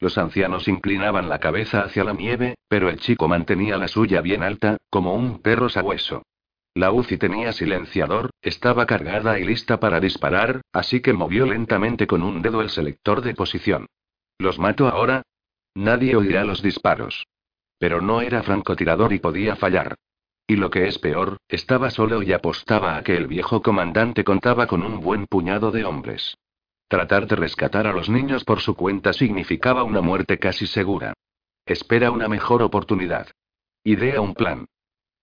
Los ancianos inclinaban la cabeza hacia la nieve, pero el chico mantenía la suya bien alta, como un perro sabueso. La UCI tenía silenciador, estaba cargada y lista para disparar, así que movió lentamente con un dedo el selector de posición. ¿Los mato ahora? Nadie oirá los disparos. Pero no era francotirador y podía fallar. Y lo que es peor, estaba solo y apostaba a que el viejo comandante contaba con un buen puñado de hombres. Tratar de rescatar a los niños por su cuenta significaba una muerte casi segura. Espera una mejor oportunidad. Idea un plan.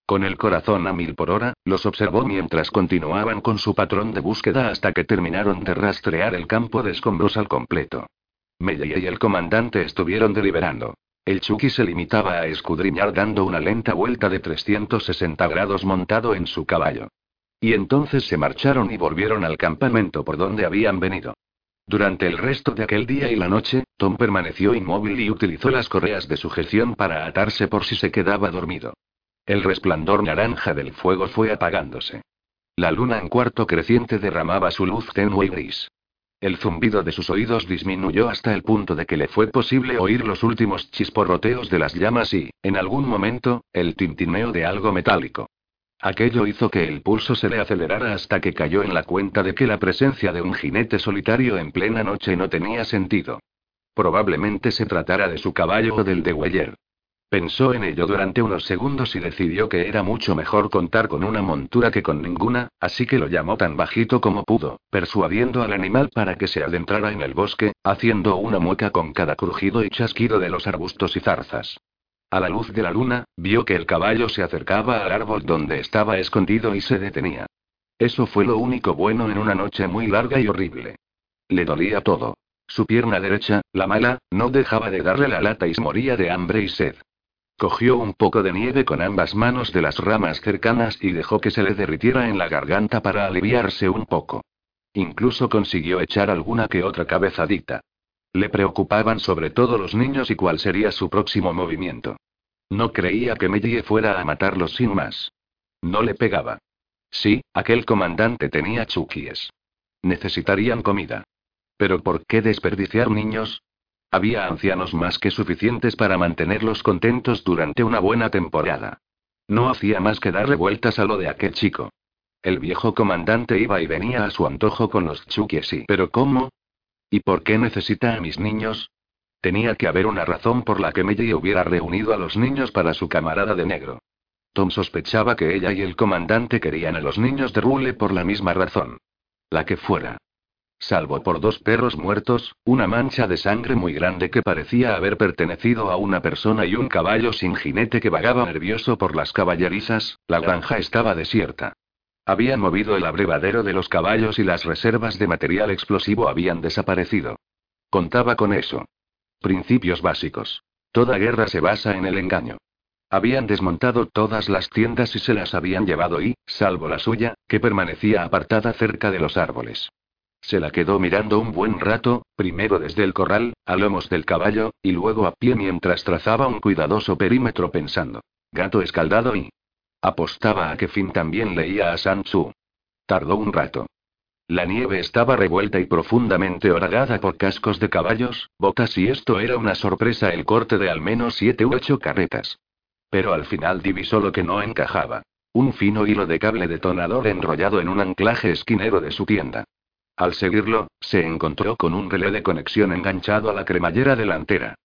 Con el corazón a mil por hora, los observó mientras continuaban con su patrón de búsqueda hasta que terminaron de rastrear el campo de escombros al completo. Meyer y el comandante estuvieron deliberando. El Chucky se limitaba a escudriñar dando una lenta vuelta de 360 grados montado en su caballo. Y entonces se marcharon y volvieron al campamento por donde habían venido. Durante el resto de aquel día y la noche, Tom permaneció inmóvil y utilizó las correas de sujeción para atarse por si se quedaba dormido. El resplandor naranja del fuego fue apagándose. La luna en cuarto creciente derramaba su luz tenue y gris. El zumbido de sus oídos disminuyó hasta el punto de que le fue posible oír los últimos chisporroteos de las llamas y, en algún momento, el tintineo de algo metálico. Aquello hizo que el pulso se le acelerara hasta que cayó en la cuenta de que la presencia de un jinete solitario en plena noche no tenía sentido. Probablemente se tratara de su caballo o del de Weyer. Pensó en ello durante unos segundos y decidió que era mucho mejor contar con una montura que con ninguna, así que lo llamó tan bajito como pudo, persuadiendo al animal para que se adentrara en el bosque, haciendo una mueca con cada crujido y chasquido de los arbustos y zarzas. A la luz de la luna, vio que el caballo se acercaba al árbol donde estaba escondido y se detenía. Eso fue lo único bueno en una noche muy larga y horrible. Le dolía todo. Su pierna derecha, la mala, no dejaba de darle la lata y moría de hambre y sed. Cogió un poco de nieve con ambas manos de las ramas cercanas y dejó que se le derritiera en la garganta para aliviarse un poco. Incluso consiguió echar alguna que otra cabezadita. Le preocupaban sobre todo los niños y cuál sería su próximo movimiento. No creía que Mellie fuera a matarlos sin más. No le pegaba. Sí, aquel comandante tenía chuquíes. Necesitarían comida. Pero ¿por qué desperdiciar niños? Había ancianos más que suficientes para mantenerlos contentos durante una buena temporada. No hacía más que darle vueltas a lo de aquel chico. El viejo comandante iba y venía a su antojo con los chuques y... ¿Pero cómo? ¿Y por qué necesita a mis niños? Tenía que haber una razón por la que Melly hubiera reunido a los niños para su camarada de negro. Tom sospechaba que ella y el comandante querían a los niños de Rule por la misma razón. La que fuera. Salvo por dos perros muertos, una mancha de sangre muy grande que parecía haber pertenecido a una persona y un caballo sin jinete que vagaba nervioso por las caballerizas, la granja estaba desierta. Habían movido el abrevadero de los caballos y las reservas de material explosivo habían desaparecido. Contaba con eso. Principios básicos. Toda guerra se basa en el engaño. Habían desmontado todas las tiendas y se las habían llevado y, salvo la suya, que permanecía apartada cerca de los árboles. Se la quedó mirando un buen rato, primero desde el corral, a lomos del caballo, y luego a pie mientras trazaba un cuidadoso perímetro pensando. Gato escaldado y... Apostaba a que Finn también leía a Sansu. Tardó un rato. La nieve estaba revuelta y profundamente horagada por cascos de caballos, botas y esto era una sorpresa el corte de al menos siete u ocho carretas. Pero al final divisó lo que no encajaba. Un fino hilo de cable detonador enrollado en un anclaje esquinero de su tienda. Al seguirlo, se encontró con un relé de conexión enganchado a la cremallera delantera.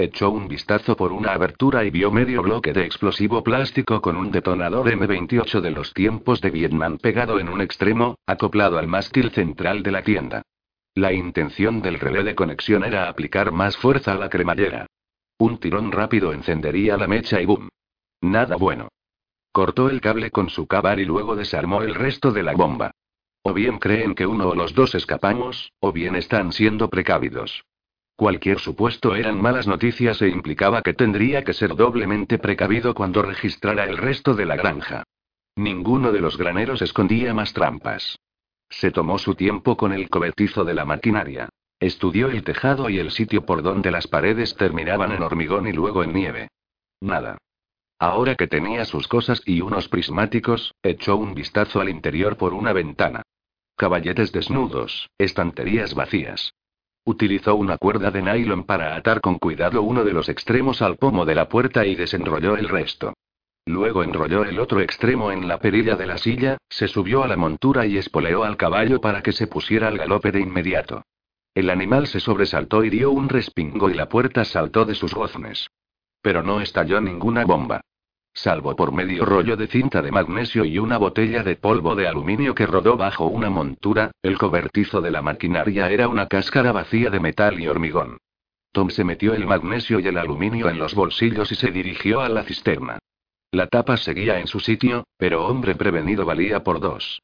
Echó un vistazo por una abertura y vio medio bloque de explosivo plástico con un detonador M28 de los tiempos de Vietnam pegado en un extremo, acoplado al mástil central de la tienda. La intención del relé de conexión era aplicar más fuerza a la cremallera. Un tirón rápido encendería la mecha y boom. Nada bueno. Cortó el cable con su cabar y luego desarmó el resto de la bomba. O bien creen que uno o los dos escapamos, o bien están siendo precavidos. Cualquier supuesto eran malas noticias e implicaba que tendría que ser doblemente precavido cuando registrara el resto de la granja. Ninguno de los graneros escondía más trampas. Se tomó su tiempo con el cobertizo de la maquinaria. Estudió el tejado y el sitio por donde las paredes terminaban en hormigón y luego en nieve. Nada. Ahora que tenía sus cosas y unos prismáticos, echó un vistazo al interior por una ventana. Caballetes desnudos, estanterías vacías. Utilizó una cuerda de nylon para atar con cuidado uno de los extremos al pomo de la puerta y desenrolló el resto. Luego enrolló el otro extremo en la perilla de la silla, se subió a la montura y espoleó al caballo para que se pusiera al galope de inmediato. El animal se sobresaltó y dio un respingo y la puerta saltó de sus goznes. Pero no estalló ninguna bomba. Salvo por medio rollo de cinta de magnesio y una botella de polvo de aluminio que rodó bajo una montura, el cobertizo de la maquinaria era una cáscara vacía de metal y hormigón. Tom se metió el magnesio y el aluminio en los bolsillos y se dirigió a la cisterna. La tapa seguía en su sitio, pero hombre prevenido valía por dos.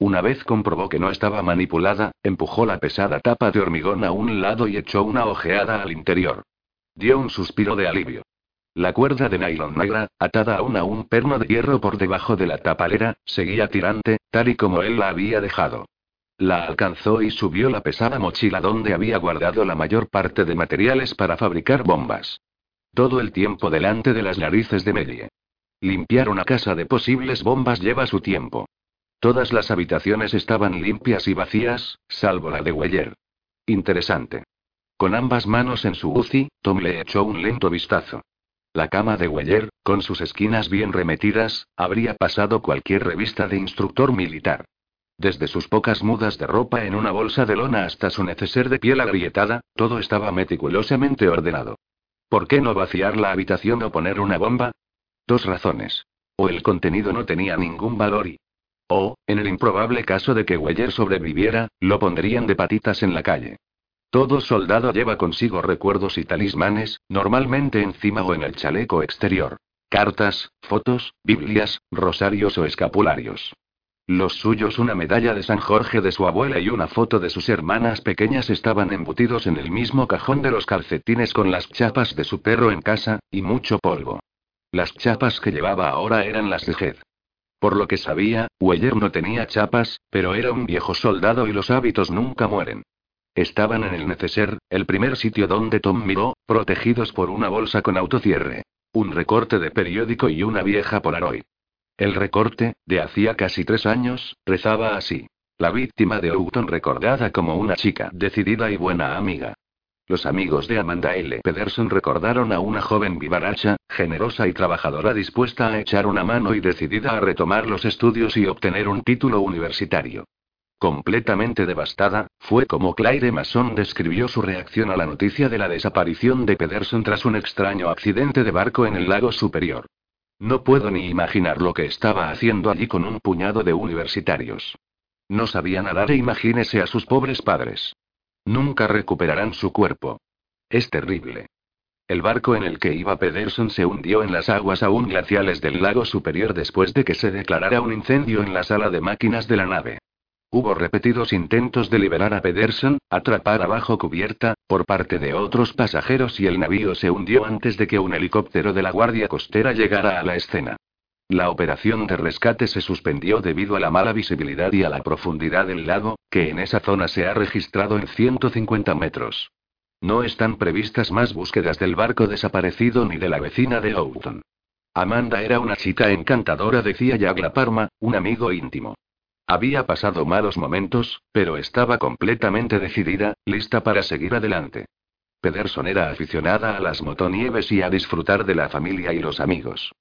Una vez comprobó que no estaba manipulada, empujó la pesada tapa de hormigón a un lado y echó una ojeada al interior. Dio un suspiro de alivio. La cuerda de nylon negra, atada aún a un perno de hierro por debajo de la tapalera, seguía tirante, tal y como él la había dejado. La alcanzó y subió la pesada mochila donde había guardado la mayor parte de materiales para fabricar bombas. Todo el tiempo delante de las narices de Medie. Limpiar una casa de posibles bombas lleva su tiempo. Todas las habitaciones estaban limpias y vacías, salvo la de Weyer. Interesante. Con ambas manos en su UCI, Tom le echó un lento vistazo. La cama de Weyer, con sus esquinas bien remetidas, habría pasado cualquier revista de instructor militar. Desde sus pocas mudas de ropa en una bolsa de lona hasta su neceser de piel agrietada, todo estaba meticulosamente ordenado. ¿Por qué no vaciar la habitación o poner una bomba? Dos razones. O el contenido no tenía ningún valor y... O, en el improbable caso de que Weyer sobreviviera, lo pondrían de patitas en la calle. Todo soldado lleva consigo recuerdos y talismanes, normalmente encima o en el chaleco exterior. Cartas, fotos, Biblias, rosarios o escapularios. Los suyos una medalla de San Jorge de su abuela y una foto de sus hermanas pequeñas estaban embutidos en el mismo cajón de los calcetines con las chapas de su perro en casa, y mucho polvo. Las chapas que llevaba ahora eran las de Jed. Por lo que sabía, Weyer no tenía chapas, pero era un viejo soldado y los hábitos nunca mueren. Estaban en el neceser, el primer sitio donde Tom miró, protegidos por una bolsa con autocierre. Un recorte de periódico y una vieja Polaroid. El recorte, de hacía casi tres años, rezaba así. La víctima de Houghton recordada como una chica decidida y buena amiga. Los amigos de Amanda L. Pederson recordaron a una joven vivaracha, generosa y trabajadora dispuesta a echar una mano y decidida a retomar los estudios y obtener un título universitario. Completamente devastada, fue como Claire Mason describió su reacción a la noticia de la desaparición de Pederson tras un extraño accidente de barco en el lago superior. No puedo ni imaginar lo que estaba haciendo allí con un puñado de universitarios. No sabía nadar e imagínese a sus pobres padres. Nunca recuperarán su cuerpo. Es terrible. El barco en el que iba Pederson se hundió en las aguas aún glaciales del lago superior después de que se declarara un incendio en la sala de máquinas de la nave. Hubo repetidos intentos de liberar a Pedersen, atrapar abajo cubierta, por parte de otros pasajeros y el navío se hundió antes de que un helicóptero de la Guardia Costera llegara a la escena. La operación de rescate se suspendió debido a la mala visibilidad y a la profundidad del lago, que en esa zona se ha registrado en 150 metros. No están previstas más búsquedas del barco desaparecido ni de la vecina de Houghton. Amanda era una chica encantadora, decía Yagla Parma, un amigo íntimo. Había pasado malos momentos, pero estaba completamente decidida, lista para seguir adelante. Pederson era aficionada a las motonieves y a disfrutar de la familia y los amigos.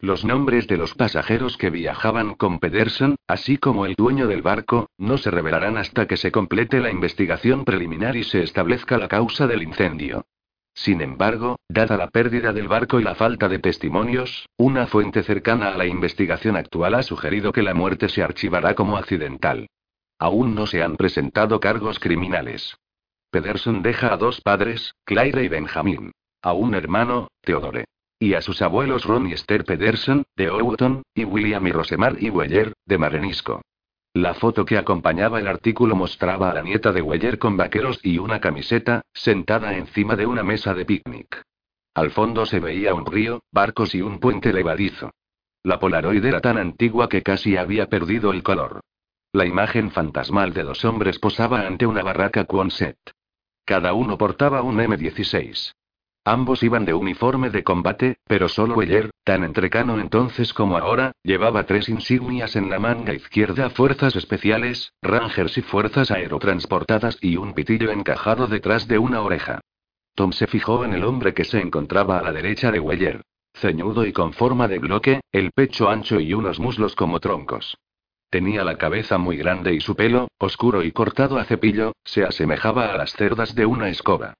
Los nombres de los pasajeros que viajaban con Pederson, así como el dueño del barco, no se revelarán hasta que se complete la investigación preliminar y se establezca la causa del incendio. Sin embargo, dada la pérdida del barco y la falta de testimonios, una fuente cercana a la investigación actual ha sugerido que la muerte se archivará como accidental. Aún no se han presentado cargos criminales. Pederson deja a dos padres, Claire y Benjamin. A un hermano, Theodore. Y a sus abuelos Ron y Esther Pederson, de Houghton, y William y Rosemar y Weyer, de Marenisco. La foto que acompañaba el artículo mostraba a la nieta de Weyer con vaqueros y una camiseta, sentada encima de una mesa de picnic. Al fondo se veía un río, barcos y un puente levadizo. La Polaroid era tan antigua que casi había perdido el color. La imagen fantasmal de dos hombres posaba ante una barraca Quonset. Cada uno portaba un M16. Ambos iban de uniforme de combate, pero solo Weller, tan entrecano entonces como ahora, llevaba tres insignias en la manga izquierda: Fuerzas Especiales, Rangers y Fuerzas Aerotransportadas y un pitillo encajado detrás de una oreja. Tom se fijó en el hombre que se encontraba a la derecha de Weller. Ceñudo y con forma de bloque, el pecho ancho y unos muslos como troncos. Tenía la cabeza muy grande y su pelo, oscuro y cortado a cepillo, se asemejaba a las cerdas de una escoba.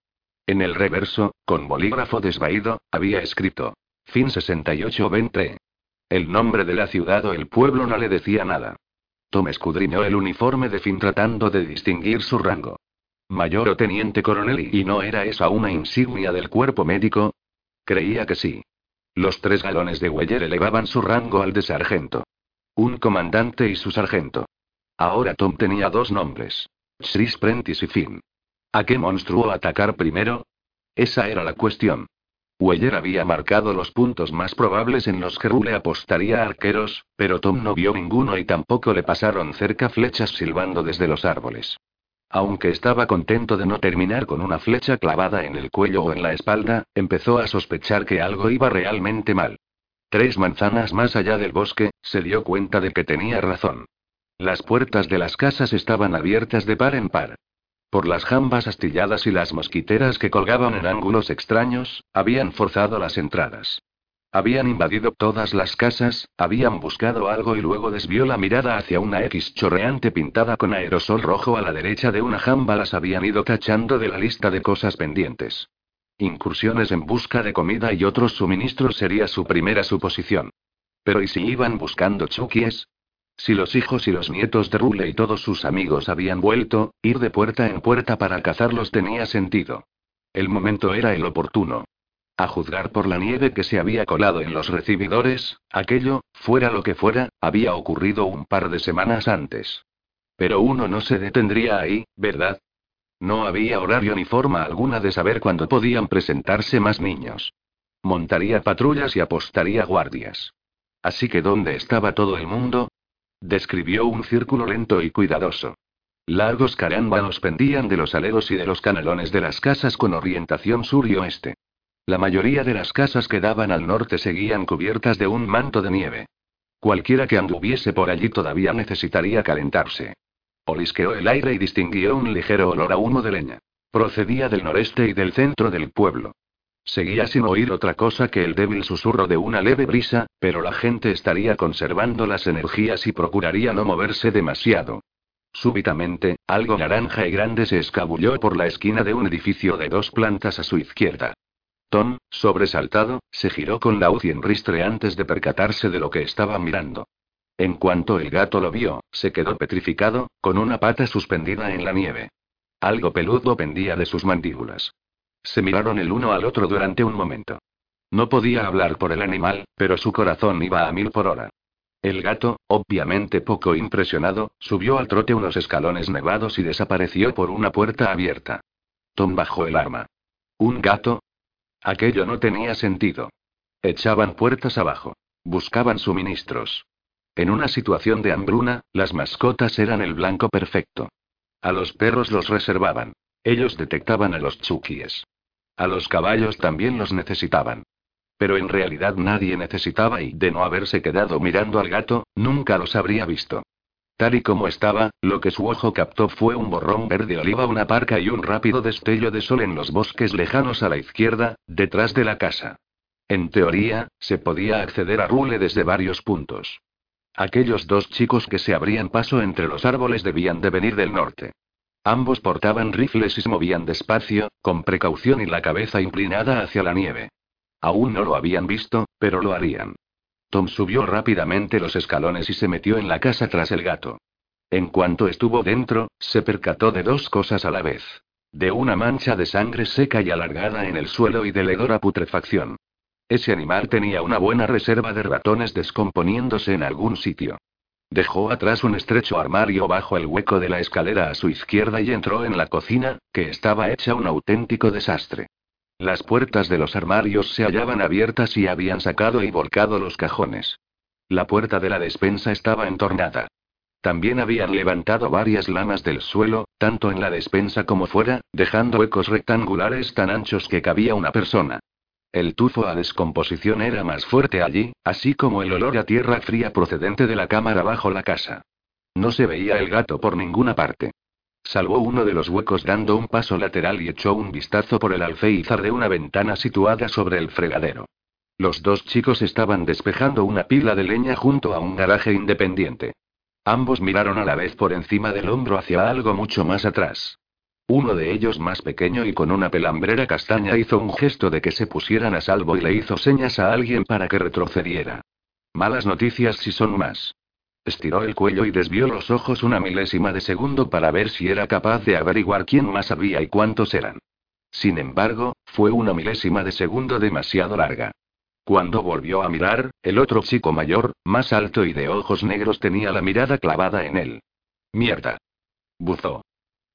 En el reverso, con bolígrafo desvaído, había escrito: Fin 68 Ventre. El nombre de la ciudad o el pueblo no le decía nada. Tom escudriñó el uniforme de Finn tratando de distinguir su rango. Mayor o teniente coronel y no era esa una insignia del cuerpo médico. Creía que sí. Los tres galones de Weyer elevaban su rango al de sargento. Un comandante y su sargento. Ahora Tom tenía dos nombres. Chris Prentice y Finn. ¿A qué monstruo atacar primero? Esa era la cuestión. Weller había marcado los puntos más probables en los que Rule apostaría a arqueros, pero Tom no vio ninguno y tampoco le pasaron cerca flechas silbando desde los árboles. Aunque estaba contento de no terminar con una flecha clavada en el cuello o en la espalda, empezó a sospechar que algo iba realmente mal. Tres manzanas más allá del bosque, se dio cuenta de que tenía razón. Las puertas de las casas estaban abiertas de par en par. Por las jambas astilladas y las mosquiteras que colgaban en ángulos extraños, habían forzado las entradas. Habían invadido todas las casas, habían buscado algo y luego desvió la mirada hacia una X chorreante pintada con aerosol rojo a la derecha de una jamba. Las habían ido tachando de la lista de cosas pendientes. Incursiones en busca de comida y otros suministros sería su primera suposición. Pero ¿y si iban buscando chukies? Si los hijos y los nietos de Rule y todos sus amigos habían vuelto, ir de puerta en puerta para cazarlos tenía sentido. El momento era el oportuno. A juzgar por la nieve que se había colado en los recibidores, aquello, fuera lo que fuera, había ocurrido un par de semanas antes. Pero uno no se detendría ahí, ¿verdad? No había horario ni forma alguna de saber cuándo podían presentarse más niños. Montaría patrullas y apostaría guardias. Así que ¿dónde estaba todo el mundo? Describió un círculo lento y cuidadoso. Largos carámbanos pendían de los aleros y de los canalones de las casas con orientación sur y oeste. La mayoría de las casas que daban al norte seguían cubiertas de un manto de nieve. Cualquiera que anduviese por allí todavía necesitaría calentarse. Olisqueó el aire y distinguió un ligero olor a humo de leña. Procedía del noreste y del centro del pueblo. Seguía sin oír otra cosa que el débil susurro de una leve brisa, pero la gente estaría conservando las energías y procuraría no moverse demasiado. Súbitamente, algo naranja y grande se escabulló por la esquina de un edificio de dos plantas a su izquierda. Tom, sobresaltado, se giró con la en ristre antes de percatarse de lo que estaba mirando. En cuanto el gato lo vio, se quedó petrificado, con una pata suspendida en la nieve. Algo peludo pendía de sus mandíbulas. Se miraron el uno al otro durante un momento. No podía hablar por el animal, pero su corazón iba a mil por hora. El gato, obviamente poco impresionado, subió al trote unos escalones nevados y desapareció por una puerta abierta. Tom bajó el arma. ¿Un gato? Aquello no tenía sentido. Echaban puertas abajo. Buscaban suministros. En una situación de hambruna, las mascotas eran el blanco perfecto. A los perros los reservaban. Ellos detectaban a los chukíes. A los caballos también los necesitaban. Pero en realidad nadie necesitaba y de no haberse quedado mirando al gato, nunca los habría visto. Tal y como estaba, lo que su ojo captó fue un borrón verde oliva, una parca y un rápido destello de sol en los bosques lejanos a la izquierda, detrás de la casa. En teoría, se podía acceder a Rule desde varios puntos. Aquellos dos chicos que se abrían paso entre los árboles debían de venir del norte. Ambos portaban rifles y se movían despacio, con precaución y la cabeza inclinada hacia la nieve. Aún no lo habían visto, pero lo harían. Tom subió rápidamente los escalones y se metió en la casa tras el gato. En cuanto estuvo dentro, se percató de dos cosas a la vez. De una mancha de sangre seca y alargada en el suelo y de hedor a putrefacción. Ese animal tenía una buena reserva de ratones descomponiéndose en algún sitio. Dejó atrás un estrecho armario bajo el hueco de la escalera a su izquierda y entró en la cocina, que estaba hecha un auténtico desastre. Las puertas de los armarios se hallaban abiertas y habían sacado y volcado los cajones. La puerta de la despensa estaba entornada. También habían levantado varias lamas del suelo, tanto en la despensa como fuera, dejando huecos rectangulares tan anchos que cabía una persona. El tufo a descomposición era más fuerte allí, así como el olor a tierra fría procedente de la cámara bajo la casa. No se veía el gato por ninguna parte. Salvó uno de los huecos dando un paso lateral y echó un vistazo por el alféizar de una ventana situada sobre el fregadero. Los dos chicos estaban despejando una pila de leña junto a un garaje independiente. Ambos miraron a la vez por encima del hombro hacia algo mucho más atrás. Uno de ellos más pequeño y con una pelambrera castaña hizo un gesto de que se pusieran a salvo y le hizo señas a alguien para que retrocediera. Malas noticias si son más. Estiró el cuello y desvió los ojos una milésima de segundo para ver si era capaz de averiguar quién más había y cuántos eran. Sin embargo, fue una milésima de segundo demasiado larga. Cuando volvió a mirar, el otro chico mayor, más alto y de ojos negros tenía la mirada clavada en él. Mierda. Buzó.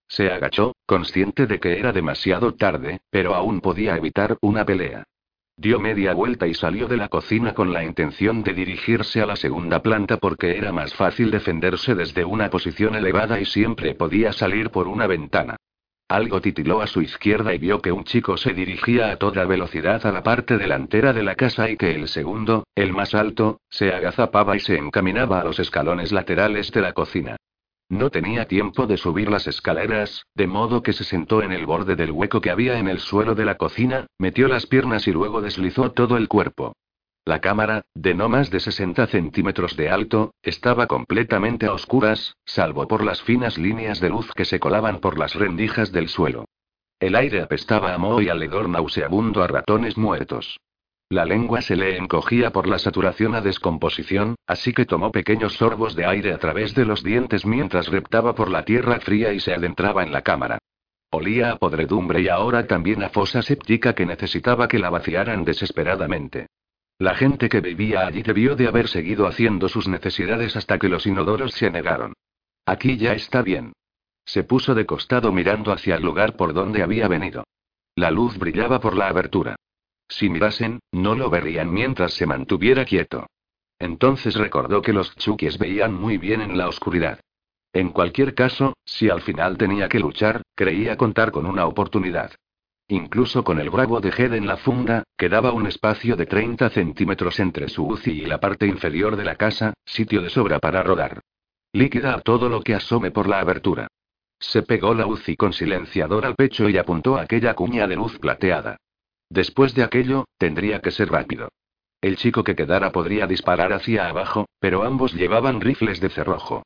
Se agachó, consciente de que era demasiado tarde, pero aún podía evitar una pelea. Dio media vuelta y salió de la cocina con la intención de dirigirse a la segunda planta porque era más fácil defenderse desde una posición elevada y siempre podía salir por una ventana. Algo titiló a su izquierda y vio que un chico se dirigía a toda velocidad a la parte delantera de la casa y que el segundo, el más alto, se agazapaba y se encaminaba a los escalones laterales de la cocina. No tenía tiempo de subir las escaleras, de modo que se sentó en el borde del hueco que había en el suelo de la cocina, metió las piernas y luego deslizó todo el cuerpo. La cámara, de no más de 60 centímetros de alto, estaba completamente a oscuras, salvo por las finas líneas de luz que se colaban por las rendijas del suelo. El aire apestaba a moho y al hedor nauseabundo a ratones muertos. La lengua se le encogía por la saturación a descomposición, así que tomó pequeños sorbos de aire a través de los dientes mientras reptaba por la tierra fría y se adentraba en la cámara. Olía a podredumbre y ahora también a fosa séptica que necesitaba que la vaciaran desesperadamente. La gente que vivía allí debió de haber seguido haciendo sus necesidades hasta que los inodoros se negaron. Aquí ya está bien. Se puso de costado mirando hacia el lugar por donde había venido. La luz brillaba por la abertura. Si mirasen, no lo verían mientras se mantuviera quieto. Entonces recordó que los chukis veían muy bien en la oscuridad. En cualquier caso, si al final tenía que luchar, creía contar con una oportunidad. Incluso con el bravo de Head en la funda, quedaba un espacio de 30 centímetros entre su UCI y la parte inferior de la casa, sitio de sobra para rodar. Líquida a todo lo que asome por la abertura. Se pegó la UCI con silenciador al pecho y apuntó a aquella cuña de luz plateada. Después de aquello, tendría que ser rápido. El chico que quedara podría disparar hacia abajo, pero ambos llevaban rifles de cerrojo.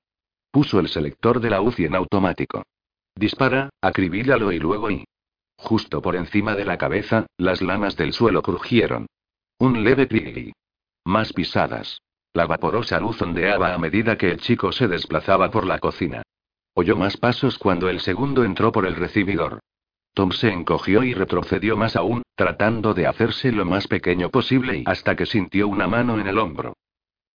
Puso el selector de la UCI en automático. Dispara, acribíllalo y luego y. Justo por encima de la cabeza, las lamas del suelo crujieron. Un leve cri. Más pisadas. La vaporosa luz ondeaba a medida que el chico se desplazaba por la cocina. Oyó más pasos cuando el segundo entró por el recibidor. Tom se encogió y retrocedió más aún, tratando de hacerse lo más pequeño posible y hasta que sintió una mano en el hombro.